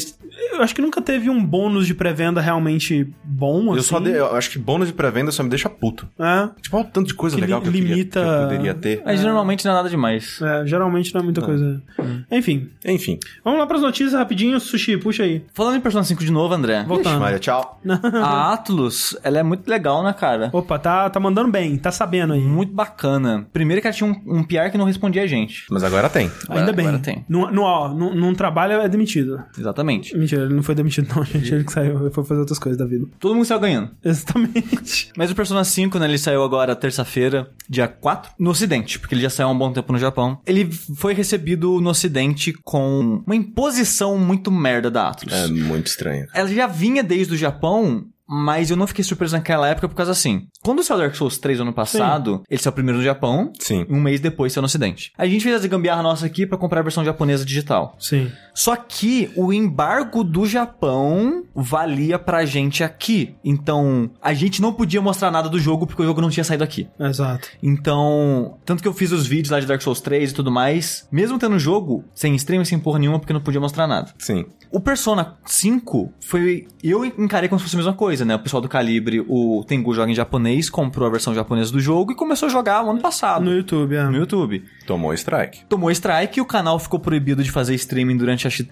Eu acho que nunca teve um bônus de pré-venda realmente bom, assim. Eu só de- eu acho que bônus de pré-venda só me deixa puto. É, Tipo, olha o tanto de coisa Que legal li- que eu, queria, limita- que eu poderia ter. Mas normalmente não é nada demais. é, geralmente não é muita coisa. Enfim, Enfim. vamos lá pras notícias rapidinho. Sushi, puxa aí. Falando em Persona 5 de novo, André. Voltando. Ixi, Maria, tchau. A Atlus, ela é muito legal, né, cara? Opa, tá, tá mandando bem, tá sabendo aí. Muito bacana. Primeiro que ela tinha um, um PR que não respondia a gente. Mas agora tem. Ainda bem. agora tem. Ó, não, não trabalha, é demitido. Exatamente. Mentira, ele não foi demitido, não, gente. Ele que saiu, ele foi fazer outras coisas da vida. Todo mundo saiu ganhando. Exatamente. Mas o Persona 5, né, ele saiu agora terça-feira, dia 4, no ocidente, porque ele já saiu há um bom tempo no Japão. Ele foi recebido no ocidente com uma imposição muito merda da Atlus. É muito estranho. Ela já vinha desde o Japão, mas eu não fiquei surpreso naquela época por causa assim. Quando saiu Dark Souls 3 ano passado, ele saiu primeiro no Japão, Sim. um mês depois saiu no ocidente. A gente fez a gambiarra nossa aqui pra comprar a versão japonesa digital. Sim. Só que o embargo do Japão valia pra gente aqui. Então, a gente não podia mostrar nada do jogo porque o jogo não tinha saído aqui. Exato. Então, tanto que eu fiz os vídeos lá de Dark Souls 3 e tudo mais, mesmo tendo o jogo, sem stream e sem porra nenhuma, porque não podia mostrar nada. Sim. O Persona 5 foi. Eu encarei como se fosse a mesma coisa, né? O pessoal do Calibre, o Tengu joga em japonês, comprou a versão japonesa do jogo e começou a jogar no ano passado. No YouTube, é. no YouTube. Tomou strike. Tomou strike e o canal ficou proibido de fazer streaming durante acho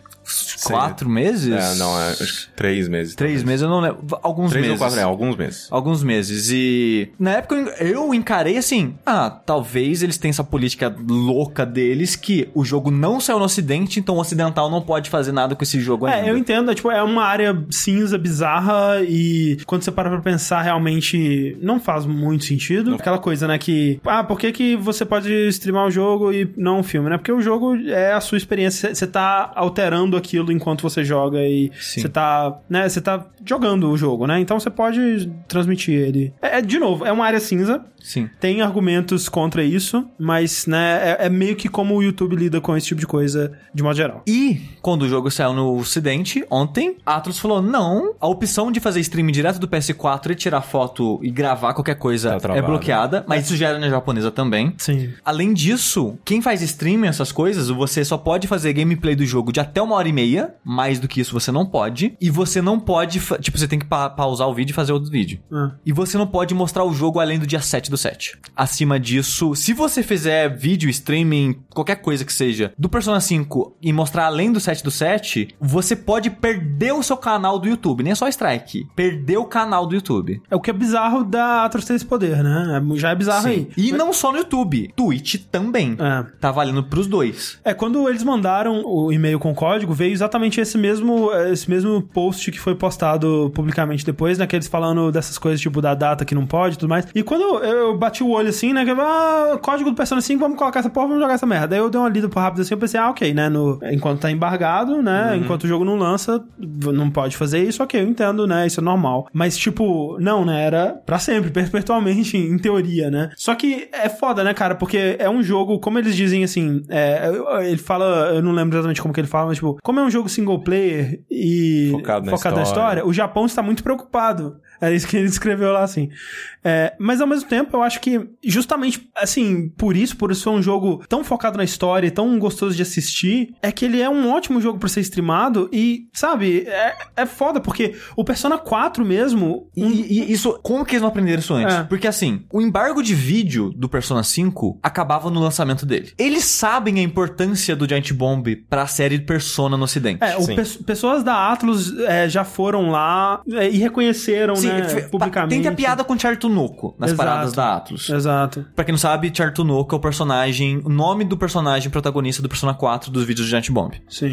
quatro meses? É, não, é, acho que três meses. Três talvez. meses, eu não lembro. Alguns Três meses. ou quatro, é, alguns meses. Alguns meses. E na época eu encarei assim: ah, talvez eles tenham essa política louca deles que o jogo não saiu no ocidente, então o ocidental não pode fazer nada com esse jogo ainda. É, eu entendo, é, tipo, é uma área cinza, bizarra, e quando você para pra pensar, realmente não faz muito sentido. Aquela coisa, né, que, ah, por que, que você pode streamar o jogo e não um filme, né? Porque o jogo é a sua experiência, você tá alterando aquilo enquanto você joga e Sim. você tá, né, você tá jogando o jogo, né? Então você pode transmitir ele. É, é, de novo, é uma área cinza, Sim. tem argumentos contra isso, mas, né, é, é meio que como o YouTube lida com esse tipo de coisa de modo geral. E quando o jogo saiu no ocidente, ontem, a Atlus falou: não, a opção de fazer streaming direto do PS4 e tirar foto e gravar qualquer coisa Tá é bloqueada, mas isso já era na japonesa também. Sim. Além disso, quem faz streaming, essas coisas, você só pode fazer gameplay do jogo de até uma hora e meia. Mais do que isso, você não pode. E você não pode. Tipo, você tem que pa pausar o vídeo e fazer outro vídeo. Ah. E você não pode mostrar o jogo além do dia 7 do 7. Acima disso, se você fizer vídeo, streaming, qualquer coisa que seja, do Persona 5 e mostrar além do 7 do 7, você pode perder o seu canal do YouTube. Nem é só strike. Perder o canal do YouTube. É o que é bizarro da Atlas ter esse poder, né? É- Já é bizarro aí. E não só no YouTube. Twitch também. É. Tá valendo pros dois. É, quando eles mandaram o e-mail com código, veio exatamente esse mesmo, esse mesmo post que foi postado publicamente depois, né? Que eles falando dessas coisas, tipo, da data que não pode e tudo mais. E quando eu, eu bati o olho assim, né? Que eu, ah, código do Persona 5, vamos colocar essa porra, vamos jogar essa merda. Aí eu dei uma lida por rápido assim, eu pensei, ah, ok, né? No, enquanto tá embargado, né? Enquanto o jogo não lança, não pode fazer isso, ok, eu entendo, né? Isso é normal. Mas, tipo, não, né? Era pra sempre, perpetualmente, em teoria, né? Só que é foda, né, cara? Porque é um jogo, como eles dizem assim, é, ele fala, eu não lembro exatamente como que ele fala, mas tipo, como é um jogo single player e Focado na na história. história, o Japão está muito preocupado. É isso que ele escreveu lá, assim. É, mas ao mesmo tempo, eu acho que justamente, assim, por isso, por isso ser um jogo tão focado na história e tão gostoso de assistir, é que ele é um ótimo jogo pra ser streamado e, sabe, é, é foda, porque o Persona 4 mesmo, E, e isso, como que eles não aprenderam isso antes? É. Porque assim, o embargo de vídeo do Persona 5 acabava no lançamento dele. Eles sabem a importância do Giant Bomb pra série Persona no ocidente. É, pe- pessoas da Atlus é, já foram lá é, e reconheceram, Sim, né, publicamente. tem que a piada com Chartunoco nas Exato. paradas da Atlus. Exato. Pra quem não sabe, Chartunoco é o personagem, o nome do personagem protagonista do Persona 4 dos vídeos do Giant Bomb. Sim.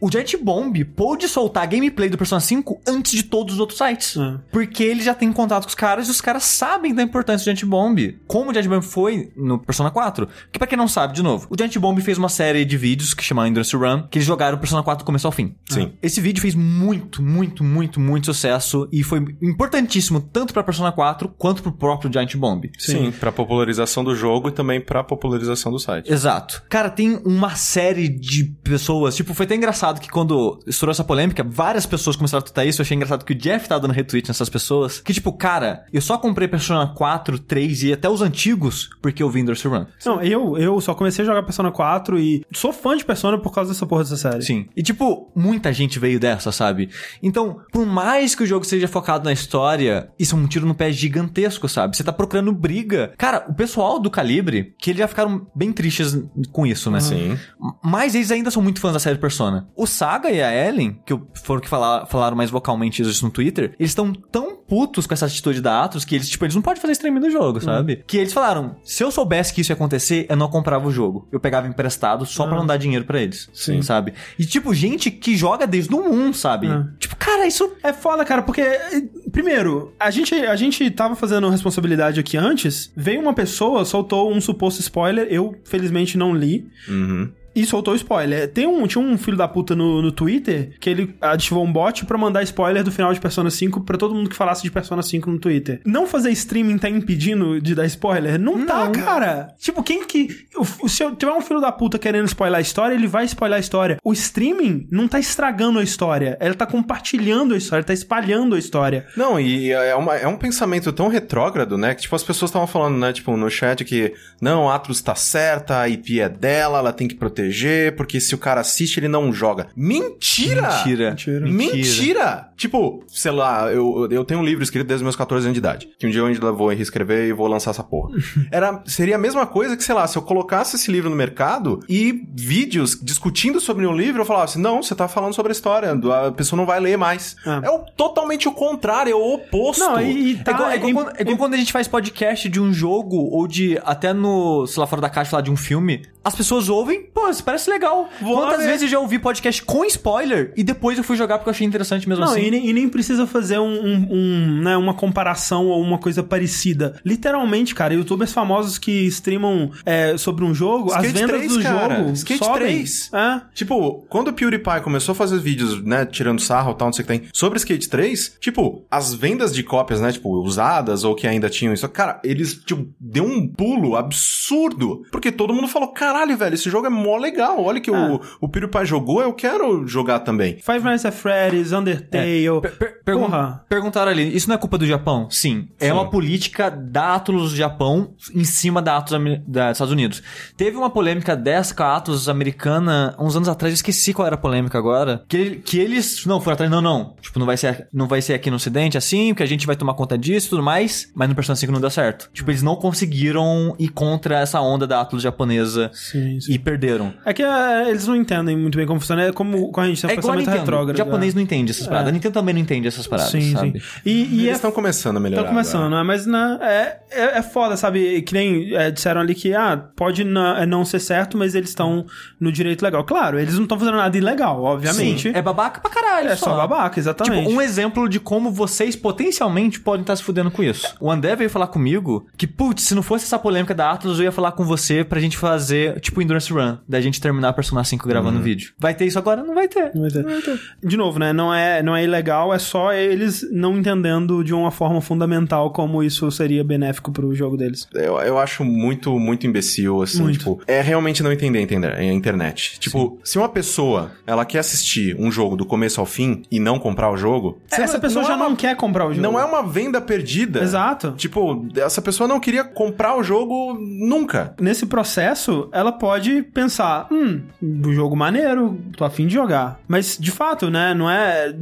O Giant Bomb pôde soltar a gameplay do Persona 5 antes de todos os outros sites. É. Porque ele já tem contato com os caras e os caras sabem da importância do Giant Bomb. Como o Giant Bomb foi no Persona 4. Que pra quem não sabe, de novo, o Giant Bomb fez uma série de vídeos que chama Endurance Run, que eles jogaram o Persona 4 do começo ao fim. Sim. Esse vídeo fez muito, muito, muito, muito sucesso e foi importantíssimo tanto pra Persona 4 quanto pro próprio Giant Bomb. Sim, pra popularização do jogo e também pra popularização do site. Exato. Cara, tem uma série de pessoas. Tipo, foi até engraçado que quando estourou essa polêmica, várias pessoas começaram a tutar isso. Eu achei engraçado que o Jeff tá dando retweet nessas pessoas. Que, tipo, cara, eu só comprei Persona 4, 3 e até os antigos porque eu vi Endurance Run. Não, eu, eu só comecei a jogar Persona 4 e sou fã de Persona por causa dessa porra dessa série. Sim. E, tipo, muita gente veio dessa, sabe? Então, por mais que o jogo seja focado na história, isso é um tiro no pé gigantesco, sabe? Você tá procurando briga. Cara, o pessoal do Calibre, que eles já ficaram bem tristes com isso, né? Sim. Mas eles ainda são muito fãs da série Persona. O Saga e a Ellen, que foram que falar, falaram mais vocalmente isso no Twitter, eles estão tão putos com essa atitude da Atlus que eles, tipo, eles não podem fazer streaming do jogo, sabe? Que eles falaram, se eu soubesse que isso ia acontecer, eu não comprava o jogo. Eu pegava emprestado só pra não dar dinheiro pra eles. Sim. Sabe? E, tipo, gente que joga desde o 1, sabe? É. Tipo, cara, isso... É foda, cara, porque, eh, primeiro, a gente, a gente tava fazendo responsabilidade aqui antes, veio uma pessoa, soltou um suposto spoiler, eu felizmente não li, Uhum. E soltou spoiler. Tem um, tinha um filho da puta no, no Twitter que ele ativou um bot pra mandar spoiler do final de Persona 5 pra todo mundo que falasse de Persona 5 no Twitter. Não fazer streaming tá impedindo de dar spoiler? Não, tá, cara. Tipo, quem que. o- Se eu tiver um filho da puta querendo spoiler a história, ele vai spoiler a história. O streaming não tá estragando a história. Ele tá compartilhando a história, tá espalhando a história. Não, e é, uma- é um pensamento tão retrógrado, né? Que, tipo, as pessoas estavam falando, né? Tipo, no chat que, não, a tá certa, a IP é dela, ela tem que proteger proteger, porque se o cara assiste, ele não joga. Mentira! Mentira. Mentira. Mentira! Tipo, sei lá, eu, eu tenho um livro escrito desde os meus 14 anos de idade. Que um dia eu ainda vou reescrever e vou lançar essa porra. Era, seria a mesma coisa que, sei lá, se eu colocasse esse livro no mercado e vídeos discutindo sobre um livro, eu falasse, não, você tá falando sobre a história, a pessoa não vai ler mais. Ah. É o, totalmente o contrário, é o oposto. Não, e, e tá, é igual, é igual em- quando, é igual quando a gente faz podcast de um jogo ou de até no, sei lá, fora da caixa falar de um filme. As pessoas ouvem, pô, isso parece legal. Vou lá Quantas vezes eu já ouvi podcast com spoiler e depois eu fui jogar porque eu achei interessante mesmo Não, assim. E, nem- e nem precisa fazer um, um- um, né, uma comparação ou uma coisa parecida. Literalmente, cara, youtubers famosos que streamam é, sobre um jogo, as Skate vendas 3, do cara. jogo Skate sobem. 3. É. Tipo, quando o PewDiePie começou a fazer vídeos, né, tirando sarro tal, não sei o que tem, sobre Skate 3, tipo, as vendas de cópias, né, tipo, usadas ou que ainda tinham isso, cara, eles, tipo, deu um pulo absurdo. Porque todo mundo falou, caralho, velho, esse jogo é mó legal, olha que o, o PewDiePie jogou, eu quero jogar também. Five Nights at Freddy's, Undertale. Per- per- pergun- Porra. Perguntaram ali, isso não é culpa do Japão? Sim. É Sim. uma política da Atlus do Japão em cima da Atlus da dos Estados Unidos. Teve uma polêmica dessa com a Atlus americana uns anos atrás, eu esqueci qual era a polêmica agora. Que, que eles. Não, foram atrás, não, não. Tipo, não vai, ser, não vai ser aqui no Ocidente assim, porque a gente vai tomar conta disso e tudo mais. Mas no Persona 5 não deu certo. Tipo, eles não conseguiram ir contra essa onda da Atlus japonesa Sim, sim. e perderam. É que é, eles não entendem muito bem como funciona. É como quando a gente tem um É pensamento retrógrado. O japonês é. não entende essas paradas. Nintendo também não entende essas paradas, Sim, sabe? sim. E, e eles é estão começando a melhorar. Tá começando, agora. né? Mas né, é, é, é foda, sabe? Que nem é, disseram ali que, ah, pode na- é, não ser certo, mas eles estão no direito legal. Claro, eles não estão fazendo nada ilegal, obviamente. É babaca pra caralho. É só babaca, exatamente. Tipo, um exemplo de como vocês potencialmente podem estar se fudendo com isso. O André veio falar comigo que, putz, se não fosse essa polêmica da Atlas, eu ia falar com você pra gente fazer, tipo, Endurance Run. Da gente terminar a Persona 5 gravando Uhum. vídeo. Vai ter isso agora? Não vai ter. Não vai ter. De novo, né? Não é, não é ilegal, é só eles não entendendo de uma forma fundamental como isso seria benéfico pro jogo deles. Eu, eu acho muito, muito imbecil, assim, Muito. tipo, é realmente não entender a entender- a internet. Tipo, se uma pessoa, ela quer assistir um jogo do começo ao fim e não comprar o jogo... Essa pessoa não já é uma- não quer comprar o jogo. Não é uma venda perdida. Exato. Tipo, essa pessoa não queria comprar o jogo nunca. Nesse processo, ela pode pensar, hum, um jogo maneiro, tô afim de jogar. Mas, de fato, né, não é...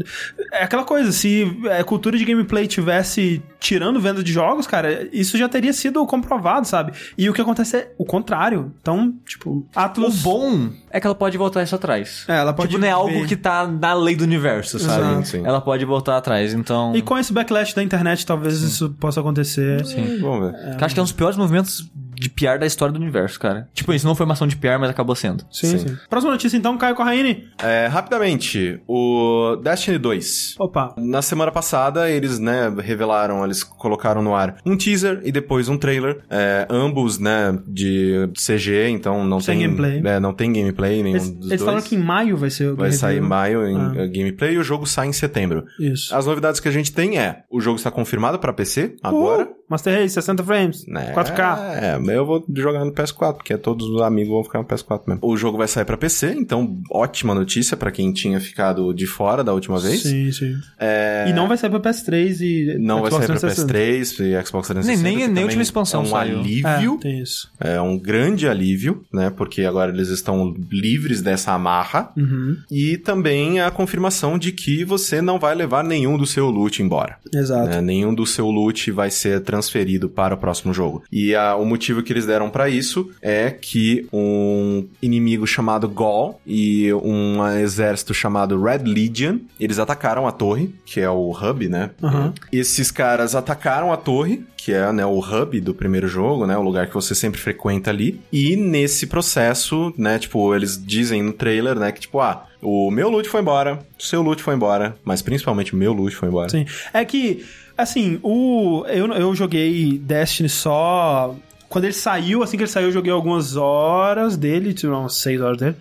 É aquela coisa, se a cultura de gameplay tivesse tirando venda de jogos, cara, isso já teria sido comprovado, sabe? E o que acontece é o contrário. Então, tipo, O Atlus... bom é que ela pode voltar isso atrás. É, ela pode Tipo, não é algo que tá na lei do universo, sabe? Exato. Sim. Ela pode voltar atrás, então... E com esse backlash da internet, talvez isso possa acontecer. Sim. Vamos ver. Eu acho que é um dos piores movimentos de PR da história do universo, cara. Tipo, isso não foi uma ação de PR, mas acabou sendo. Sim, sim. Próxima notícia, então, Caio Corraine. É, rapidamente, o Destiny 2. Opa. Na semana passada, eles, né, revelaram, eles colocaram no ar um teaser e depois um trailer, é, ambos, né, de CG, então não Sem tem... gameplay. É, não tem gameplay nenhum Eles, dos eles dois. falaram que em maio vai ser o Vai sair em maio em Ah. eh, gameplay e o jogo sai em setembro. Isso. As novidades que a gente tem é, o jogo está confirmado para PC agora. Uh, Master Race, 60 frames, Né? 4K. É, eu vou jogar no PS4, porque todos os amigos vão ficar no PS4 mesmo. O jogo vai sair pra PC, então ótima notícia pra quem tinha ficado de fora da última vez. Sim, sim. É, E não vai sair pra PS3 e não vai Xbox sair pra 360. PS3 e Xbox 360. Nem- nem- nem última expansão É um saiu. alívio. É, tem isso. É um grande alívio, né? Porque agora eles estão livres dessa amarra. Uhum. E também a confirmação de que você não vai levar nenhum do seu loot embora. Exato. né? Nenhum do seu loot vai ser transferido para o próximo jogo. E a- o motivo que eles deram pra isso é que um inimigo chamado Gaul e um exército chamado Red Legion, eles atacaram a torre, que é o hub, né? Aham. Esses caras atacaram a torre, que é né, o hub do primeiro jogo, né? O lugar que você sempre frequenta ali. E nesse processo, né? Tipo, eles dizem no trailer, né? Que tipo, ah, o meu loot foi embora, o seu loot foi embora, mas principalmente o meu loot foi embora. Sim. É que, assim, o eu, eu joguei Destiny só... Quando ele saiu, assim que ele saiu, eu joguei algumas horas dele, tipo, umas 6 horas dele.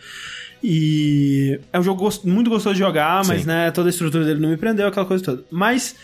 E é um jogo muito gostoso de jogar, mas, Sim. né, toda a estrutura dele não me prendeu, aquela coisa toda. Mas...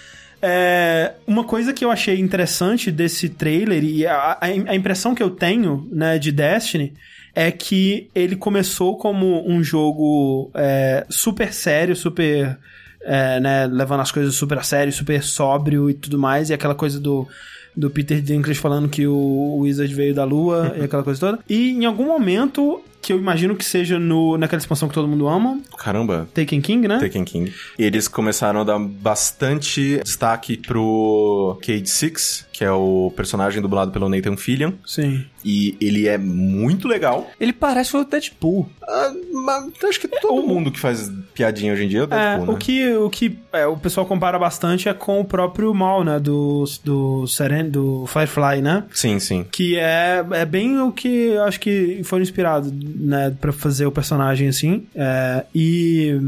é, uma coisa que eu achei interessante desse trailer e a, a- a impressão que eu tenho, né, de Destiny é que ele começou como um jogo é, super sério, super é, né, levando as coisas super a sério, super sóbrio e tudo mais, e aquela coisa do do Peter Dinklage falando que o Wizard veio da lua e aquela coisa toda. E em algum momento, que eu imagino que seja no, naquela expansão que todo mundo ama, Caramba. Taken King, né? Taken King. Eles começaram a dar bastante destaque pro Cade Six, que é o personagem dublado pelo Nathan Fillion. Sim. E ele é muito legal. Ele parece o Deadpool. Ah, mas acho que todo mundo que faz piadinha hoje em dia é o É, Deadpool, né? o que, o, que é, o pessoal compara bastante é com o próprio mal, né? Do, do, Seren, do Firefly, né? Sim, sim. Que é, é bem o que eu acho que foram inspirados, né? Pra fazer o personagem assim. É, e.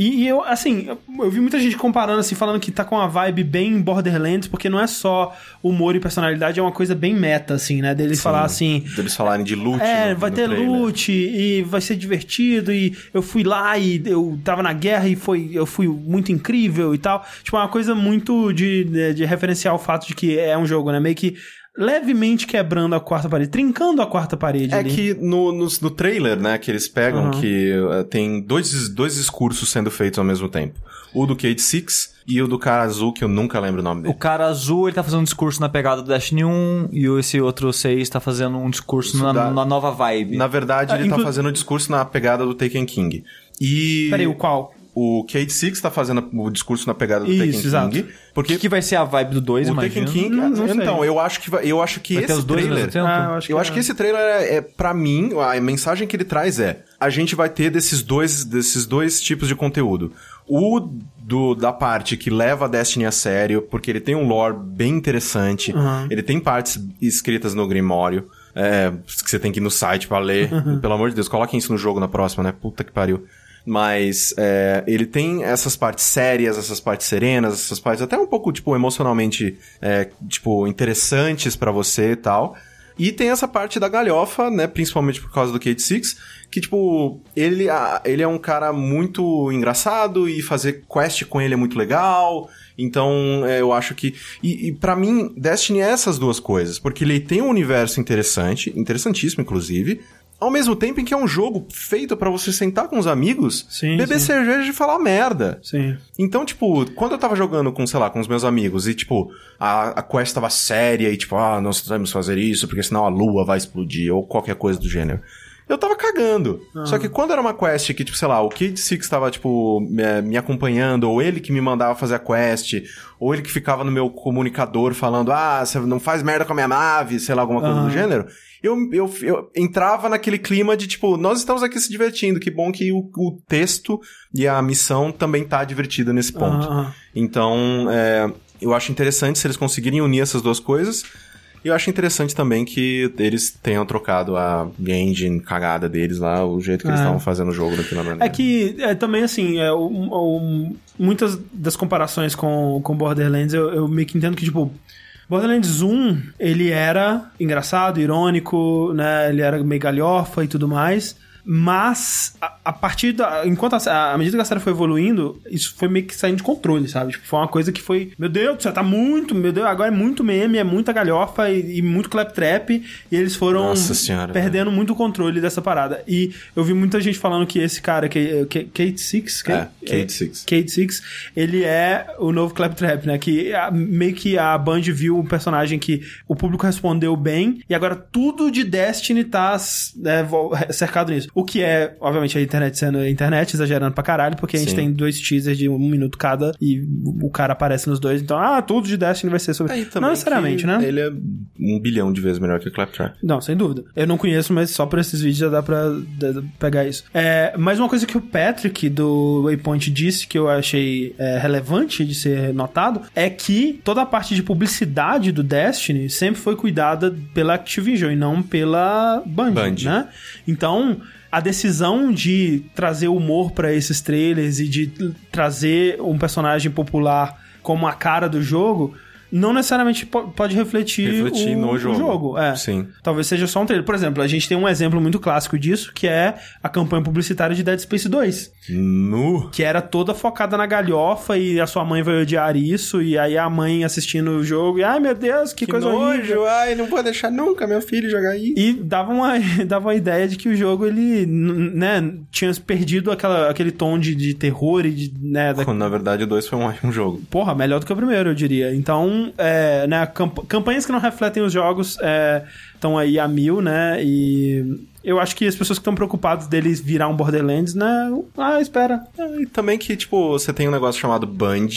E, eu, assim, eu, vi muita gente comparando, assim, falando que tá com uma vibe bem Borderlands, porque não é só humor e personalidade, é uma coisa bem meta, assim, né? Dele Sim. falar assim. Deles falarem de loot. É, no- vai no ter trailer. loot e vai ser divertido e eu fui lá e eu tava na guerra e foi eu fui muito incrível e tal. Tipo, é uma coisa muito de, de, de referenciar o fato de que é um jogo, né? Meio que levemente quebrando a quarta parede, trincando a quarta parede É ali. que no, no, no trailer, né, que eles pegam Aham. que eh, tem dois, dois discursos sendo feitos ao mesmo tempo. O do Cade Six e o do cara azul, que eu nunca lembro o nome O dele. cara azul, ele tá fazendo um discurso na pegada do Destiny 1 e o- esse outro 6 tá fazendo um discurso na, dá- na nova vibe. Na verdade, Ah, ele inclu- tá fazendo o discurso na pegada do Taken King. E Peraí, o qual? O Cade Six tá fazendo o discurso na pegada do Isso, Taken exato. King. O Porque que, que vai ser a vibe do 2, o imagina? Taken King... Não- não sei. então, eu acho que, vai- eu acho que Vai ter esse os dois ao trailer... Ah, eu acho que, Eu acho que esse trailer é, é para mim, a mensagem que ele traz é: a gente vai ter desses dois, desses dois tipos de conteúdo. O do, da parte que leva a Destiny a sério, porque ele tem um lore bem interessante, Uhum. ele tem partes escritas no Grimório. É, que você tem que ir no site pra ler. Pelo amor de Deus, coloquem isso no jogo na próxima, né? Puta que pariu. Mas é, ele tem essas partes sérias, essas partes serenas, essas partes até um pouco, tipo, emocionalmente, é, tipo, interessantes pra você e tal. E tem essa parte da galhofa, né? Principalmente por causa do Kate Six, que, tipo, ele, ah, ele é um cara muito engraçado e fazer quest com ele é muito legal. Então, é, eu acho que. E, e para mim, Destiny é essas duas coisas, porque ele tem um universo interessante, interessantíssimo, inclusive. Ao mesmo tempo em que é um jogo feito pra você sentar com os amigos, Sim, beber sim. cerveja e falar merda. Sim. Então, tipo, quando eu tava jogando com, sei lá, com os meus amigos e, tipo, a, a quest tava séria e, tipo, ah, nós temos fazer isso porque senão a lua vai explodir ou qualquer coisa do gênero. Eu tava cagando. Só que quando era uma quest que, tipo, sei lá, o Kid Six tava, tipo, me, acompanhando, ou ele que me mandava fazer a quest, ou ele que ficava no meu comunicador falando, ah, você não faz merda com a minha nave, sei lá, alguma coisa do Aham. gênero. Eu, eu, eu entrava naquele clima de, tipo, nós estamos aqui se divertindo, que bom que o, o texto e a missão também tá divertida nesse ponto. Ah, Então, é, eu acho interessante se eles conseguirem unir essas duas coisas. E eu acho interessante também que eles tenham trocado a engine cagada deles lá, o jeito que eles É. estavam fazendo o jogo daquela maneira. É que é, também assim, é, o- o- muitas das comparações com, com Borderlands eu, eu meio que entendo que, tipo, Borderlands 1, ele era engraçado, irônico, né? Ele era meio galhofa e tudo mais. Mas, a, a partir da. Enquanto a, à medida que a série foi evoluindo, isso foi meio que saindo de controle, sabe? Tipo, foi uma coisa que foi. Meu Deus, você tá muito. Meu Deus, agora é muito meme, é muita galhofa e, e muito claptrap. E eles foram Nossa senhora, perdendo muito o controle dessa parada. E eu vi muita gente falando que esse cara, que, que, Kate Six, que, É, Kate Six. Kate Six, ele é o novo Claptrap, né? Que a- meio que a Band viu um personagem que o público respondeu bem e agora tudo de Destiny tá né, cercado nisso. O que é, obviamente, a internet sendo a internet, exagerando pra caralho, porque a gente Sim. tem dois teasers de um minuto cada e o cara aparece nos dois. Então, ah, tudo de Destiny vai ser sobre. Aí Não necessariamente, né? Ele é um bilhão de vezes melhor que o Claptrap. Não, sem dúvida. Eu não conheço, mas só por esses vídeos já dá pra dá- dá pra pegar isso. É, mas uma coisa que o Patrick do Waypoint disse que eu achei é, relevante de ser notado é que toda a parte de publicidade do Destiny sempre foi cuidada pela Activision e não pela Band, Band. né? Então, a decisão de trazer humor pra esses trailers e de trazer um personagem popular como a cara do jogo não necessariamente po- pode refletir, Refletir o, no o jogo. É. Sim. Talvez seja só um trailer. Por exemplo, a gente tem um exemplo muito clássico disso, que é a campanha publicitária de Dead Space 2. Nu. Que era toda focada na galhofa e a sua mãe vai odiar isso, e aí a mãe assistindo o jogo, e ai meu Deus, que, coisa horrível. ai, não vou deixar nunca meu filho jogar isso. E dava uma, dava uma ideia de que o jogo, ele, né, tinha perdido aquela, aquele tom de, de terror e de, né, da, Quando na verdade o 2 foi um ótimo jogo. porra, melhor do que o primeiro, eu diria. Então, Então, é, né, camp campanhas que não refletem os jogos estão aí a mil, né? E eu acho que as pessoas que estão preocupadas deles virar um Borderlands, né? Ah, espera. É, e também que, tipo, você tem um negócio chamado Band,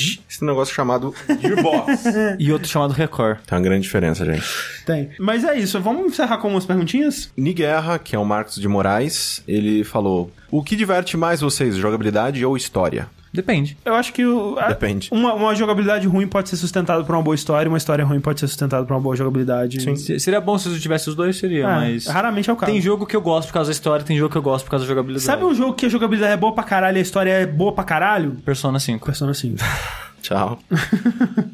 um negócio chamado Gearbox. e outro chamado Record. Tem uma grande diferença, gente. Tem. Mas é isso, vamos encerrar com umas perguntinhas? Niguerra, que é o Marcos de Moraes, ele falou: O que diverte mais vocês, jogabilidade ou história? Depende. Eu acho que o, a, Depende. Uma, uma, jogabilidade ruim pode ser sustentada por uma boa história, uma história ruim pode ser sustentada por uma boa jogabilidade. Sim. Seria bom se eu tivesse os dois, seria, é, mas. Raramente é o caso. Tem jogo que eu gosto por causa da história, tem jogo que eu gosto por causa da jogabilidade. Sabe um jogo que a jogabilidade é boa pra caralho e a história é boa pra caralho? Persona 5. Persona 5. Tchau.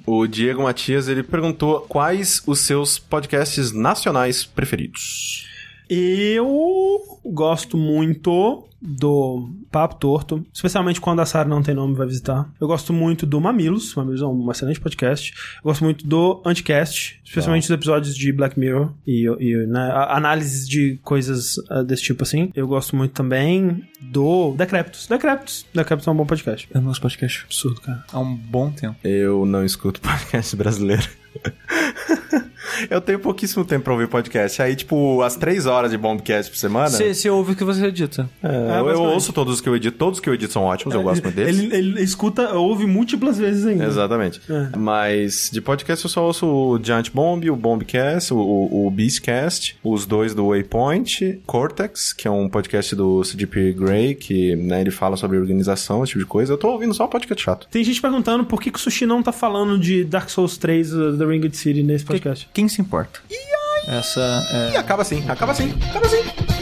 o Diego Matias, ele perguntou quais os seus podcasts nacionais preferidos. Eu gosto muito do Papo Torto, especialmente quando a Sara não tem nome vai visitar. Eu gosto muito do Mamilos, Mamilos é um excelente podcast. Eu gosto muito do Anticast, especialmente os episódios de Black Mirror e, e né, análises de coisas uh, desse tipo assim. Eu gosto muito também do Decreptus. Decreptus. Decreptus é um bom podcast. É o nosso podcast. Absurdo, cara. Há um bom tempo. Eu não escuto podcast brasileiro. eu tenho pouquíssimo tempo pra ouvir podcast. Aí, tipo, as três horas de Bombcast por semana. Você ouve o que você edita. É, é, eu, eu ouço todos os que eu edito. Todos os que eu edito são ótimos, eu gosto muito deles. Ele, ele escuta, ouve múltiplas vezes ainda. Exatamente. É. Mas de podcast eu só ouço o Giant Bomb, o Bombcast, o, o, o Beastcast, os dois do Waypoint, Cortex, que é um podcast do CGP Grey, que né, ele fala sobre organização, esse tipo de coisa. Eu tô ouvindo só podcast chato. Tem gente perguntando por que, que o Sushi não tá falando de Dark Souls 3 uh, The Ringed City nesse podcast. Que, quem se importa? E aí? Essa é... E acaba assim, acaba assim, acaba assim.